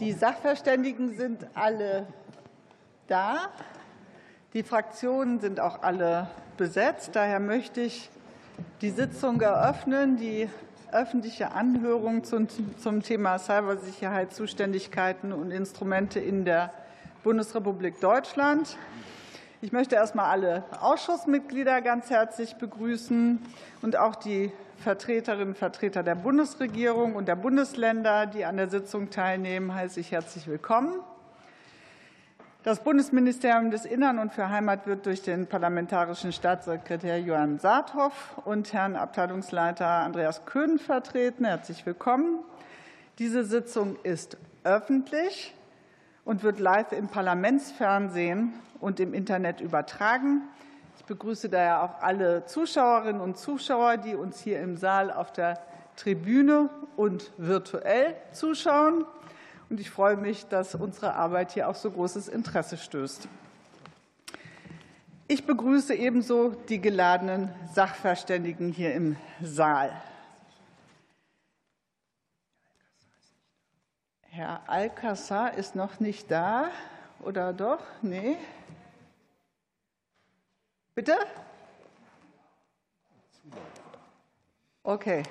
Die Sachverständigen sind alle da. Die Fraktionen sind auch alle besetzt. Daher möchte ich die Sitzung eröffnen, die öffentliche Anhörung zum Thema Cybersicherheit, Zuständigkeiten und Instrumente in der Bundesrepublik Deutschland. Ich möchte erst einmal alle Ausschussmitglieder ganz herzlich begrüßen und auch die Vertreterinnen und Vertreter der Bundesregierung und der Bundesländer, die an der Sitzung teilnehmen, heiße ich herzlich willkommen. Das Bundesministerium des Innern und für Heimat wird durch den parlamentarischen Staatssekretär Johann Saathoff und Herrn Abteilungsleiter Andreas Köhn vertreten. Herzlich willkommen. Diese Sitzung ist öffentlich und wird live im Parlamentsfernsehen und im Internet übertragen. Ich begrüße daher auch alle Zuschauerinnen und Zuschauer, die uns hier im Saal auf der Tribüne und virtuell zuschauen. Und ich freue mich, dass unsere Arbeit hier auf so großes Interesse stößt. Ich begrüße ebenso die geladenen Sachverständigen hier im Saal. Herr Alcázar ist noch nicht da, oder doch? Nee. Bitte? Okay.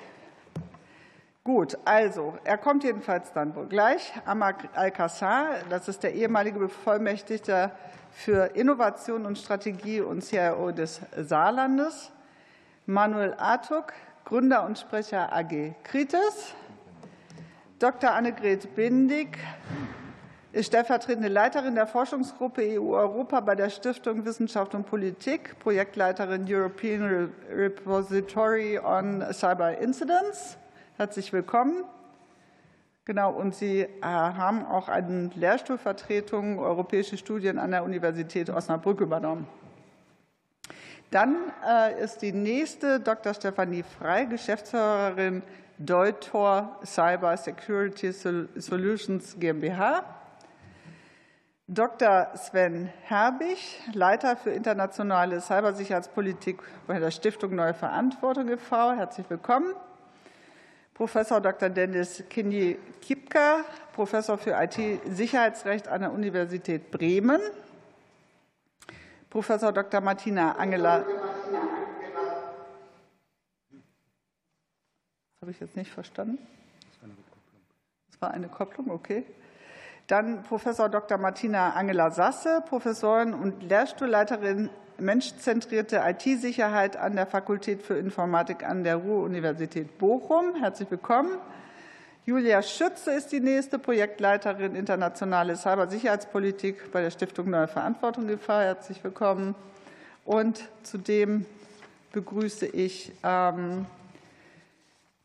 Gut, also er kommt jedenfalls dann wohl gleich. Amar Al-Kassar, das ist der ehemalige Bevollmächtigte für Innovation und Strategie und CIO des Saarlandes. Manuel Artuk, Gründer und Sprecher AG Kritis. Dr. Annegret Bindig ist stellvertretende Leiterin der Forschungsgruppe EU-Europa bei der Stiftung Wissenschaft und Politik, Projektleiterin European Repository on Cyber Incidents. Herzlich willkommen. Genau, und Sie äh, haben auch eine Lehrstuhlvertretung Europäische Studien an der Universität Osnabrück übernommen. Dann äh, ist die nächste Dr. Stefanie Frei, Geschäftsführerin Deutor Cyber Security Solutions GmbH. Dr. Sven Herbig, Leiter für internationale Cybersicherheitspolitik bei der Stiftung Neue Verantwortung e.V. Herzlich willkommen. Professor Dr. Dennis Kindi-Kipka, Professor für IT-Sicherheitsrecht an der Universität Bremen. Professor Dr. Martina Angela. Das habe ich jetzt nicht verstanden. Das war eine Kopplung, okay. Dann Professor Dr. Martina Angela Sasse, Professorin und Lehrstuhlleiterin menschzentrierte IT-Sicherheit an der Fakultät für Informatik an der Ruhr-Universität Bochum. Herzlich willkommen. Julia Schütze ist die nächste Projektleiterin internationale Cybersicherheitspolitik bei der Stiftung Neue Verantwortung e.V. Herzlich willkommen. Und zudem begrüße ich ähm,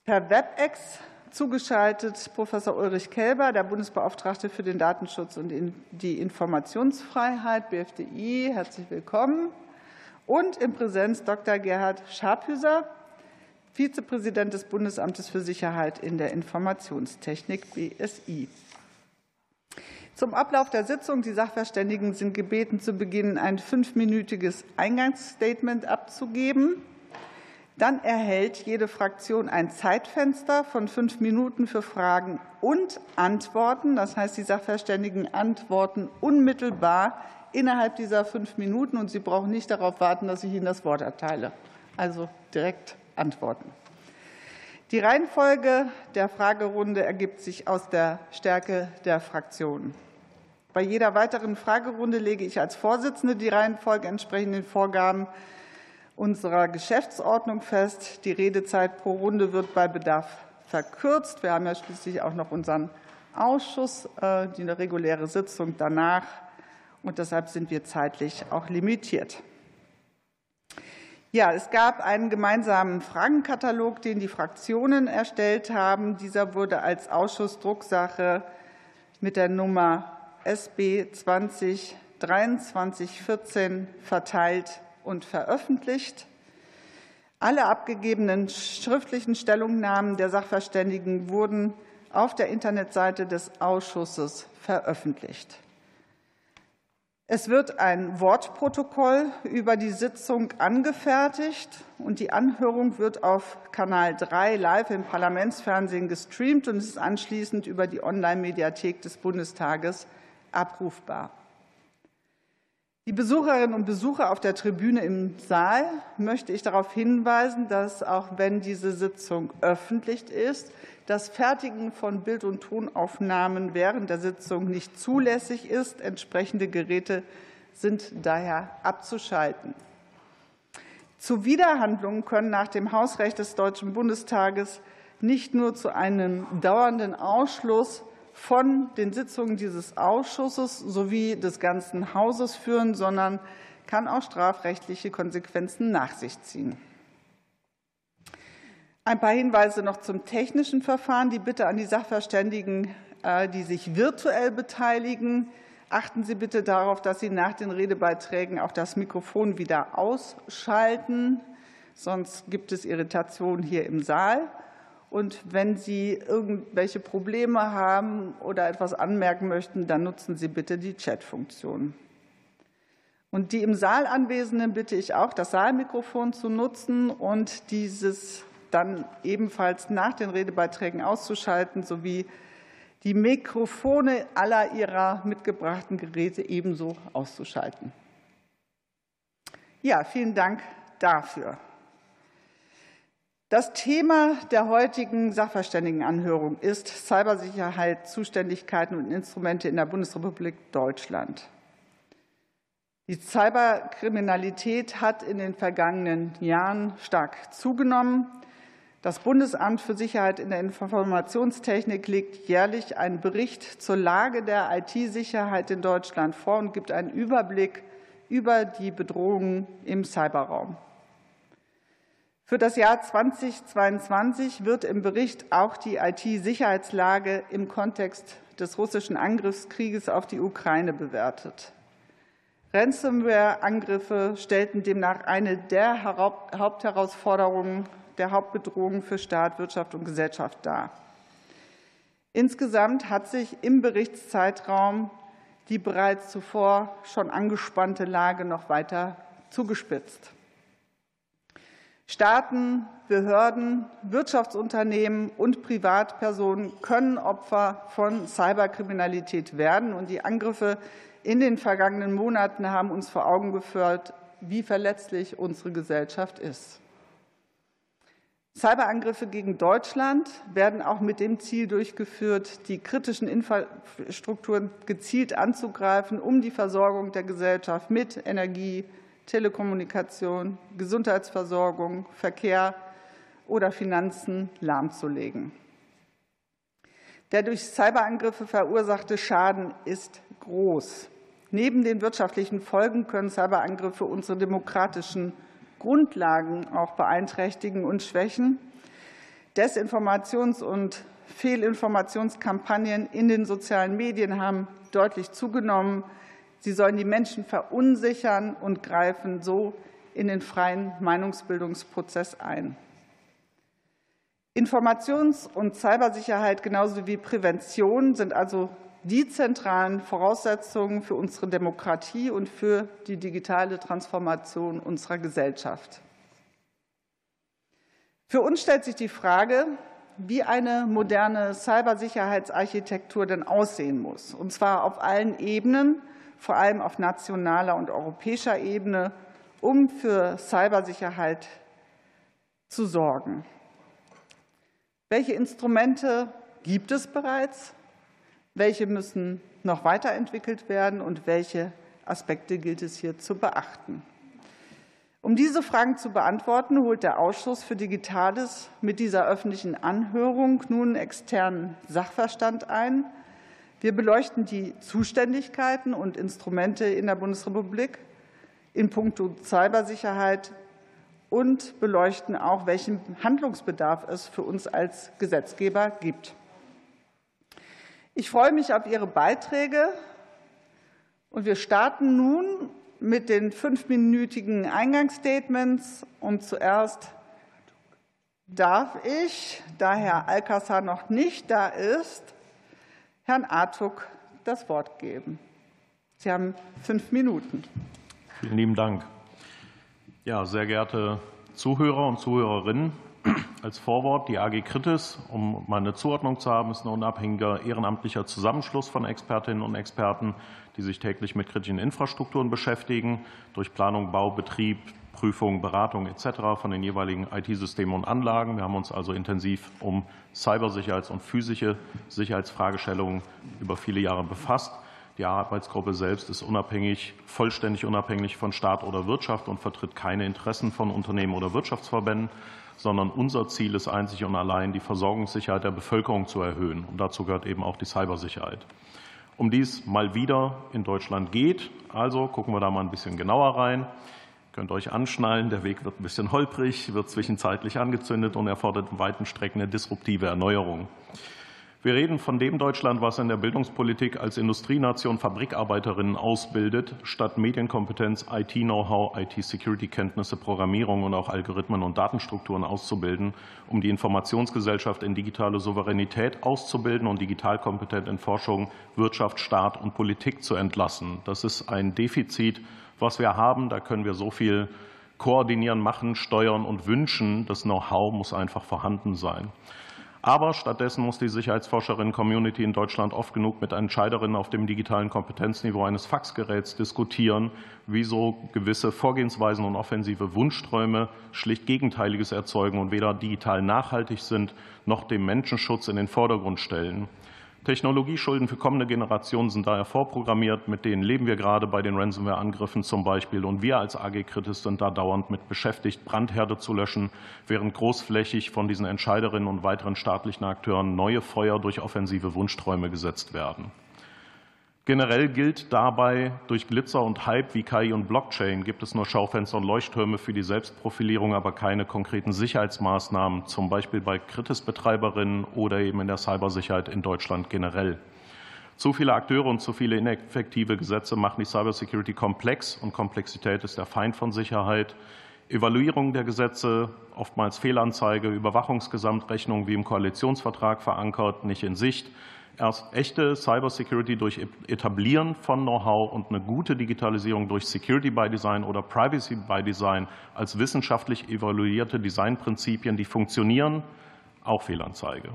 per WebEx zugeschaltet Professor Ulrich Kelber, der Bundesbeauftragte für den Datenschutz und die Informationsfreiheit, BFDI. Herzlich willkommen. Und in Präsenz Dr. Gerhard Scharphüser, Vizepräsident des Bundesamtes für Sicherheit in der Informationstechnik, BSI. Zum Ablauf der Sitzung. Die Sachverständigen sind gebeten, zu Beginn ein fünfminütiges Eingangsstatement abzugeben. Dann erhält jede Fraktion ein Zeitfenster von fünf Minuten für Fragen und Antworten. Das heißt, die Sachverständigen antworten unmittelbar innerhalb dieser fünf Minuten, und Sie brauchen nicht darauf warten, dass ich Ihnen das Wort erteile. Also direkt antworten. Die Reihenfolge der Fragerunde ergibt sich aus der Stärke der Fraktionen. Bei jeder weiteren Fragerunde lege ich als Vorsitzende die Reihenfolge entsprechend den Vorgaben unserer Geschäftsordnung fest. Die Redezeit pro Runde wird bei Bedarf verkürzt. Wir haben ja schließlich auch noch unseren Ausschuss, äh, die reguläre Sitzung danach. Und deshalb sind wir zeitlich auch limitiert. Ja, es gab einen gemeinsamen Fragenkatalog, den die Fraktionen erstellt haben. Dieser wurde als Ausschussdrucksache mit der Nummer SB 20 2314 verteilt und veröffentlicht. Alle abgegebenen schriftlichen Stellungnahmen der Sachverständigen wurden auf der Internetseite des Ausschusses veröffentlicht. Es wird ein Wortprotokoll über die Sitzung angefertigt und die Anhörung wird auf Kanal 3 live im Parlamentsfernsehen gestreamt und ist anschließend über die Online-Mediathek des Bundestages abrufbar. Die Besucherinnen und Besucher auf der Tribüne im Saal möchte ich darauf hinweisen, dass auch wenn diese Sitzung öffentlich ist, das Fertigen von Bild- und Tonaufnahmen während der Sitzung nicht zulässig ist. Entsprechende Geräte sind daher abzuschalten. Zuwiderhandlungen können nach dem Hausrecht des Deutschen Bundestages nicht nur zu einem dauernden Ausschluss von den Sitzungen dieses Ausschusses sowie des ganzen Hauses führen, sondern kann auch strafrechtliche Konsequenzen nach sich ziehen. Ein paar Hinweise noch zum technischen Verfahren. Die Bitte an die Sachverständigen, äh, die sich virtuell beteiligen. Achten Sie bitte darauf, dass Sie nach den Redebeiträgen auch das Mikrofon wieder ausschalten. Sonst gibt es Irritationen hier im Saal. Und wenn Sie irgendwelche Probleme haben oder etwas anmerken möchten, dann nutzen Sie bitte die Chatfunktion. Und die im Saal Anwesenden bitte ich auch, das Saalmikrofon zu nutzen und dieses dann ebenfalls nach den Redebeiträgen auszuschalten sowie die Mikrofone aller Ihrer mitgebrachten Geräte ebenso auszuschalten. Ja, vielen Dank dafür. Das Thema der heutigen Sachverständigenanhörung ist Cybersicherheit, Zuständigkeiten und Instrumente in der Bundesrepublik Deutschland. Die Cyberkriminalität hat in den vergangenen Jahren stark zugenommen. Das Bundesamt für Sicherheit in der Informationstechnik legt jährlich einen Bericht zur Lage der IT-Sicherheit in Deutschland vor und gibt einen Überblick über die Bedrohungen im Cyberraum. Für das Jahr 2022 wird im Bericht auch die IT-Sicherheitslage im Kontext des russischen Angriffskrieges auf die Ukraine bewertet. Ransomware-Angriffe stellten demnach eine der Hauptherausforderungen der Hauptbedrohung für Staat, Wirtschaft und Gesellschaft dar. Insgesamt hat sich im Berichtszeitraum die bereits zuvor schon angespannte Lage noch weiter zugespitzt. Staaten, Behörden, Wirtschaftsunternehmen und Privatpersonen können Opfer von Cyberkriminalität werden. Und die Angriffe in den vergangenen Monaten haben uns vor Augen geführt, wie verletzlich unsere Gesellschaft ist. Cyberangriffe gegen Deutschland werden auch mit dem Ziel durchgeführt, die kritischen Infrastrukturen gezielt anzugreifen, um die Versorgung der Gesellschaft mit Energie, Telekommunikation, Gesundheitsversorgung, Verkehr oder Finanzen lahmzulegen. Der durch Cyberangriffe verursachte Schaden ist groß. Neben den wirtschaftlichen Folgen können Cyberangriffe unsere demokratischen Grundlagen auch beeinträchtigen und schwächen. Desinformations- und Fehlinformationskampagnen in den sozialen Medien haben deutlich zugenommen. Sie sollen die Menschen verunsichern und greifen so in den freien Meinungsbildungsprozess ein. Informations- und Cybersicherheit genauso wie Prävention sind also die zentralen Voraussetzungen für unsere Demokratie und für die digitale Transformation unserer Gesellschaft. Für uns stellt sich die Frage, wie eine moderne Cybersicherheitsarchitektur denn aussehen muss, und zwar auf allen Ebenen, vor allem auf nationaler und europäischer Ebene, um für Cybersicherheit zu sorgen. Welche Instrumente gibt es bereits? welche müssen noch weiterentwickelt werden und welche Aspekte gilt es hier zu beachten. Um diese Fragen zu beantworten, holt der Ausschuss für Digitales mit dieser öffentlichen Anhörung nun externen Sachverstand ein. Wir beleuchten die Zuständigkeiten und Instrumente in der Bundesrepublik in puncto Cybersicherheit und beleuchten auch, welchen Handlungsbedarf es für uns als Gesetzgeber gibt. Ich freue mich auf Ihre Beiträge. Und wir starten nun mit den fünfminütigen Eingangsstatements. Und zuerst darf ich, da Herr Alcázar noch nicht da ist, Herrn Artuk das Wort geben. Sie haben fünf Minuten. Vielen lieben Dank. Ja, sehr geehrte Zuhörer und Zuhörerinnen, als Vorwort die AG Kritis, um meine Zuordnung zu haben, ist ein unabhängiger ehrenamtlicher Zusammenschluss von Expertinnen und Experten, die sich täglich mit kritischen Infrastrukturen beschäftigen, durch Planung, Bau, Betrieb, Prüfung, Beratung etc. von den jeweiligen IT-Systemen und Anlagen. Wir haben uns also intensiv um Cybersicherheits- und physische Sicherheitsfragestellungen über viele Jahre befasst. Die Arbeitsgruppe selbst ist unabhängig, vollständig unabhängig von Staat oder Wirtschaft und vertritt keine Interessen von Unternehmen oder Wirtschaftsverbänden, sondern unser Ziel ist einzig und allein, die Versorgungssicherheit der Bevölkerung zu erhöhen. Und dazu gehört eben auch die Cybersicherheit. Um dies mal wieder in Deutschland geht, also gucken wir da mal ein bisschen genauer rein. Könnt euch anschnallen, der Weg wird ein bisschen holprig, wird zwischenzeitlich angezündet und erfordert in weiten Strecken eine disruptive Erneuerung. Wir reden von dem Deutschland, was in der Bildungspolitik als Industrienation Fabrikarbeiterinnen ausbildet, statt Medienkompetenz, IT-Know-how, IT-Security-Kenntnisse, Programmierung und auch Algorithmen und Datenstrukturen auszubilden, um die Informationsgesellschaft in digitale Souveränität auszubilden und digitalkompetent in Forschung, Wirtschaft, Staat und Politik zu entlassen. Das ist ein Defizit, was wir haben. Da können wir so viel koordinieren, machen, steuern und wünschen. Das Know-how muss einfach vorhanden sein. Aber stattdessen muss die Sicherheitsforscherinnen-Community in Deutschland oft genug mit Entscheiderinnen auf dem digitalen Kompetenzniveau eines Faxgeräts diskutieren, wieso gewisse Vorgehensweisen und offensive Wunschträume schlicht Gegenteiliges erzeugen und weder digital nachhaltig sind noch den Menschenschutz in den Vordergrund stellen. Technologieschulden für kommende Generationen sind daher vorprogrammiert. Mit denen leben wir gerade bei den Ransomware-Angriffen zum Beispiel. Und wir als AG Kritis sind da dauernd mit beschäftigt, Brandherde zu löschen, während großflächig von diesen Entscheiderinnen und weiteren staatlichen Akteuren neue Feuer durch offensive Wunschträume gesetzt werden. Generell gilt dabei, durch Glitzer und Hype wie KI und Blockchain gibt es nur Schaufenster und Leuchttürme für die Selbstprofilierung, aber keine konkreten Sicherheitsmaßnahmen, zum Beispiel bei Kritisbetreiberinnen oder eben in der Cybersicherheit in Deutschland generell. Zu viele Akteure und zu viele ineffektive Gesetze machen die Cybersecurity komplex und Komplexität ist der Feind von Sicherheit. Evaluierung der Gesetze, oftmals Fehlanzeige, Überwachungsgesamtrechnung wie im Koalitionsvertrag verankert, nicht in Sicht erst echte Cybersecurity durch Etablieren von Know-how und eine gute Digitalisierung durch Security by Design oder Privacy by Design als wissenschaftlich evaluierte Designprinzipien, die funktionieren, auch Fehlanzeige.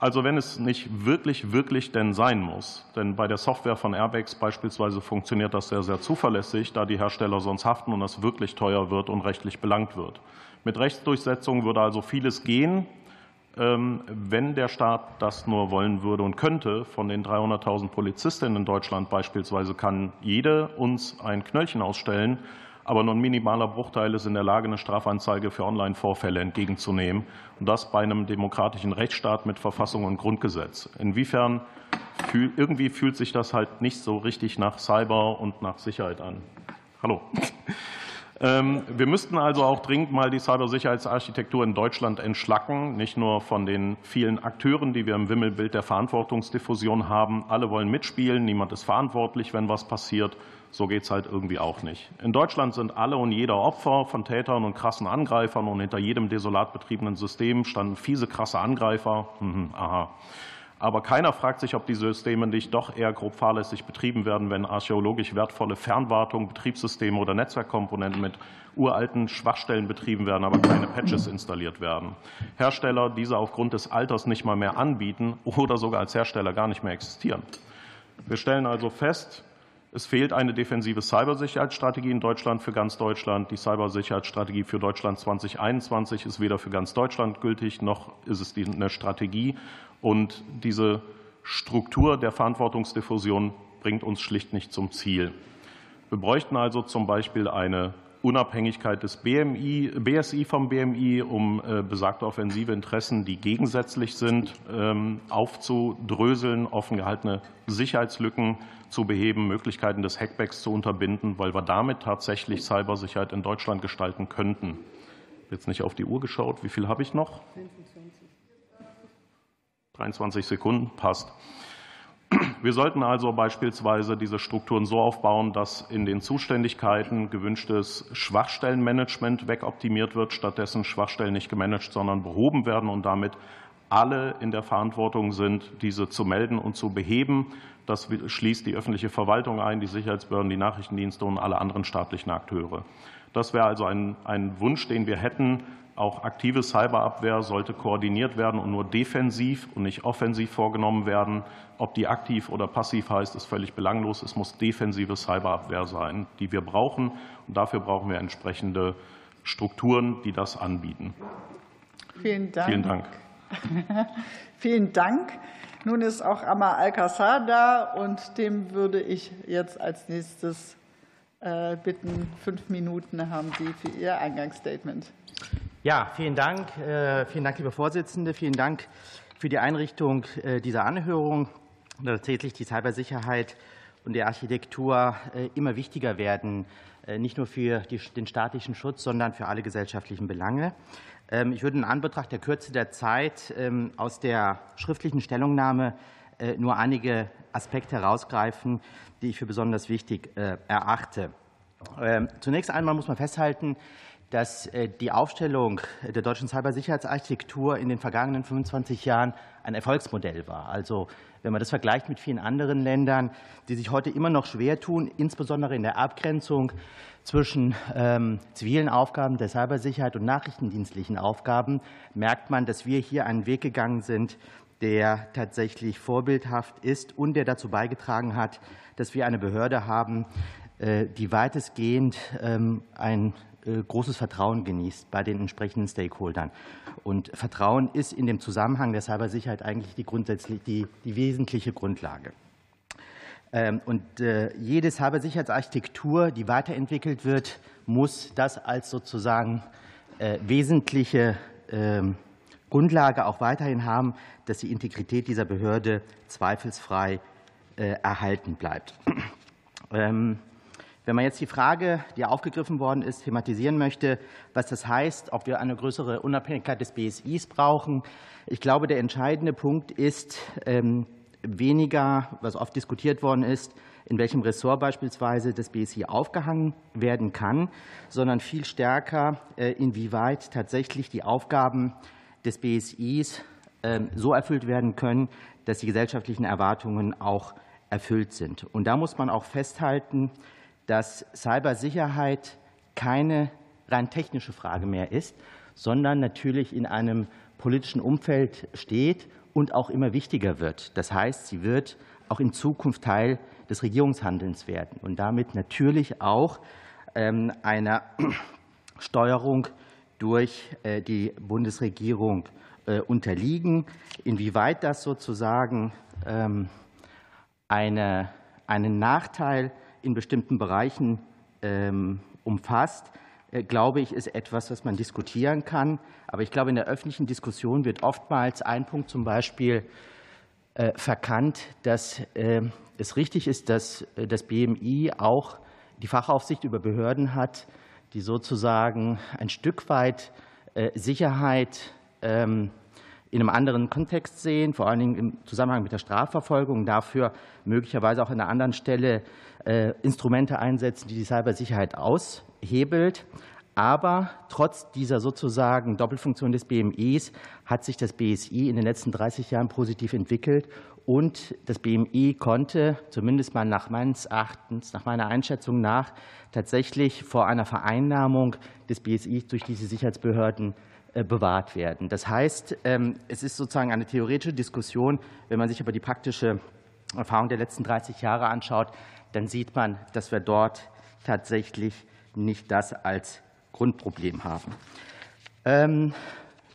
Also wenn es nicht wirklich, wirklich denn sein muss, denn bei der Software von Airbags beispielsweise funktioniert das sehr, sehr zuverlässig, da die Hersteller sonst haften und es wirklich teuer wird und rechtlich belangt wird. Mit Rechtsdurchsetzung würde also vieles gehen, wenn der Staat das nur wollen würde und könnte. Von den 300.000 Polizistinnen in Deutschland beispielsweise kann jede uns ein Knöllchen ausstellen, aber nur ein minimaler Bruchteil ist in der Lage, eine Strafanzeige für Online-Vorfälle entgegenzunehmen. Und das bei einem demokratischen Rechtsstaat mit Verfassung und Grundgesetz. Inwiefern irgendwie fühlt sich das halt nicht so richtig nach Cyber und nach Sicherheit an. Hallo. Ähm, wir müssten also auch dringend mal die Cybersicherheitsarchitektur in Deutschland entschlacken, nicht nur von den vielen Akteuren, die wir im Wimmelbild der Verantwortungsdiffusion haben. Alle wollen mitspielen, niemand ist verantwortlich, wenn was passiert. So geht es halt irgendwie auch nicht. In Deutschland sind alle und jeder Opfer von Tätern und krassen Angreifern und hinter jedem desolat betriebenen System standen fiese, krasse Angreifer. Mhm, aha. Aber keiner fragt sich, ob die Systeme nicht doch eher grob fahrlässig betrieben werden, wenn archäologisch wertvolle Fernwartung, Betriebssysteme oder Netzwerkkomponenten mit uralten Schwachstellen betrieben werden, aber keine Patches installiert werden. Hersteller diese aufgrund des Alters nicht mal mehr anbieten oder sogar als Hersteller gar nicht mehr existieren. Wir stellen also fest, es fehlt eine defensive Cybersicherheitsstrategie in Deutschland für ganz Deutschland. Die Cybersicherheitsstrategie für Deutschland 2021 ist weder für ganz Deutschland gültig, noch ist es eine Strategie. Und diese Struktur der Verantwortungsdiffusion bringt uns schlicht nicht zum Ziel. Wir bräuchten also zum Beispiel eine Unabhängigkeit des BMI, BSI vom BMI, um äh, besagte offensive Interessen, die gegensätzlich sind, ähm, aufzudröseln, offen gehaltene Sicherheitslücken zu beheben, Möglichkeiten des Hackbacks zu unterbinden, weil wir damit tatsächlich Cybersicherheit in Deutschland gestalten könnten. Jetzt nicht auf die Uhr geschaut. Wie viel habe ich noch? 23 Sekunden passt. Wir sollten also beispielsweise diese Strukturen so aufbauen, dass in den Zuständigkeiten gewünschtes Schwachstellenmanagement wegoptimiert wird, stattdessen Schwachstellen nicht gemanagt, sondern behoben werden und damit alle in der Verantwortung sind, diese zu melden und zu beheben. Das schließt die öffentliche Verwaltung ein, die Sicherheitsbehörden, die Nachrichtendienste und alle anderen staatlichen Akteure. Das wäre also ein, ein Wunsch, den wir hätten. Auch aktive Cyberabwehr sollte koordiniert werden und nur defensiv und nicht offensiv vorgenommen werden. Ob die aktiv oder passiv heißt, ist völlig belanglos. Es muss defensive Cyberabwehr sein, die wir brauchen. Und dafür brauchen wir entsprechende Strukturen, die das anbieten. Vielen Dank. Vielen Dank. Vielen Dank. Nun ist auch Ammar Alcázar da und dem würde ich jetzt als nächstes äh, bitten. Fünf Minuten haben Sie für Ihr Eingangsstatement. Ja, vielen Dank. Äh, vielen Dank, liebe Vorsitzende. Vielen Dank für die Einrichtung äh, dieser Anhörung. Tatsächlich die Cybersicherheit und die Architektur immer wichtiger werden, nicht nur für den staatlichen Schutz, sondern für alle gesellschaftlichen Belange. Ähm, ich würde in Anbetracht der Kürze der Zeit ähm, aus der schriftlichen Stellungnahme äh, nur einige Aspekte herausgreifen, die ich für besonders wichtig äh, erachte. Ähm, zunächst einmal muss man festhalten, dass äh, die Aufstellung der deutschen Cybersicherheitsarchitektur in den vergangenen 25 Jahren ein Erfolgsmodell war. Also wenn man das vergleicht mit vielen anderen Ländern, die sich heute immer noch schwer tun, insbesondere in der Abgrenzung zwischen ähm, zivilen Aufgaben der Cybersicherheit und nachrichtendienstlichen Aufgaben, merkt man, dass wir hier einen Weg gegangen sind, der tatsächlich vorbildhaft ist und der dazu beigetragen hat, dass wir eine Behörde haben, äh, die weitestgehend ähm, ein großes Vertrauen genießt bei den entsprechenden Stakeholdern. Und Vertrauen ist in dem Zusammenhang der Cybersicherheit eigentlich die, grundsätzlich, die, die wesentliche Grundlage. Ähm, und äh, jede Cybersicherheitsarchitektur, die weiterentwickelt wird, muss das als sozusagen äh, wesentliche ähm, Grundlage auch weiterhin haben, dass die Integrität dieser Behörde zweifelsfrei äh, erhalten bleibt. Ähm, wenn man jetzt die Frage, die aufgegriffen worden ist, thematisieren möchte, was das heißt, ob wir eine größere Unabhängigkeit des BSIs brauchen, ich glaube, der entscheidende Punkt ist, weniger, was oft diskutiert worden ist, in welchem Ressort beispielsweise das BSI aufgehangen werden kann, sondern viel stärker, äh, inwieweit tatsächlich die Aufgaben des BSIs ähm, so erfüllt werden können, dass die gesellschaftlichen Erwartungen auch erfüllt sind. Und da muss man auch festhalten, dass Cybersicherheit keine rein technische Frage mehr ist, sondern natürlich in einem politischen Umfeld steht und auch immer wichtiger wird. Das heißt, sie wird auch in Zukunft Teil des Regierungshandelns werden und damit natürlich auch ähm, einer Steuerung durch äh, die Bundesregierung äh, unterliegen. Inwieweit das sozusagen ähm, eine, einen Nachteil in bestimmten Bereichen ähm, umfasst, äh, glaube ich, ist etwas, was man diskutieren kann. Aber ich glaube, in der öffentlichen Diskussion wird oftmals ein Punkt zum Beispiel äh, verkannt, dass äh, es richtig ist, dass das BMI auch die Fachaufsicht über Behörden hat, die sozusagen ein Stück weit Sicherheit ähm, in einem anderen Kontext sehen, vor allen Dingen im Zusammenhang mit der Strafverfolgung, dafür möglicherweise auch an einer anderen Stelle Instrumente einsetzen, die die Cybersicherheit aus hebelt. Aber trotz dieser sozusagen Doppelfunktion des BMIs hat sich das BSI in den letzten 30 Jahren positiv entwickelt. Und das BMI konnte, zumindest mal nach meines Erachtens, nach meiner Einschätzung nach, tatsächlich vor einer Vereinnahmung des BSI durch diese Sicherheitsbehörden äh, bewahrt werden. Das heißt, ähm, es ist sozusagen eine theoretische Diskussion. Wenn man sich aber die praktische Erfahrung der letzten 30 Jahre anschaut, dann sieht man, dass wir dort tatsächlich nicht das als Grundproblem haben. Ähm,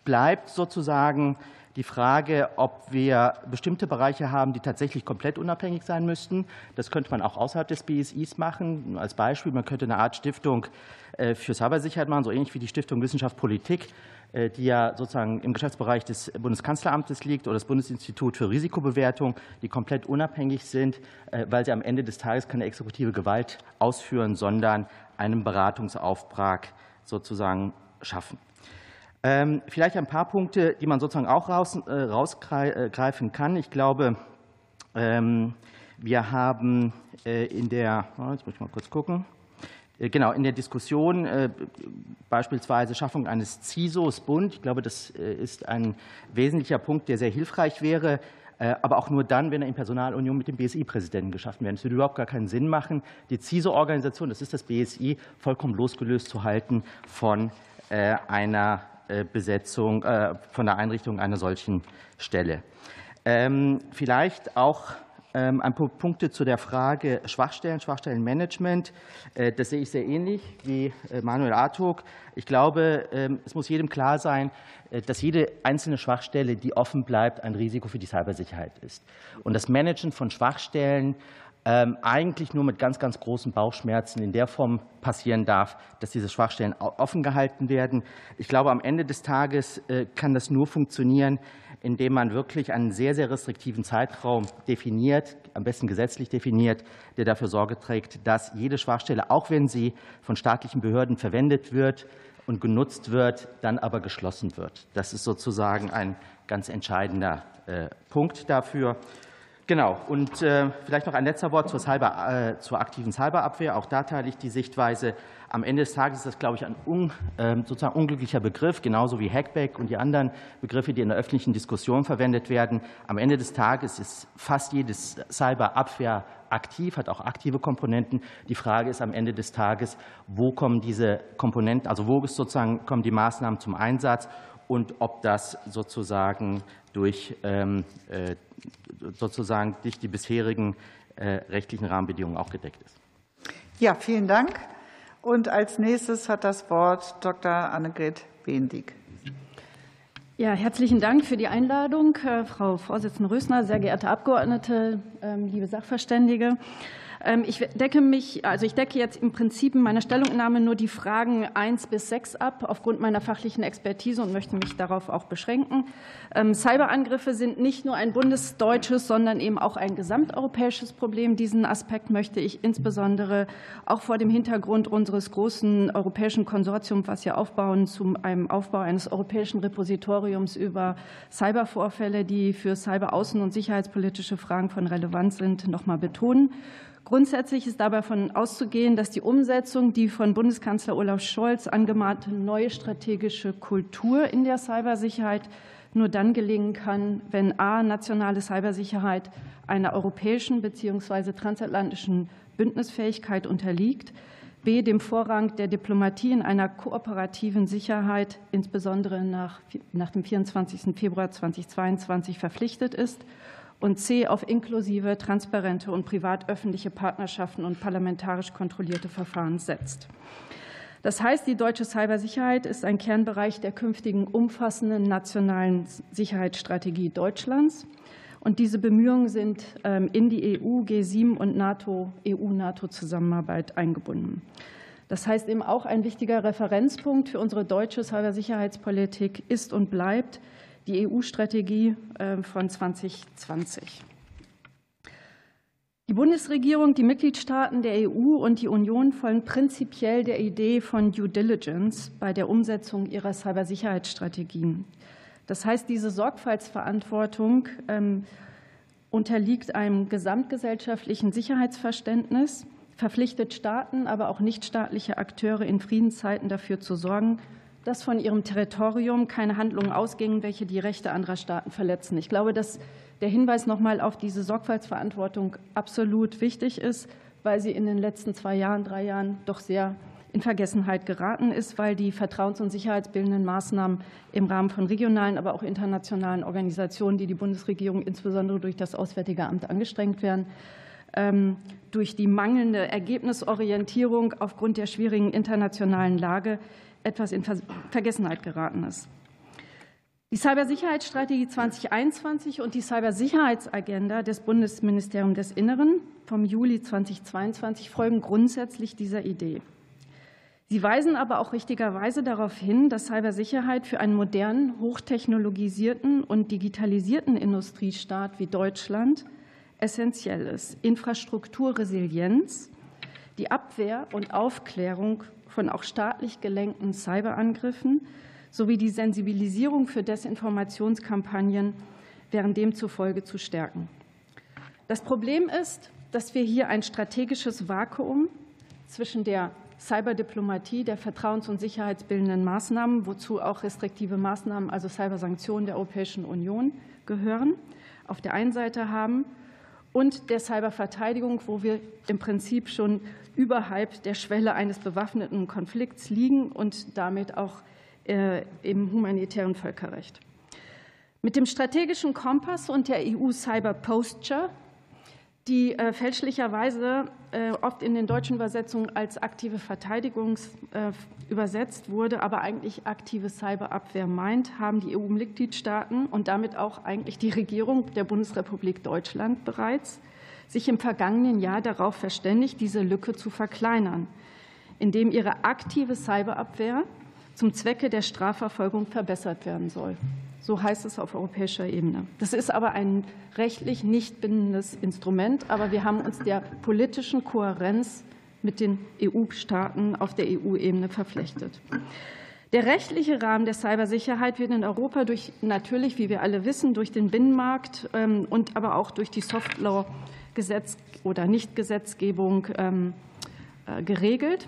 bleibt sozusagen die Frage, ob wir bestimmte Bereiche haben, die tatsächlich komplett unabhängig sein müssten. Das könnte man auch außerhalb des BSIs machen. Als Beispiel, man könnte eine Art Stiftung äh, für Cybersicherheit machen, so ähnlich wie die Stiftung Wissenschaft Politik, äh, die ja sozusagen im Geschäftsbereich des Bundeskanzleramtes liegt oder das Bundesinstitut für Risikobewertung, die komplett unabhängig sind, äh, weil sie am Ende des Tages keine exekutive Gewalt ausführen, sondern einen Beratungsauftrag sozusagen schaffen. Ähm, vielleicht ein paar Punkte, die man sozusagen auch äh, rausgreifen kann. Ich glaube, ähm, wir haben in der, jetzt muss ich mal kurz gucken, Äh, genau, in der Diskussion äh, beispielsweise Schaffung eines CISOs Bund. Ich glaube, das äh, ist ein wesentlicher Punkt, der sehr hilfreich wäre, aber auch nur dann, wenn er in Personalunion mit dem BSI-Präsidenten geschaffen wird. Es würde überhaupt gar keinen Sinn machen, die CISO-Organisation, das ist das BSI, vollkommen losgelöst zu halten von einer Besetzung, von der Einrichtung einer solchen Stelle. Ähm, vielleicht auch ein paar Punkte zu der Frage Schwachstellen, Schwachstellenmanagement. Äh, das sehe ich sehr ähnlich wie äh, Manuel Artog. Ich glaube, ähm, es muss jedem klar sein, äh, dass jede einzelne Schwachstelle, die offen bleibt, ein Risiko für die Cybersicherheit ist. Und das Managen von Schwachstellen ähm, eigentlich nur mit ganz, ganz großen Bauchschmerzen in der Form passieren darf, dass diese Schwachstellen offen gehalten werden. Ich glaube, am Ende des Tages kann das nur funktionieren, indem man wirklich einen sehr, sehr restriktiven Zeitraum definiert, am besten gesetzlich definiert, der dafür Sorge trägt, dass jede Schwachstelle, auch wenn sie von staatlichen Behörden verwendet wird und genutzt wird, dann aber geschlossen wird. Das ist sozusagen ein ganz entscheidender äh, Punkt dafür. Genau. Und äh, vielleicht noch ein letzter Wort zur, Cyber, äh, zur aktiven Cyberabwehr. Auch da teile ich die Sichtweise. Am Ende des Tages ist das, glaube ich, ein un, äh, sozusagen unglücklicher Begriff, genauso wie Hackback und die anderen Begriffe, die in der öffentlichen Diskussion verwendet werden. Am Ende des Tages ist fast jedes Cyberabwehr aktiv, hat auch aktive Komponenten. Die Frage ist am Ende des Tages, wo kommen diese Komponenten, also wo sozusagen kommen die Maßnahmen zum Einsatz und ob das sozusagen durch ähm, sozusagen durch die bisherigen äh, rechtlichen Rahmenbedingungen auch gedeckt ist. Ja, vielen Dank. Und als nächstes hat das Wort Dr. Annegret Bendig. Ja, herzlichen Dank für die Einladung, äh, Frau Vorsitzende Rösner, sehr geehrte Abgeordnete, ähm, liebe Sachverständige. Ähm, ich decke mich, also ich decke jetzt im Prinzip in meiner Stellungnahme nur die Fragen 1 bis 6 ab, aufgrund meiner fachlichen Expertise und möchte mich darauf auch beschränken. Ähm, Cyberangriffe sind nicht nur ein bundesdeutsches, sondern eben auch ein gesamteuropäisches Problem. Diesen Aspekt möchte ich insbesondere auch vor dem Hintergrund unseres großen europäischen Konsortiums, was wir aufbauen, zu einem Aufbau eines europäischen Repositoriums über Cybervorfälle, die für cyberaußen- und sicherheitspolitische Fragen von Relevanz sind, noch mal betonen. Grundsätzlich ist dabei davon auszugehen, dass die Umsetzung die von Bundeskanzler Olaf Scholz angemahnte neue strategische Kultur in der Cybersicherheit nur dann gelingen kann, wenn a. nationale Cybersicherheit einer europäischen bzw. transatlantischen Bündnisfähigkeit unterliegt, b. dem Vorrang der Diplomatie in einer kooperativen Sicherheit, insbesondere nach, nach dem 24. Februar 2022, verpflichtet ist und C auf inklusive, transparente und privat-öffentliche Partnerschaften und parlamentarisch kontrollierte Verfahren setzt. Das heißt, die deutsche Cybersicherheit ist ein Kernbereich der künftigen umfassenden nationalen Sicherheitsstrategie Deutschlands. Und diese Bemühungen sind ähm, in die EU, G7 und NATO, EU-NATO-Zusammenarbeit eingebunden. Das heißt eben auch ein wichtiger Referenzpunkt für unsere deutsche Cybersicherheitspolitik ist und bleibt die EU-Strategie äh, von 2020. Die Bundesregierung, die Mitgliedstaaten der EU und die Union folgen prinzipiell der Idee von Due Diligence bei der Umsetzung ihrer Cybersicherheitsstrategien. Das heißt, diese Sorgfaltsverantwortung ähm, unterliegt einem gesamtgesellschaftlichen Sicherheitsverständnis, verpflichtet Staaten, aber auch nichtstaatliche Akteure in Friedenszeiten dafür zu sorgen, dass von ihrem Territorium keine Handlungen ausgingen, welche die Rechte anderer Staaten verletzen. Ich glaube, dass der Hinweis noch mal auf diese Sorgfaltsverantwortung absolut wichtig ist, weil sie in den letzten zwei Jahren, drei Jahren doch sehr in Vergessenheit geraten ist, weil die vertrauens- und sicherheitsbildenden Maßnahmen im Rahmen von regionalen, aber auch internationalen Organisationen, die die Bundesregierung insbesondere durch das Auswärtige Amt angestrengt werden, ähm, durch die mangelnde Ergebnisorientierung aufgrund der schwierigen internationalen Lage etwas in Vergessenheit geraten ist. Die Cybersicherheitsstrategie 2021 und die Cybersicherheitsagenda des Bundesministeriums des Inneren vom Juli 2022 folgen grundsätzlich dieser Idee. Sie weisen aber auch richtigerweise darauf hin, dass Cybersicherheit für einen modernen, hochtechnologisierten und digitalisierten Industriestaat wie Deutschland essentiell ist. Infrastrukturresilienz, die Abwehr und Aufklärung von auch staatlich gelenkten Cyberangriffen sowie die Sensibilisierung für Desinformationskampagnen wären demzufolge zu stärken. Das Problem ist, dass wir hier ein strategisches Vakuum zwischen der Cyberdiplomatie der vertrauens- und sicherheitsbildenden Maßnahmen, wozu auch restriktive Maßnahmen, also Cybersanktionen der Europäischen Union gehören, auf der einen Seite haben und der Cyberverteidigung, wo wir im Prinzip schon überhalb der Schwelle eines bewaffneten Konflikts liegen und damit auch äh, im humanitären Völkerrecht. Mit dem strategischen Kompass und der EU Cyber Posture die äh, fälschlicherweise äh, oft in den deutschen Übersetzungen als aktive Verteidigung übersetzt wurde, aber eigentlich aktive Cyberabwehr meint, haben die EU-Mitgliedstaaten und damit auch eigentlich die Regierung der Bundesrepublik Deutschland bereits sich im vergangenen Jahr darauf verständigt, diese Lücke zu verkleinern, indem ihre aktive Cyberabwehr zum Zwecke der Strafverfolgung verbessert werden soll. So heißt es auf europäischer Ebene. Das ist aber ein rechtlich nicht bindendes Instrument, aber wir haben uns der politischen Kohärenz mit den EU-Staaten auf der EU-Ebene verpflichtet. Der rechtliche Rahmen der Cybersicherheit wird in Europa durch natürlich, wie wir alle wissen, durch den Binnenmarkt ähm, und aber auch durch die Softlaw-Gesetz oder Nichtgesetzgebung ähm, äh, geregelt.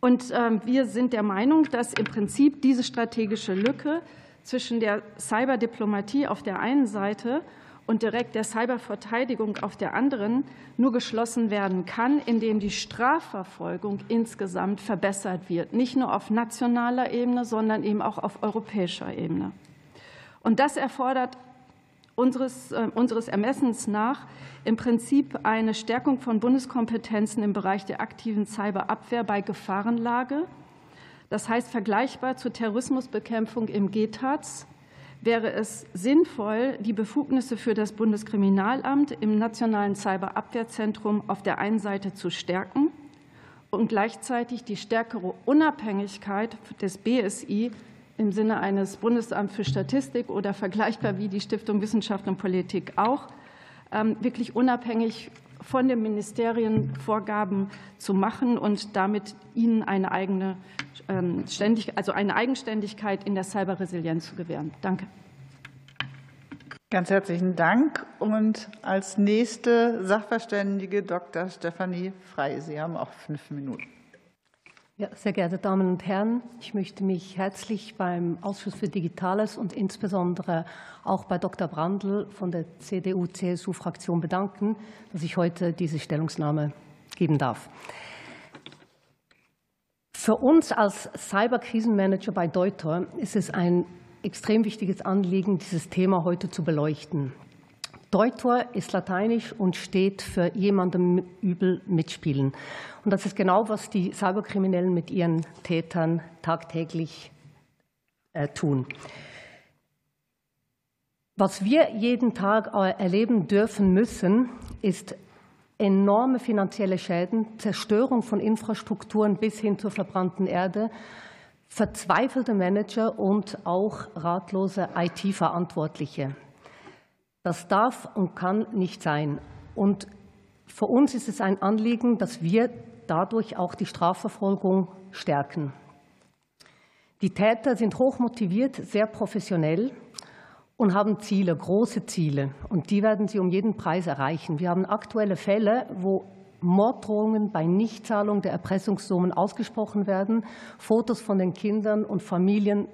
Und ähm, wir sind der Meinung, dass im Prinzip diese strategische Lücke zwischen der Cyberdiplomatie auf der einen Seite und direkt der Cyberverteidigung auf der anderen nur geschlossen werden kann, indem die Strafverfolgung insgesamt verbessert wird, nicht nur auf nationaler Ebene, sondern eben auch auf europäischer Ebene. Und das erfordert unseres, äh, unseres Ermessens nach im Prinzip eine Stärkung von Bundeskompetenzen im Bereich der aktiven Cyberabwehr bei Gefahrenlage das heißt, vergleichbar zur Terrorismusbekämpfung im GTAZ wäre es sinnvoll, die Befugnisse für das Bundeskriminalamt im Nationalen Cyberabwehrzentrum auf der einen Seite zu stärken und gleichzeitig die stärkere Unabhängigkeit des BSI im Sinne eines Bundesamts für Statistik oder vergleichbar wie die Stiftung Wissenschaft und Politik auch, ähm, wirklich unabhängig von den Ministerien Vorgaben zu machen und damit ihnen eine eigene ähm, also eine Eigenständigkeit in der Cyberresilienz zu gewähren. Danke. Ganz herzlichen Dank. Und als nächste Sachverständige Dr. Stefanie Frey. Sie haben auch fünf Minuten. Ja, sehr geehrte Damen und Herren, ich möchte mich herzlich beim Ausschuss für Digitales und insbesondere auch bei Dr. Brandl von der CDU-CSU-Fraktion bedanken, dass ich heute diese Stellungnahme geben darf. Für uns als Cyberkrisenmanager bei Deuter ist es ein extrem wichtiges Anliegen, dieses Thema heute zu beleuchten. Deutor ist lateinisch und steht für jemandem übel mitspielen. Und das ist genau, was die Cyberkriminellen mit ihren Tätern tagtäglich äh, tun. Was wir jeden Tag äh, erleben dürfen müssen, ist enorme finanzielle Schäden, Zerstörung von Infrastrukturen bis hin zur verbrannten Erde, verzweifelte Manager und auch ratlose IT-Verantwortliche. Das darf und kann nicht sein. Und für uns ist es ein Anliegen, dass wir dadurch auch die Strafverfolgung stärken. Die Täter sind hochmotiviert, sehr professionell und haben Ziele, große Ziele. Und die werden sie um jeden Preis erreichen. Wir haben aktuelle Fälle, wo Morddrohungen bei Nichtzahlung der Erpressungssummen ausgesprochen werden, Fotos von den Kindern und Familien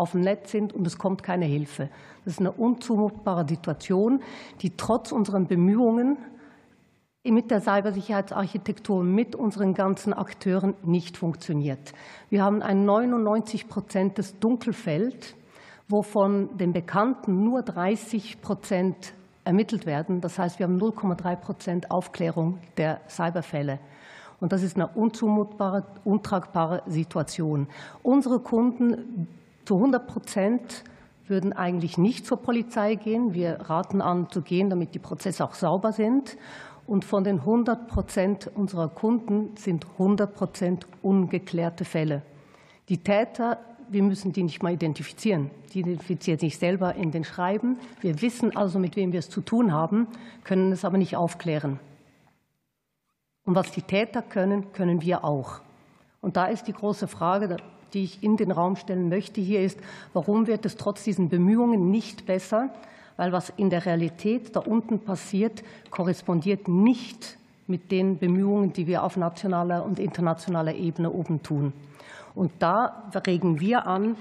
auf dem Netz sind und es kommt keine Hilfe. Das ist eine unzumutbare Situation, die trotz unseren Bemühungen mit der Cybersicherheitsarchitektur, mit unseren ganzen Akteuren nicht funktioniert. Wir haben ein 99 Prozent des Dunkelfeld wovon den Bekannten nur 30 Prozent ermittelt werden. Das heißt, wir haben 0,3 Prozent Aufklärung der Cyberfälle. Und das ist eine unzumutbare, untragbare Situation. Unsere Kunden zu 100 Prozent würden eigentlich nicht zur Polizei gehen. Wir raten an, zu gehen, damit die Prozesse auch sauber sind. Und von den 100 Prozent unserer Kunden sind 100 Prozent ungeklärte Fälle. Die Täter wir müssen die nicht mal identifizieren. Die identifizieren sich selber in den Schreiben. Wir wissen also, mit wem wir es zu tun haben, können es aber nicht aufklären. Und was die Täter können, können wir auch. Und da ist die große Frage, die ich in den Raum stellen möchte, hier ist, warum wird es trotz diesen Bemühungen nicht besser? Weil was in der Realität da unten passiert, korrespondiert nicht mit den Bemühungen, die wir auf nationaler und internationaler Ebene oben tun. Und da regen wir an,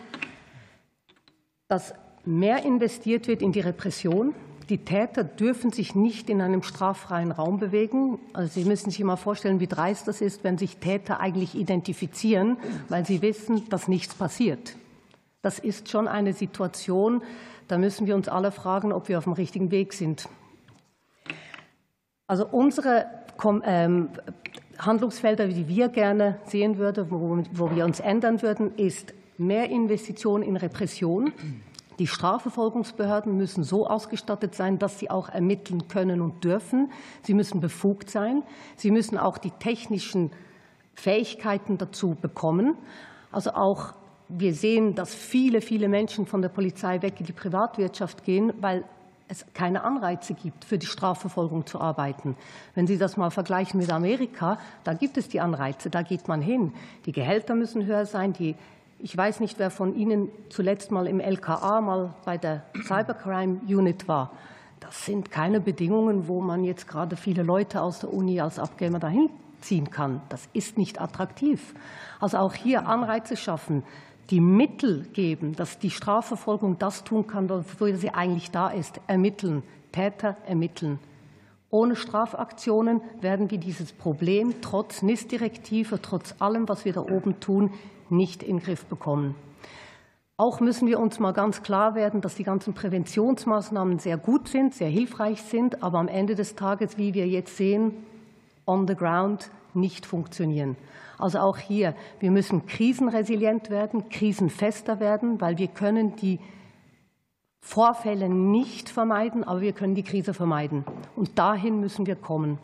dass mehr investiert wird in die Repression. Die Täter dürfen sich nicht in einem straffreien Raum bewegen. Also Sie müssen sich mal vorstellen, wie dreist das ist, wenn sich Täter eigentlich identifizieren, weil sie wissen, dass nichts passiert. Das ist schon eine Situation, da müssen wir uns alle fragen, ob wir auf dem richtigen Weg sind. Also unsere ähm, Handlungsfelder, die wir gerne sehen würden, wo wir uns ändern würden, ist mehr Investitionen in Repression. Die Strafverfolgungsbehörden müssen so ausgestattet sein, dass sie auch ermitteln können und dürfen. Sie müssen befugt sein. Sie müssen auch die technischen Fähigkeiten dazu bekommen. Also auch wir sehen, dass viele, viele Menschen von der Polizei weg in die Privatwirtschaft gehen, weil es keine Anreize gibt, für die Strafverfolgung zu arbeiten. Wenn Sie das mal vergleichen mit Amerika, da gibt es die Anreize, da geht man hin. Die Gehälter müssen höher sein. Die, ich weiß nicht, wer von Ihnen zuletzt mal im LKA, mal bei der Cybercrime Unit war. Das sind keine Bedingungen, wo man jetzt gerade viele Leute aus der Uni als Abgamer dahin ziehen kann. Das ist nicht attraktiv. Also auch hier Anreize schaffen die Mittel geben, dass die Strafverfolgung das tun kann, wofür sie eigentlich da ist, ermitteln, Täter ermitteln. Ohne Strafaktionen werden wir dieses Problem trotz NIS-Direktive, trotz allem, was wir da oben tun, nicht in den Griff bekommen. Auch müssen wir uns mal ganz klar werden, dass die ganzen Präventionsmaßnahmen sehr gut sind, sehr hilfreich sind, aber am Ende des Tages, wie wir jetzt sehen, on the ground nicht funktionieren. Also auch hier, wir müssen krisenresilient werden, krisenfester werden, weil wir können die Vorfälle nicht vermeiden, aber wir können die Krise vermeiden. Und dahin müssen wir kommen.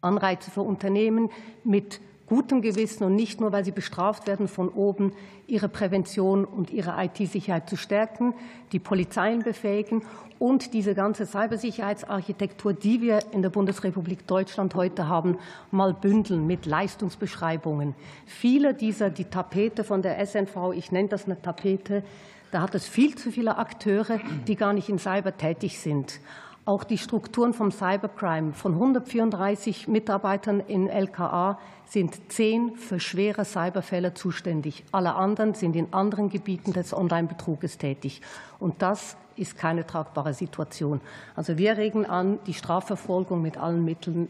Anreize für Unternehmen mit gutem Gewissen und nicht nur, weil sie bestraft werden von oben, ihre Prävention und ihre IT-Sicherheit zu stärken, die Polizeien befähigen und diese ganze Cybersicherheitsarchitektur, die wir in der Bundesrepublik Deutschland heute haben, mal bündeln mit Leistungsbeschreibungen. Viele dieser, die Tapete von der SNV, ich nenne das eine Tapete, da hat es viel zu viele Akteure, die gar nicht in Cyber tätig sind. Auch die Strukturen vom Cybercrime von 134 Mitarbeitern in LKA sind zehn für schwere Cyberfälle zuständig. Alle anderen sind in anderen Gebieten des Online-Betruges tätig. Und das ist keine tragbare Situation. Also wir regen an, die Strafverfolgung mit allen Mitteln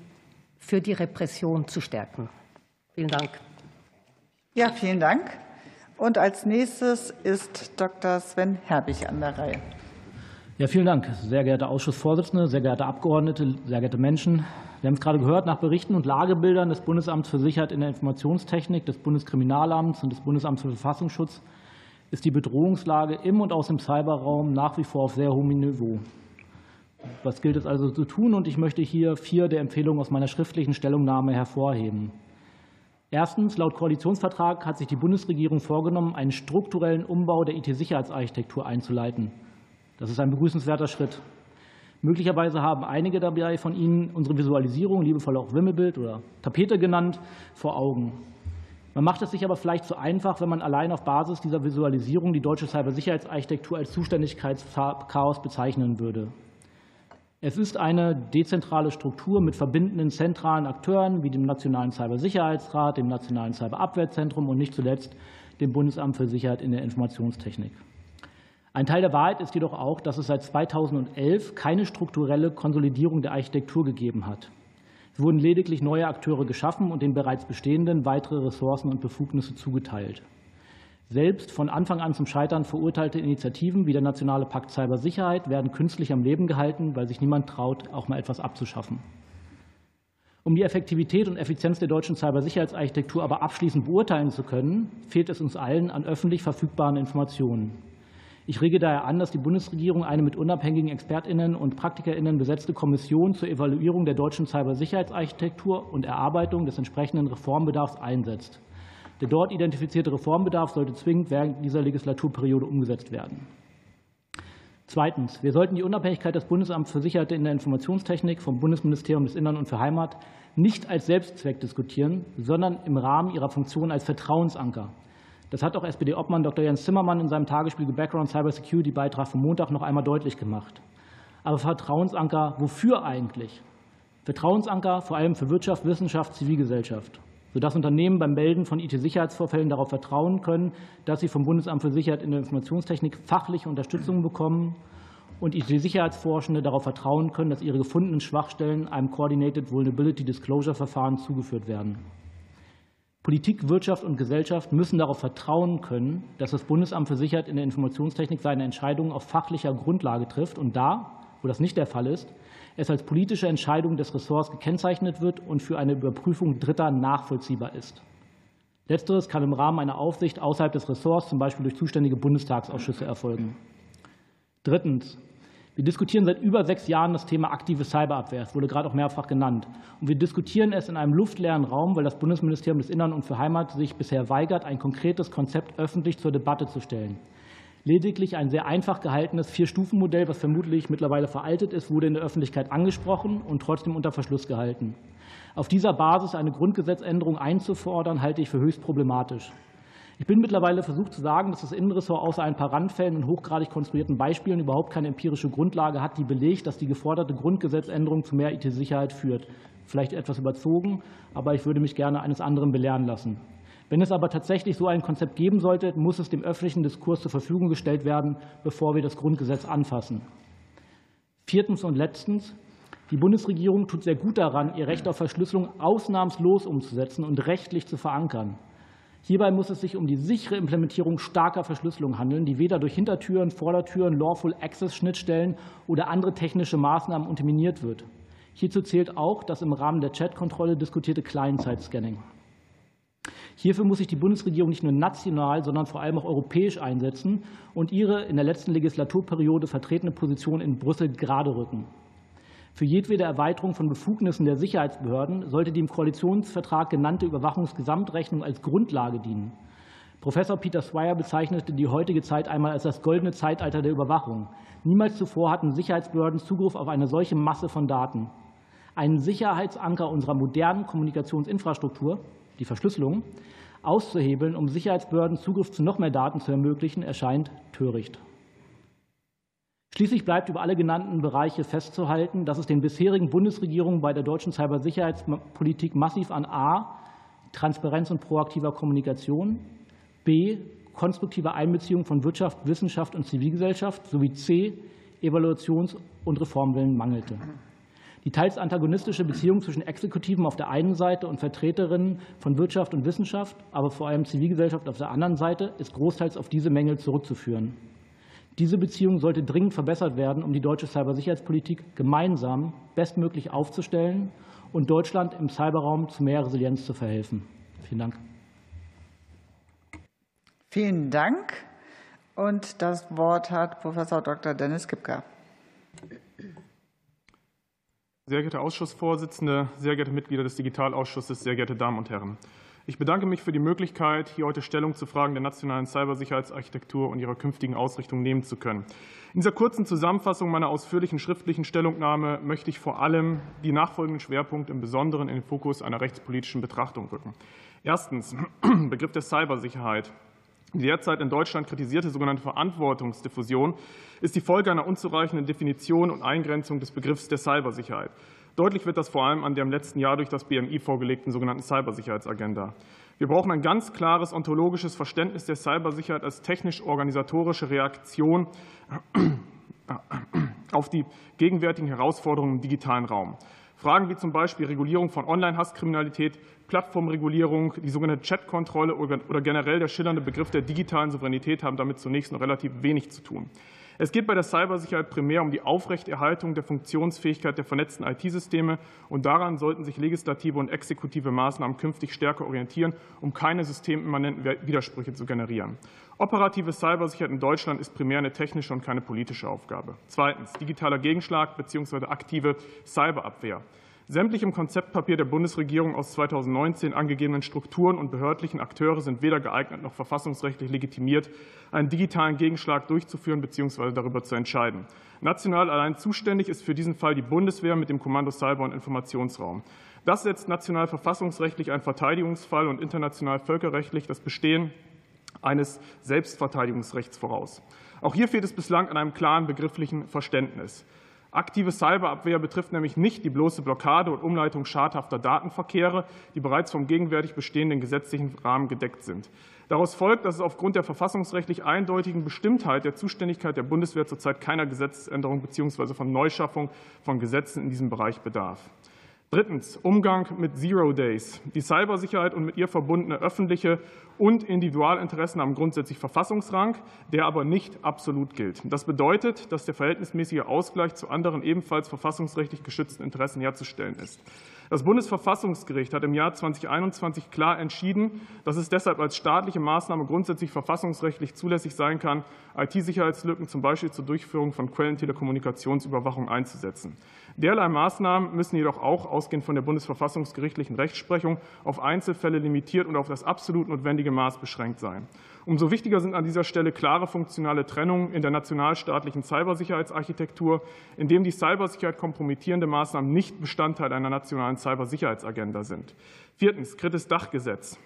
für die Repression zu stärken. Vielen Dank. Ja, vielen Dank. Und als nächstes ist Dr. Sven Herbig an der Reihe. Ja, vielen Dank, sehr geehrte Ausschussvorsitzende, sehr geehrte Abgeordnete, sehr geehrte Menschen. Wir haben es gerade gehört, nach Berichten und Lagebildern des Bundesamts für Sicherheit in der Informationstechnik, des Bundeskriminalamts und des Bundesamts für Verfassungsschutz ist die Bedrohungslage im und aus dem Cyberraum nach wie vor auf sehr hohem Niveau. Was gilt es also zu tun? Und ich möchte hier vier der Empfehlungen aus meiner schriftlichen Stellungnahme hervorheben. Erstens, laut Koalitionsvertrag hat sich die Bundesregierung vorgenommen, einen strukturellen Umbau der IT-Sicherheitsarchitektur einzuleiten. Das ist ein begrüßenswerter Schritt. Möglicherweise haben einige dabei von Ihnen unsere Visualisierung, liebevoll auch Wimmelbild oder Tapete genannt, vor Augen. Man macht es sich aber vielleicht zu einfach, wenn man allein auf Basis dieser Visualisierung die deutsche Cybersicherheitsarchitektur als Zuständigkeitschaos bezeichnen würde. Es ist eine dezentrale Struktur mit verbindenden zentralen Akteuren wie dem Nationalen Cybersicherheitsrat, dem Nationalen Cyberabwehrzentrum und nicht zuletzt dem Bundesamt für Sicherheit in der Informationstechnik. Ein Teil der Wahrheit ist jedoch auch, dass es seit 2011 keine strukturelle Konsolidierung der Architektur gegeben hat. Es wurden lediglich neue Akteure geschaffen und den bereits bestehenden weitere Ressourcen und Befugnisse zugeteilt. Selbst von Anfang an zum Scheitern verurteilte Initiativen wie der Nationale Pakt Cybersicherheit werden künstlich am Leben gehalten, weil sich niemand traut, auch mal etwas abzuschaffen. Um die Effektivität und Effizienz der deutschen Cybersicherheitsarchitektur aber abschließend beurteilen zu können, fehlt es uns allen an öffentlich verfügbaren Informationen. Ich rege daher an, dass die Bundesregierung eine mit unabhängigen ExpertInnen und PraktikerInnen besetzte Kommission zur Evaluierung der deutschen Cybersicherheitsarchitektur und Erarbeitung des entsprechenden Reformbedarfs einsetzt. Der dort identifizierte Reformbedarf sollte zwingend während dieser Legislaturperiode umgesetzt werden. Zweitens. Wir sollten die Unabhängigkeit des Bundesamts für Sicherheit in der Informationstechnik vom Bundesministerium des Innern und für Heimat nicht als Selbstzweck diskutieren, sondern im Rahmen ihrer Funktion als Vertrauensanker das hat auch SPD-Obmann Dr. Jens Zimmermann in seinem Tagesspiegel Background Cybersecurity-Beitrag vom Montag noch einmal deutlich gemacht. Aber Vertrauensanker, wofür eigentlich? Vertrauensanker vor allem für Wirtschaft, Wissenschaft, Zivilgesellschaft, sodass Unternehmen beim Melden von IT-Sicherheitsvorfällen darauf vertrauen können, dass sie vom Bundesamt für Sicherheit in der Informationstechnik fachliche Unterstützung bekommen und IT-Sicherheitsforschende darauf vertrauen können, dass ihre gefundenen Schwachstellen einem Coordinated Vulnerability Disclosure Verfahren zugeführt werden. Politik, Wirtschaft und Gesellschaft müssen darauf vertrauen können, dass das Bundesamt für Sicherheit in der Informationstechnik seine Entscheidungen auf fachlicher Grundlage trifft und da, wo das nicht der Fall ist, es als politische Entscheidung des Ressorts gekennzeichnet wird und für eine Überprüfung Dritter nachvollziehbar ist. Letzteres kann im Rahmen einer Aufsicht außerhalb des Ressorts, zum Beispiel durch zuständige Bundestagsausschüsse, erfolgen. Drittens. Wir diskutieren seit über sechs Jahren das Thema aktive Cyberabwehr. Es wurde gerade auch mehrfach genannt. Und wir diskutieren es in einem luftleeren Raum, weil das Bundesministerium des Innern und für Heimat sich bisher weigert, ein konkretes Konzept öffentlich zur Debatte zu stellen. Lediglich ein sehr einfach gehaltenes Vier-Stufen-Modell, was vermutlich mittlerweile veraltet ist, wurde in der Öffentlichkeit angesprochen und trotzdem unter Verschluss gehalten. Auf dieser Basis eine Grundgesetzänderung einzufordern, halte ich für höchst problematisch. Ich bin mittlerweile versucht zu sagen, dass das Innenressort außer ein paar Randfällen und hochgradig konstruierten Beispielen überhaupt keine empirische Grundlage hat, die belegt, dass die geforderte Grundgesetzänderung zu mehr IT-Sicherheit führt. Vielleicht etwas überzogen, aber ich würde mich gerne eines anderen belehren lassen. Wenn es aber tatsächlich so ein Konzept geben sollte, muss es dem öffentlichen Diskurs zur Verfügung gestellt werden, bevor wir das Grundgesetz anfassen. Viertens und letztens. Die Bundesregierung tut sehr gut daran, ihr Recht auf Verschlüsselung ausnahmslos umzusetzen und rechtlich zu verankern. Hierbei muss es sich um die sichere Implementierung starker Verschlüsselung handeln, die weder durch Hintertüren, Vordertüren, Lawful Access Schnittstellen oder andere technische Maßnahmen unterminiert wird. Hierzu zählt auch das im Rahmen der Chatkontrolle diskutierte Client-Side-Scanning. Hierfür muss sich die Bundesregierung nicht nur national, sondern vor allem auch europäisch einsetzen und ihre in der letzten Legislaturperiode vertretene Position in Brüssel gerade rücken. Für jedwede Erweiterung von Befugnissen der Sicherheitsbehörden sollte die im Koalitionsvertrag genannte Überwachungsgesamtrechnung als Grundlage dienen. Professor Peter Swire bezeichnete die heutige Zeit einmal als das goldene Zeitalter der Überwachung. Niemals zuvor hatten Sicherheitsbehörden Zugriff auf eine solche Masse von Daten. Einen Sicherheitsanker unserer modernen Kommunikationsinfrastruktur, die Verschlüsselung, auszuhebeln, um Sicherheitsbehörden Zugriff zu noch mehr Daten zu ermöglichen, erscheint töricht. Schließlich bleibt über alle genannten Bereiche festzuhalten, dass es den bisherigen Bundesregierungen bei der deutschen Cybersicherheitspolitik massiv an a. Transparenz und proaktiver Kommunikation, b. konstruktiver Einbeziehung von Wirtschaft, Wissenschaft und Zivilgesellschaft sowie c. Evaluations- und Reformwillen mangelte. Die teils antagonistische Beziehung zwischen Exekutiven auf der einen Seite und Vertreterinnen von Wirtschaft und Wissenschaft, aber vor allem Zivilgesellschaft auf der anderen Seite, ist großteils auf diese Mängel zurückzuführen. Diese Beziehung sollte dringend verbessert werden, um die deutsche Cybersicherheitspolitik gemeinsam bestmöglich aufzustellen und Deutschland im Cyberraum zu mehr Resilienz zu verhelfen. Vielen Dank. Vielen Dank. Und das Wort hat Professor Dr. Dennis Kipka. Sehr geehrte Ausschussvorsitzende, sehr geehrte Mitglieder des Digitalausschusses, sehr geehrte Damen und Herren! Ich bedanke mich für die Möglichkeit, hier heute Stellung zu Fragen der nationalen Cybersicherheitsarchitektur und ihrer künftigen Ausrichtung nehmen zu können. In dieser kurzen Zusammenfassung meiner ausführlichen schriftlichen Stellungnahme möchte ich vor allem die nachfolgenden Schwerpunkte im Besonderen in den Fokus einer rechtspolitischen Betrachtung rücken. Erstens Begriff der Cybersicherheit. Die derzeit in Deutschland kritisierte sogenannte Verantwortungsdiffusion ist die Folge einer unzureichenden Definition und Eingrenzung des Begriffs der Cybersicherheit. Deutlich wird das vor allem an der im letzten Jahr durch das BMI vorgelegten sogenannten Cybersicherheitsagenda. Wir brauchen ein ganz klares ontologisches Verständnis der Cybersicherheit als technisch-organisatorische Reaktion auf die gegenwärtigen Herausforderungen im digitalen Raum. Fragen wie zum Beispiel Regulierung von Online-Hasskriminalität, Plattformregulierung, die sogenannte Chatkontrolle oder generell der schillernde Begriff der digitalen Souveränität haben damit zunächst noch relativ wenig zu tun. Es geht bei der Cybersicherheit primär um die Aufrechterhaltung der Funktionsfähigkeit der vernetzten IT-Systeme, und daran sollten sich legislative und exekutive Maßnahmen künftig stärker orientieren, um keine systemimmanenten Widersprüche zu generieren. Operative Cybersicherheit in Deutschland ist primär eine technische und keine politische Aufgabe. Zweitens. Digitaler Gegenschlag bzw. aktive Cyberabwehr. Sämtliche im Konzeptpapier der Bundesregierung aus 2019 angegebenen Strukturen und behördlichen Akteure sind weder geeignet noch verfassungsrechtlich legitimiert, einen digitalen Gegenschlag durchzuführen bzw. darüber zu entscheiden. National allein zuständig ist für diesen Fall die Bundeswehr mit dem Kommando Cyber- und Informationsraum. Das setzt national verfassungsrechtlich einen Verteidigungsfall und international völkerrechtlich das Bestehen eines Selbstverteidigungsrechts voraus. Auch hier fehlt es bislang an einem klaren begrifflichen Verständnis. Aktive Cyberabwehr betrifft nämlich nicht die bloße Blockade und Umleitung schadhafter Datenverkehre, die bereits vom gegenwärtig bestehenden gesetzlichen Rahmen gedeckt sind. Daraus folgt, dass es aufgrund der verfassungsrechtlich eindeutigen Bestimmtheit der Zuständigkeit der Bundeswehr zurzeit keiner Gesetzesänderung bzw. von Neuschaffung von Gesetzen in diesem Bereich bedarf. Drittens. Umgang mit Zero Days. Die Cybersicherheit und mit ihr verbundene öffentliche und Individualinteressen haben grundsätzlich Verfassungsrang, der aber nicht absolut gilt. Das bedeutet, dass der verhältnismäßige Ausgleich zu anderen ebenfalls verfassungsrechtlich geschützten Interessen herzustellen ist. Das Bundesverfassungsgericht hat im Jahr 2021 klar entschieden, dass es deshalb als staatliche Maßnahme grundsätzlich verfassungsrechtlich zulässig sein kann, IT-Sicherheitslücken zum Beispiel zur Durchführung von Quellentelekommunikationsüberwachung einzusetzen. Derlei Maßnahmen müssen jedoch auch, ausgehend von der bundesverfassungsgerichtlichen Rechtsprechung, auf Einzelfälle limitiert und auf das absolut notwendige Maß beschränkt sein. Umso wichtiger sind an dieser Stelle klare funktionale Trennungen in der nationalstaatlichen Cybersicherheitsarchitektur, indem die Cybersicherheit kompromittierende Maßnahmen nicht Bestandteil einer nationalen Cybersicherheitsagenda sind. Viertens. Drittes Dachgesetz.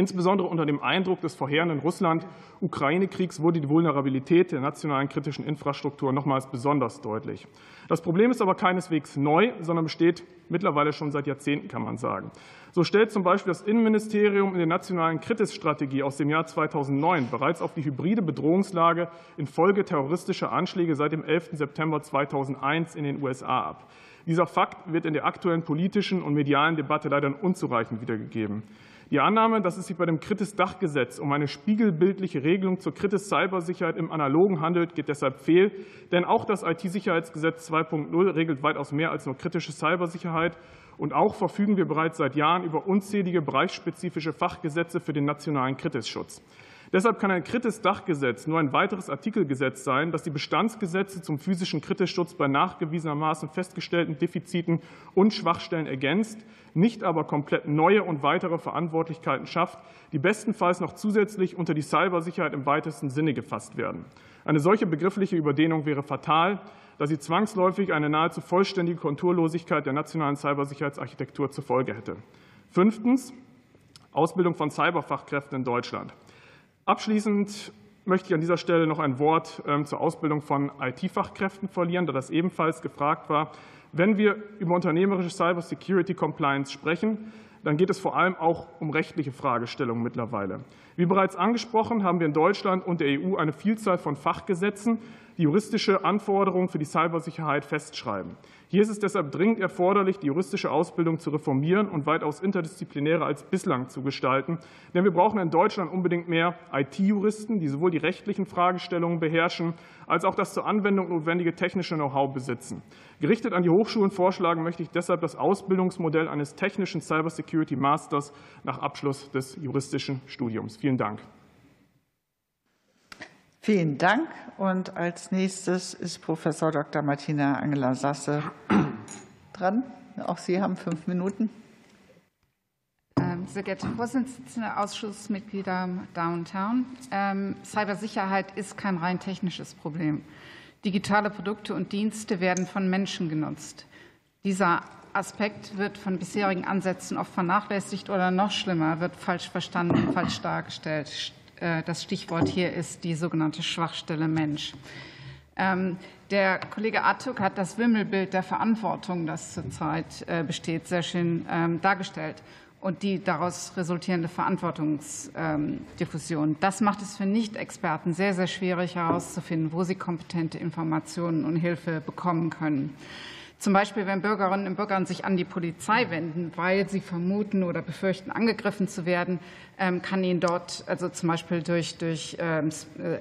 Insbesondere unter dem Eindruck des vorherenden Russland-Ukraine-Kriegs wurde die Vulnerabilität der nationalen kritischen Infrastruktur nochmals besonders deutlich. Das Problem ist aber keineswegs neu, sondern besteht mittlerweile schon seit Jahrzehnten, kann man sagen. So stellt zum Beispiel das Innenministerium in der nationalen Kritis-Strategie aus dem Jahr 2009 bereits auf die hybride Bedrohungslage infolge terroristischer Anschläge seit dem 11. September 2001 in den USA ab. Dieser Fakt wird in der aktuellen politischen und medialen Debatte leider unzureichend wiedergegeben. Die Annahme, dass es sich bei dem Kritis-Dachgesetz um eine spiegelbildliche Regelung zur Kritis-Cybersicherheit im Analogen handelt, geht deshalb fehl. Denn auch das IT-Sicherheitsgesetz 2.0 regelt weitaus mehr als nur kritische Cybersicherheit. Und auch verfügen wir bereits seit Jahren über unzählige bereichsspezifische Fachgesetze für den nationalen Kritisschutz. Deshalb kann ein Kritis-Dachgesetz nur ein weiteres Artikelgesetz sein, das die Bestandsgesetze zum physischen Kritisschutz bei nachgewiesenermaßen festgestellten Defiziten und Schwachstellen ergänzt, nicht aber komplett neue und weitere Verantwortlichkeiten schafft, die bestenfalls noch zusätzlich unter die Cybersicherheit im weitesten Sinne gefasst werden. Eine solche begriffliche Überdehnung wäre fatal, da sie zwangsläufig eine nahezu vollständige Konturlosigkeit der nationalen Cybersicherheitsarchitektur zur Folge hätte. Fünftens. Ausbildung von Cyberfachkräften in Deutschland. Abschließend möchte ich an dieser Stelle noch ein Wort ähm, zur Ausbildung von IT-Fachkräften verlieren, da das ebenfalls gefragt war. Wenn wir über unternehmerische Cyber Security Compliance sprechen, dann geht es vor allem auch um rechtliche Fragestellungen mittlerweile. Wie bereits angesprochen, haben wir in Deutschland und der EU eine Vielzahl von Fachgesetzen, die juristische Anforderungen für die Cybersicherheit festschreiben. Hier ist es deshalb dringend erforderlich, die juristische Ausbildung zu reformieren und weitaus interdisziplinärer als bislang zu gestalten. Denn wir brauchen in Deutschland unbedingt mehr IT-Juristen, die sowohl die rechtlichen Fragestellungen beherrschen, als auch das zur Anwendung notwendige technische Know-how besitzen. Gerichtet an die Hochschulen vorschlagen möchte ich deshalb das Ausbildungsmodell eines technischen Cybersecurity Masters nach Abschluss des juristischen Studiums. Vielen Dank. Vielen Dank. Und als nächstes ist Professor Dr. Martina Angela Sasse dran. Auch Sie haben fünf Minuten. Ähm, sehr geehrte Vorsitzende, Ausschussmitglieder Downtown. Ähm, Cybersicherheit ist kein rein technisches Problem. Digitale Produkte und Dienste werden von Menschen genutzt. Dieser Aspekt wird von bisherigen Ansätzen oft vernachlässigt oder noch schlimmer, wird falsch verstanden, falsch dargestellt. Äh, das Stichwort hier ist die sogenannte Schwachstelle Mensch. Ähm, der Kollege Attuk hat das Wimmelbild der Verantwortung, das zurzeit äh, besteht, sehr schön ähm, dargestellt und die daraus resultierende Verantwortungsdiffusion. Das macht es für Nicht-Experten sehr, sehr schwierig herauszufinden, wo sie kompetente Informationen und Hilfe bekommen können. Zum Beispiel, wenn Bürgerinnen und Bürger sich an die Polizei wenden, weil sie vermuten oder befürchten, angegriffen zu werden, ähm, kann ihnen dort, also zum Beispiel durch, durch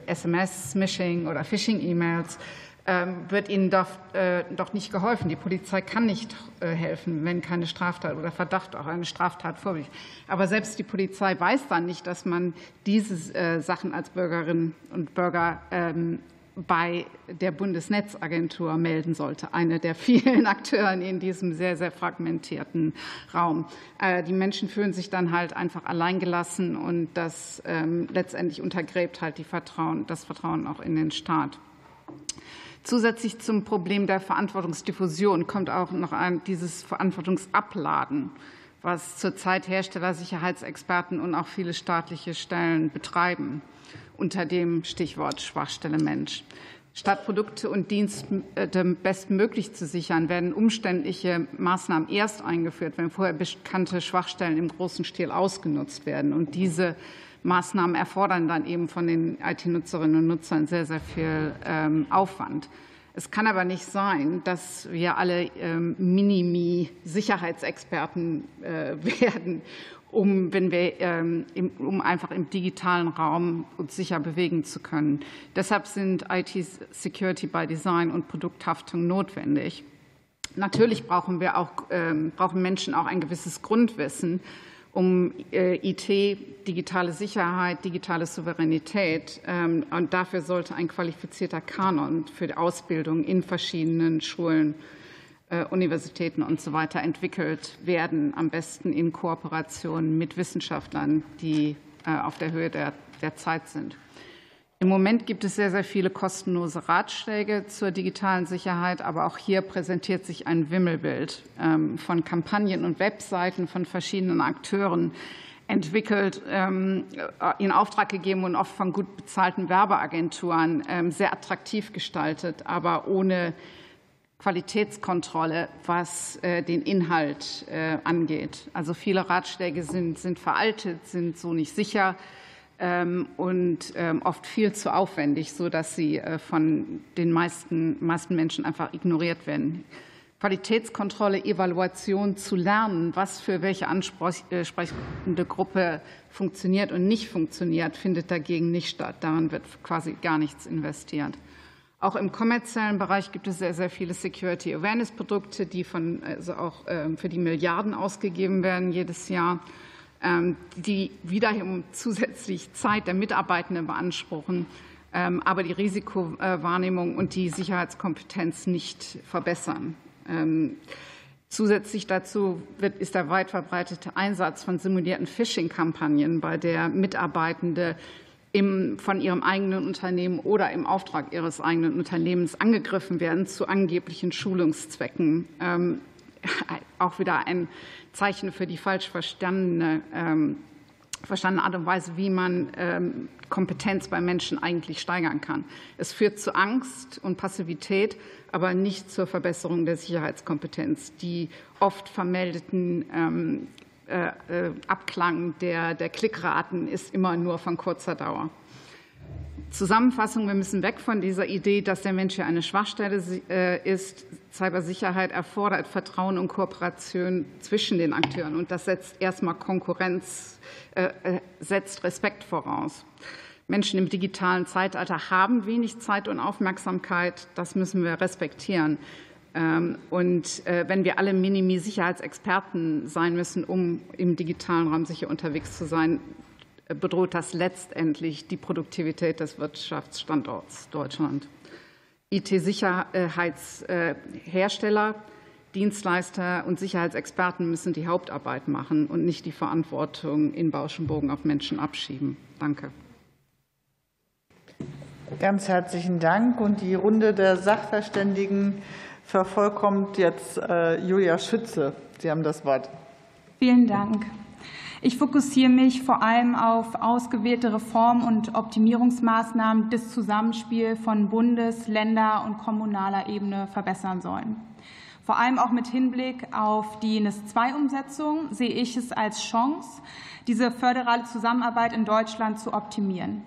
SMS-Smishing ähm, äh, oder Phishing-E-Mails, ähm, wird ihnen doch, äh, doch nicht geholfen. Die Polizei kann nicht äh, helfen, wenn keine Straftat oder Verdacht auch eine Straftat vorliegt. Aber selbst die Polizei weiß dann nicht, dass man diese Sachen als Bürgerinnen und Bürger bei der Bundesnetzagentur melden sollte, eine der vielen Akteuren in diesem sehr, sehr fragmentierten Raum. Äh, die Menschen fühlen sich dann halt einfach alleingelassen und das ähm, letztendlich untergräbt halt die Vertrauen, das Vertrauen auch in den Staat. Zusätzlich zum Problem der Verantwortungsdiffusion kommt auch noch ein, dieses Verantwortungsabladen, was zurzeit Hersteller, Sicherheitsexperten und auch viele staatliche Stellen betreiben unter dem Stichwort Schwachstelle Mensch. Statt Produkte und Dienste bestmöglich zu sichern, werden umständliche Maßnahmen erst eingeführt, wenn vorher bekannte Schwachstellen im großen Stil ausgenutzt werden. Und diese Maßnahmen erfordern dann eben von den IT-Nutzerinnen und Nutzern sehr, sehr viel ähm, Aufwand. Es kann aber nicht sein, dass wir alle ähm, Minimi-Sicherheitsexperten äh, werden um, wenn wir, ähm, um einfach im digitalen Raum uns sicher bewegen zu können. Deshalb sind IT-Security by Design und Produkthaftung notwendig. Natürlich brauchen wir auch, ähm, brauchen Menschen auch ein gewisses Grundwissen um äh, IT, digitale Sicherheit, digitale Souveränität. Ähm, und dafür sollte ein qualifizierter Kanon für die Ausbildung in verschiedenen Schulen äh, Universitäten und so weiter entwickelt werden, am besten in Kooperation mit Wissenschaftlern, die äh, auf der Höhe der, der Zeit sind. Im Moment gibt es sehr, sehr viele kostenlose Ratschläge zur digitalen Sicherheit, aber auch hier präsentiert sich ein Wimmelbild ähm, von Kampagnen und Webseiten von verschiedenen Akteuren entwickelt, ähm, in Auftrag gegeben und oft von gut bezahlten Werbeagenturen ähm, sehr attraktiv gestaltet, aber ohne Qualitätskontrolle, was äh, den Inhalt äh, angeht. Also viele Ratschläge sind, sind veraltet, sind so nicht sicher ähm, und ähm, oft viel zu aufwendig, sodass sie äh, von den meisten, meisten Menschen einfach ignoriert werden. Qualitätskontrolle, Evaluation zu lernen, was für welche ansprechende Gruppe funktioniert und nicht funktioniert, findet dagegen nicht statt. Daran wird quasi gar nichts investiert. Auch im kommerziellen Bereich gibt es sehr, sehr viele Security Awareness Produkte, die von, also auch ähm, für die Milliarden ausgegeben werden jedes Jahr, ähm, die wiederum zusätzlich Zeit der Mitarbeitenden beanspruchen, ähm, aber die Risikowahrnehmung und die Sicherheitskompetenz nicht verbessern. Zusätzlich dazu wird, ist der weit verbreitete Einsatz von simulierten Phishing-Kampagnen, bei der Mitarbeitende im, von ihrem eigenen Unternehmen oder im Auftrag ihres eigenen Unternehmens angegriffen werden zu angeblichen Schulungszwecken. Ähm, auch wieder ein Zeichen für die falsch verstandene, ähm, verstandene Art und Weise, wie man ähm, Kompetenz bei Menschen eigentlich steigern kann. Es führt zu Angst und Passivität, aber nicht zur Verbesserung der Sicherheitskompetenz. Die oft vermeldeten ähm, äh, äh, Abklang der, der Klickraten ist immer nur von kurzer Dauer. Zusammenfassung, wir müssen weg von dieser Idee, dass der Mensch ja eine Schwachstelle äh, ist. Cybersicherheit erfordert Vertrauen und Kooperation zwischen den Akteuren. Und das setzt erstmal Konkurrenz, setzt Respekt voraus. Menschen im digitalen Zeitalter haben wenig Zeit und Aufmerksamkeit. Das müssen wir respektieren. Ähm, und äh, wenn wir alle Minimi-Sicherheitsexperten sein müssen, um im digitalen Raum sicher unterwegs zu sein, äh, bedroht das letztendlich die Produktivität des Wirtschaftsstandorts Deutschland. IT-Sicherheitshersteller, Dienstleister und Sicherheitsexperten müssen die Hauptarbeit machen und nicht die Verantwortung in Bausch und Bogen auf Menschen abschieben. Danke. Ganz herzlichen Dank. Und die Runde der Sachverständigen vervollkommt jetzt äh, Julia Schütze. Sie haben das Wort. Vielen Dank. Ich fokussiere mich vor allem auf ausgewählte Reform- und Optimierungsmaßnahmen, die das Zusammenspiel von Bundes-, Länder- und kommunaler Ebene verbessern sollen. Vor allem auch mit Hinblick auf die NIS-2-Umsetzung sehe ich es als Chance, diese föderale Zusammenarbeit in Deutschland zu optimieren.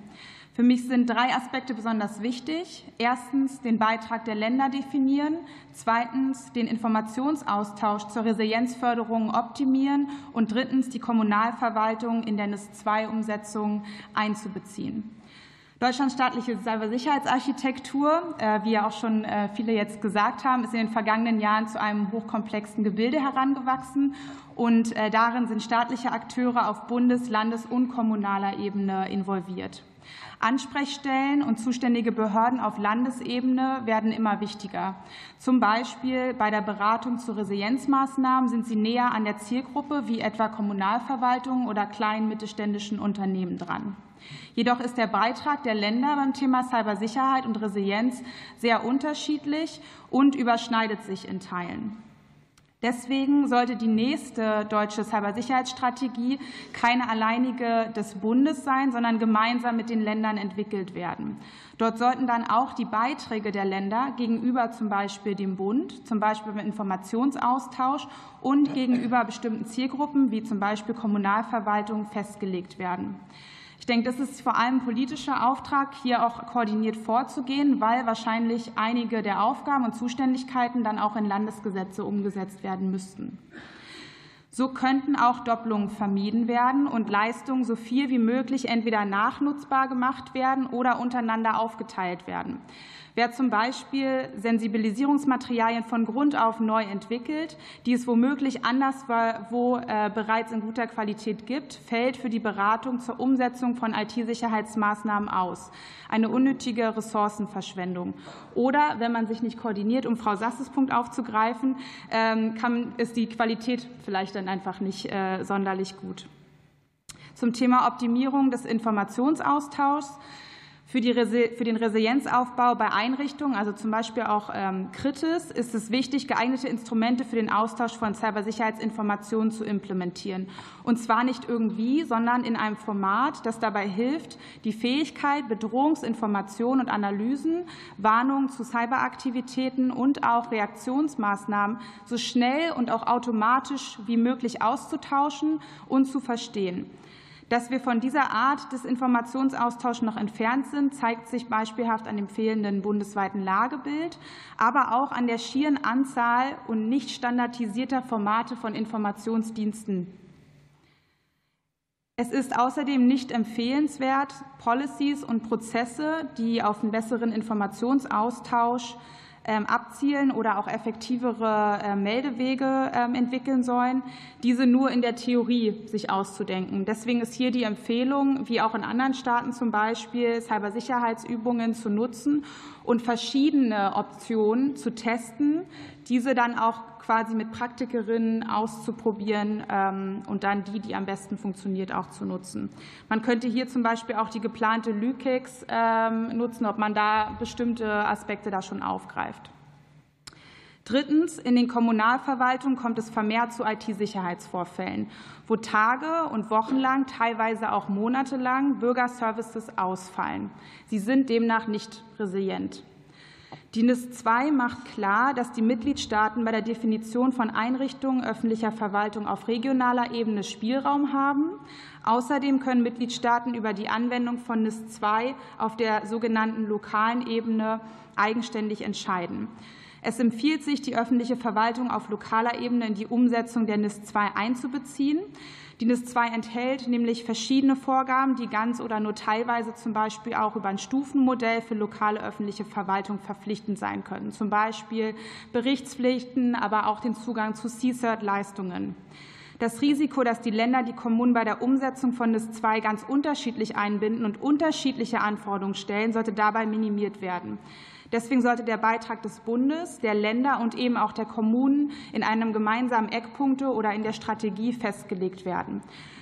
Für mich sind drei Aspekte besonders wichtig. Erstens den Beitrag der Länder definieren, zweitens den Informationsaustausch zur Resilienzförderung optimieren und drittens die Kommunalverwaltung in der NIS-2-Umsetzung einzubeziehen. Deutschlands staatliche Cybersicherheitsarchitektur, äh, wie ja auch schon äh, viele jetzt gesagt haben, ist in den vergangenen Jahren zu einem hochkomplexen Gebilde herangewachsen. Und äh, darin sind staatliche Akteure auf Bundes-, Landes- und kommunaler Ebene involviert. Ansprechstellen und zuständige Behörden auf Landesebene werden immer wichtiger. Zum Beispiel bei der Beratung zu Resilienzmaßnahmen sind sie näher an der Zielgruppe wie etwa Kommunalverwaltungen oder kleinen mittelständischen Unternehmen dran. Jedoch ist der Beitrag der Länder beim Thema Cybersicherheit und Resilienz sehr unterschiedlich und überschneidet sich in Teilen. Deswegen sollte die nächste deutsche Cybersicherheitsstrategie keine alleinige des Bundes sein, sondern gemeinsam mit den Ländern entwickelt werden. Dort sollten dann auch die Beiträge der Länder gegenüber zum Beispiel dem Bund, zum Beispiel im Informationsaustausch und gegenüber bestimmten Zielgruppen wie zum Beispiel Kommunalverwaltung festgelegt werden. Ich denke, das ist vor allem politischer Auftrag, hier auch koordiniert vorzugehen, weil wahrscheinlich einige der Aufgaben und Zuständigkeiten dann auch in Landesgesetze umgesetzt werden müssten. So könnten auch Doppelungen vermieden werden und Leistungen so viel wie möglich entweder nachnutzbar gemacht werden oder untereinander aufgeteilt werden. Wer zum Beispiel Sensibilisierungsmaterialien von Grund auf neu entwickelt, die es womöglich anderswo äh, bereits in guter Qualität gibt, fällt für die Beratung zur Umsetzung von IT-Sicherheitsmaßnahmen aus. Eine unnötige Ressourcenverschwendung. Oder wenn man sich nicht koordiniert, um Frau Sasses Punkt aufzugreifen, ähm, kann, ist die Qualität vielleicht dann einfach nicht äh, sonderlich gut. Zum Thema Optimierung des Informationsaustauschs für, die, für den Resilienzaufbau bei Einrichtungen, also zum Beispiel auch ähm, Kritis, ist es wichtig, geeignete Instrumente für den Austausch von Cybersicherheitsinformationen zu implementieren. Und zwar nicht irgendwie, sondern in einem Format, das dabei hilft, die Fähigkeit, Bedrohungsinformationen und Analysen, Warnungen zu Cyberaktivitäten und auch Reaktionsmaßnahmen so schnell und auch automatisch wie möglich auszutauschen und zu verstehen. Dass wir von dieser Art des Informationsaustauschs noch entfernt sind, zeigt sich beispielhaft an dem fehlenden bundesweiten Lagebild, aber auch an der schieren Anzahl und nicht standardisierter Formate von Informationsdiensten. Es ist außerdem nicht empfehlenswert, Policies und Prozesse, die auf einen besseren Informationsaustausch abzielen oder auch effektivere äh, Meldewege ähm, entwickeln sollen, diese nur in der Theorie sich auszudenken. Deswegen ist hier die Empfehlung, wie auch in anderen Staaten zum Beispiel, Cybersicherheitsübungen zu nutzen und verschiedene Optionen zu testen, diese dann auch quasi mit Praktikerinnen auszuprobieren ähm, und dann die, die am besten funktioniert, auch zu nutzen. Man könnte hier zum Beispiel auch die geplante LÜKEX ähm, nutzen, ob man da bestimmte Aspekte da schon aufgreift. Drittens, in den Kommunalverwaltungen kommt es vermehrt zu IT-Sicherheitsvorfällen, wo Tage und Wochen lang, teilweise auch monatelang Bürgerservices ausfallen. Sie sind demnach nicht resilient. Die NIS II macht klar, dass die Mitgliedstaaten bei der Definition von Einrichtungen öffentlicher Verwaltung auf regionaler Ebene Spielraum haben. Außerdem können Mitgliedstaaten über die Anwendung von NIS II auf der sogenannten lokalen Ebene eigenständig entscheiden. Es empfiehlt sich, die öffentliche Verwaltung auf lokaler Ebene in die Umsetzung der NIS II einzubeziehen. Die NIS II enthält nämlich verschiedene Vorgaben, die ganz oder nur teilweise zum Beispiel auch über ein Stufenmodell für lokale öffentliche Verwaltung verpflichtend sein können, zum Beispiel Berichtspflichten, aber auch den Zugang zu CSIRT-Leistungen. Das Risiko, dass die Länder die Kommunen bei der Umsetzung von NIS II ganz unterschiedlich einbinden und unterschiedliche Anforderungen stellen, sollte dabei minimiert werden. Deswegen sollte der Beitrag des Bundes, der Länder und eben auch der Kommunen in einem gemeinsamen Eckpunkte oder in der Strategie festgelegt werden.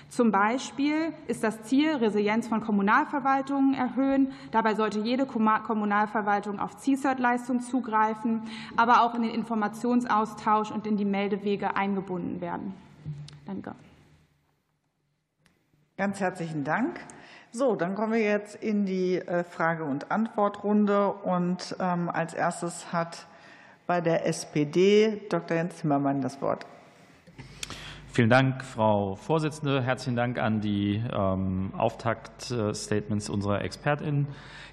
Zum Beispiel ist das Ziel, Resilienz von Kommunalverwaltungen erhöhen. Dabei sollte jede Kommunalverwaltung auf CSIRT-Leistung zugreifen, aber auch in den Informationsaustausch und in die Meldewege eingebunden werden. Danke. Ganz herzlichen Dank. So, dann kommen wir jetzt in die äh, Frage- und Antwortrunde. Und ähm, als erstes hat bei der SPD Dr. Jens Zimmermann das Wort. Vielen Dank, Frau Vorsitzende. Herzlichen Dank an die ähm, Auftaktstatements unserer ExpertInnen.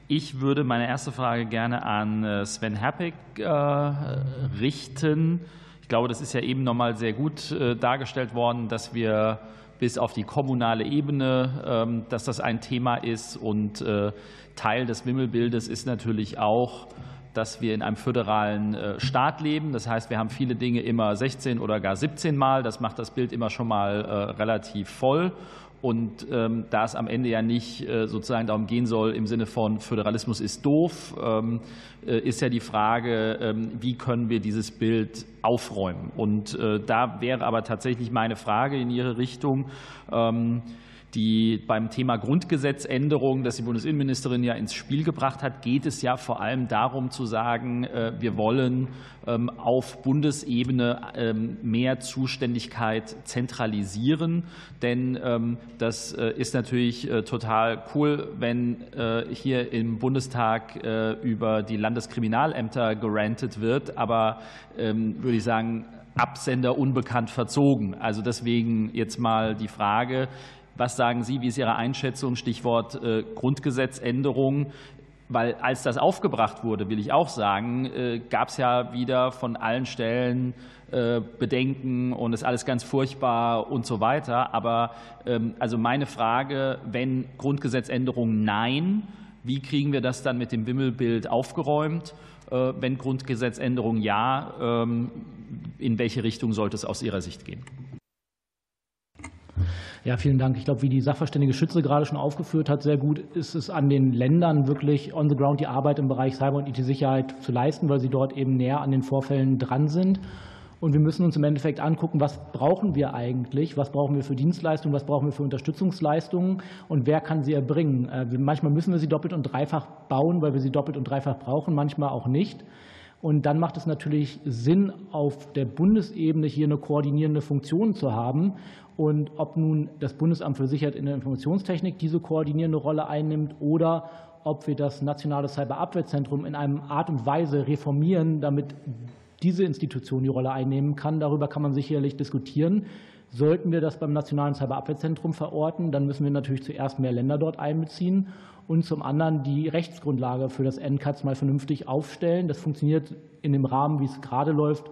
Ich würde meine erste Frage gerne an äh, Sven Herpig äh, richten. Ich glaube, das ist ja eben nochmal sehr gut dargestellt worden, dass wir bis auf die kommunale Ebene, ähm, dass das ein Thema ist. Und äh, Teil des Wimmelbildes ist natürlich auch, dass wir in einem föderalen äh, Staat leben. Das heißt, wir haben viele Dinge immer 16 oder gar 17 Mal. Das macht das Bild immer schon mal äh, relativ voll. Und ähm, da es am Ende ja nicht äh, sozusagen darum gehen soll, im Sinne von Föderalismus ist doof, ähm, äh, ist ja die Frage, ähm, wie können wir dieses Bild aufräumen. Und äh, da wäre aber tatsächlich meine Frage in Ihre Richtung. Ähm, die beim Thema Grundgesetzänderung, das die Bundesinnenministerin ja ins Spiel gebracht hat, geht es ja vor allem darum zu sagen, äh, wir wollen ähm, auf Bundesebene ähm, mehr Zuständigkeit zentralisieren. Denn ähm, das äh, ist natürlich äh, total cool, wenn hier im Bundestag über die Landeskriminalämter gerantet wird. Aber würde ich sagen, Absender unbekannt verzogen. Also deswegen jetzt mal die Frage, was sagen Sie, wie ist Ihre Einschätzung, Stichwort äh, Grundgesetzänderung? Weil als das aufgebracht wurde, will ich auch sagen, äh, gab es ja wieder von allen Stellen äh, Bedenken und ist alles ganz furchtbar und so weiter. Aber ähm, also meine Frage, wenn Grundgesetzänderung nein, wie kriegen wir das dann mit dem Wimmelbild aufgeräumt? Wenn Grundgesetzänderung ja, ähm, in welche Richtung sollte es aus Ihrer Sicht gehen? Ja, vielen Dank. Ich glaube, wie die Sachverständige Schütze gerade schon aufgeführt hat, sehr gut ist es an den Ländern wirklich on the ground die Arbeit im Bereich Cyber- und IT-Sicherheit zu leisten, weil sie dort eben näher an den Vorfällen dran sind. Und wir müssen uns im Endeffekt angucken, was brauchen wir eigentlich, was brauchen wir für Dienstleistungen, was brauchen wir für Unterstützungsleistungen und wer kann sie erbringen. Äh, manchmal müssen wir sie doppelt und dreifach bauen, weil wir sie doppelt und dreifach brauchen, manchmal auch nicht. Und dann macht es natürlich Sinn, auf der Bundesebene hier eine koordinierende Funktion zu haben. Und ob nun das Bundesamt für Sicherheit in der Informationstechnik diese koordinierende Rolle einnimmt oder ob wir das nationale Cyberabwehrzentrum in einer Art und Weise reformieren, damit diese Institution die Rolle einnehmen kann, darüber kann man sicherlich diskutieren. Sollten wir das beim Nationalen Cyberabwehrzentrum verorten, dann müssen wir natürlich zuerst mehr Länder dort einbeziehen und zum anderen die Rechtsgrundlage für das NCATS mal vernünftig aufstellen. Das funktioniert in dem Rahmen, wie es gerade läuft,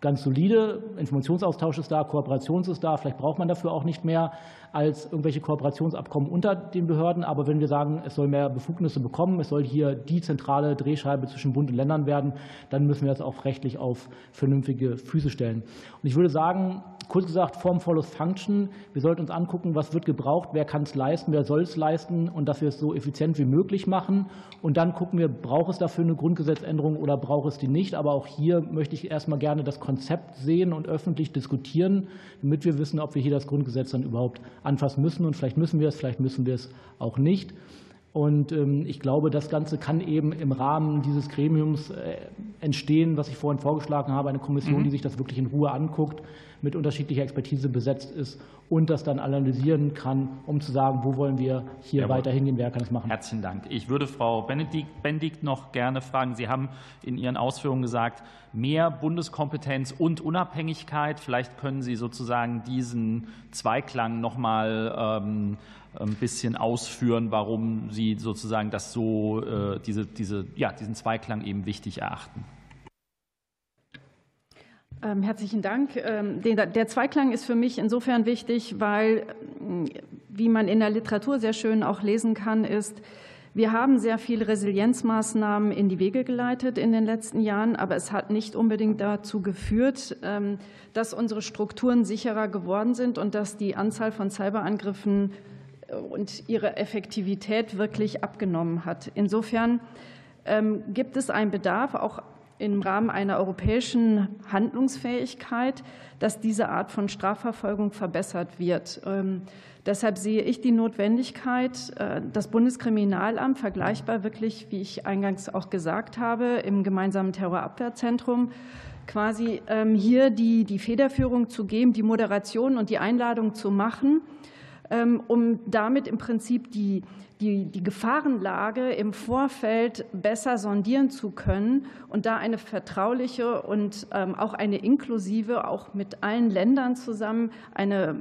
ganz solide. Informationsaustausch ist da, Kooperation ist da. Vielleicht braucht man dafür auch nicht mehr als irgendwelche Kooperationsabkommen unter den Behörden. Aber wenn wir sagen, es soll mehr Befugnisse bekommen, es soll hier die zentrale Drehscheibe zwischen Bund und Ländern werden, dann müssen wir das auch rechtlich auf vernünftige Füße stellen. Und ich würde sagen, kurz gesagt, Form follows Function. Wir sollten uns angucken, was wird gebraucht, wer kann es leisten, wer soll es leisten und dass wir es so effizient wie möglich machen. Und dann gucken wir, braucht es dafür eine Grundgesetzänderung oder braucht es die nicht. Aber auch hier möchte ich erstmal gerne das Konzept sehen und öffentlich diskutieren, damit wir wissen, ob wir hier das Grundgesetz dann überhaupt anfassen müssen. Und vielleicht müssen wir es, vielleicht müssen wir es auch nicht. Und ähm, ich glaube, das Ganze kann eben im Rahmen dieses Gremiums äh, entstehen, was ich vorhin vorgeschlagen habe, eine Kommission, mhm. die sich das wirklich in Ruhe anguckt, mit unterschiedlicher Expertise besetzt ist und das dann analysieren kann, um zu sagen, wo wollen wir hier Jawohl. weiter hingehen, wer kann es machen. Herzlichen Dank. Ich würde Frau Benedikt, noch gerne fragen. Sie haben in Ihren Ausführungen gesagt, mehr Bundeskompetenz und Unabhängigkeit. Vielleicht können Sie sozusagen diesen Zweiklang noch mal ähm, ein bisschen ausführen, warum Sie sozusagen das so, äh, diese, diese, ja, diesen Zweiklang eben wichtig erachten. Ähm, herzlichen Dank. Ähm, der Zweiklang ist für mich insofern wichtig, weil, wie man in der Literatur sehr schön auch lesen kann, ist, wir haben sehr viele Resilienzmaßnahmen in die Wege geleitet in den letzten Jahren, aber es hat nicht unbedingt dazu geführt, ähm, dass unsere Strukturen sicherer geworden sind und dass die Anzahl von Cyberangriffen äh, und ihre Effektivität wirklich abgenommen hat. Insofern gibt es einen Bedarf, auch im Rahmen einer europäischen Handlungsfähigkeit, dass diese Art von Strafverfolgung verbessert wird. Ähm, deshalb sehe ich die Notwendigkeit, äh, das Bundeskriminalamt vergleichbar wirklich, wie ich eingangs auch gesagt habe, im gemeinsamen Terrorabwehrzentrum quasi ähm, hier die, die Federführung zu geben, die Moderation und die Einladung zu machen, ähm, um damit im Prinzip die, die, die Gefahrenlage im Vorfeld besser sondieren zu können und da eine vertrauliche und ähm, auch eine inklusive, auch mit allen Ländern zusammen, eine,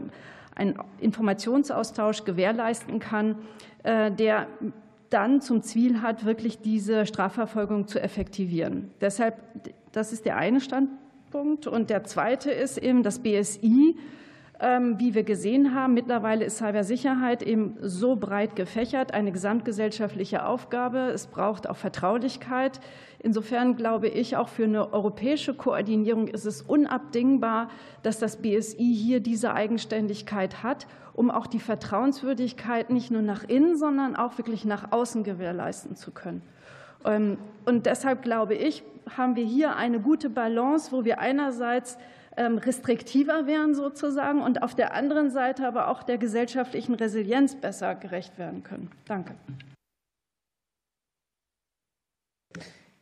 einen Informationsaustausch gewährleisten kann, äh, der dann zum Ziel hat, wirklich diese Strafverfolgung zu effektivieren. Deshalb, das ist der eine Standpunkt. Und der zweite ist eben das BSI ähm, wie wir gesehen haben, mittlerweile ist Cybersicherheit eben so breit gefächert, eine gesamtgesellschaftliche Aufgabe. Es braucht auch Vertraulichkeit. Insofern glaube ich, auch für eine europäische Koordinierung ist es unabdingbar, dass das BSI hier diese Eigenständigkeit hat, um auch die Vertrauenswürdigkeit nicht nur nach innen, sondern auch wirklich nach außen gewährleisten zu können. Ähm, und deshalb glaube ich, haben wir hier eine gute Balance, wo wir einerseits ähm, restriktiver wären sozusagen und auf der anderen Seite aber auch der gesellschaftlichen Resilienz besser gerecht werden können. Danke.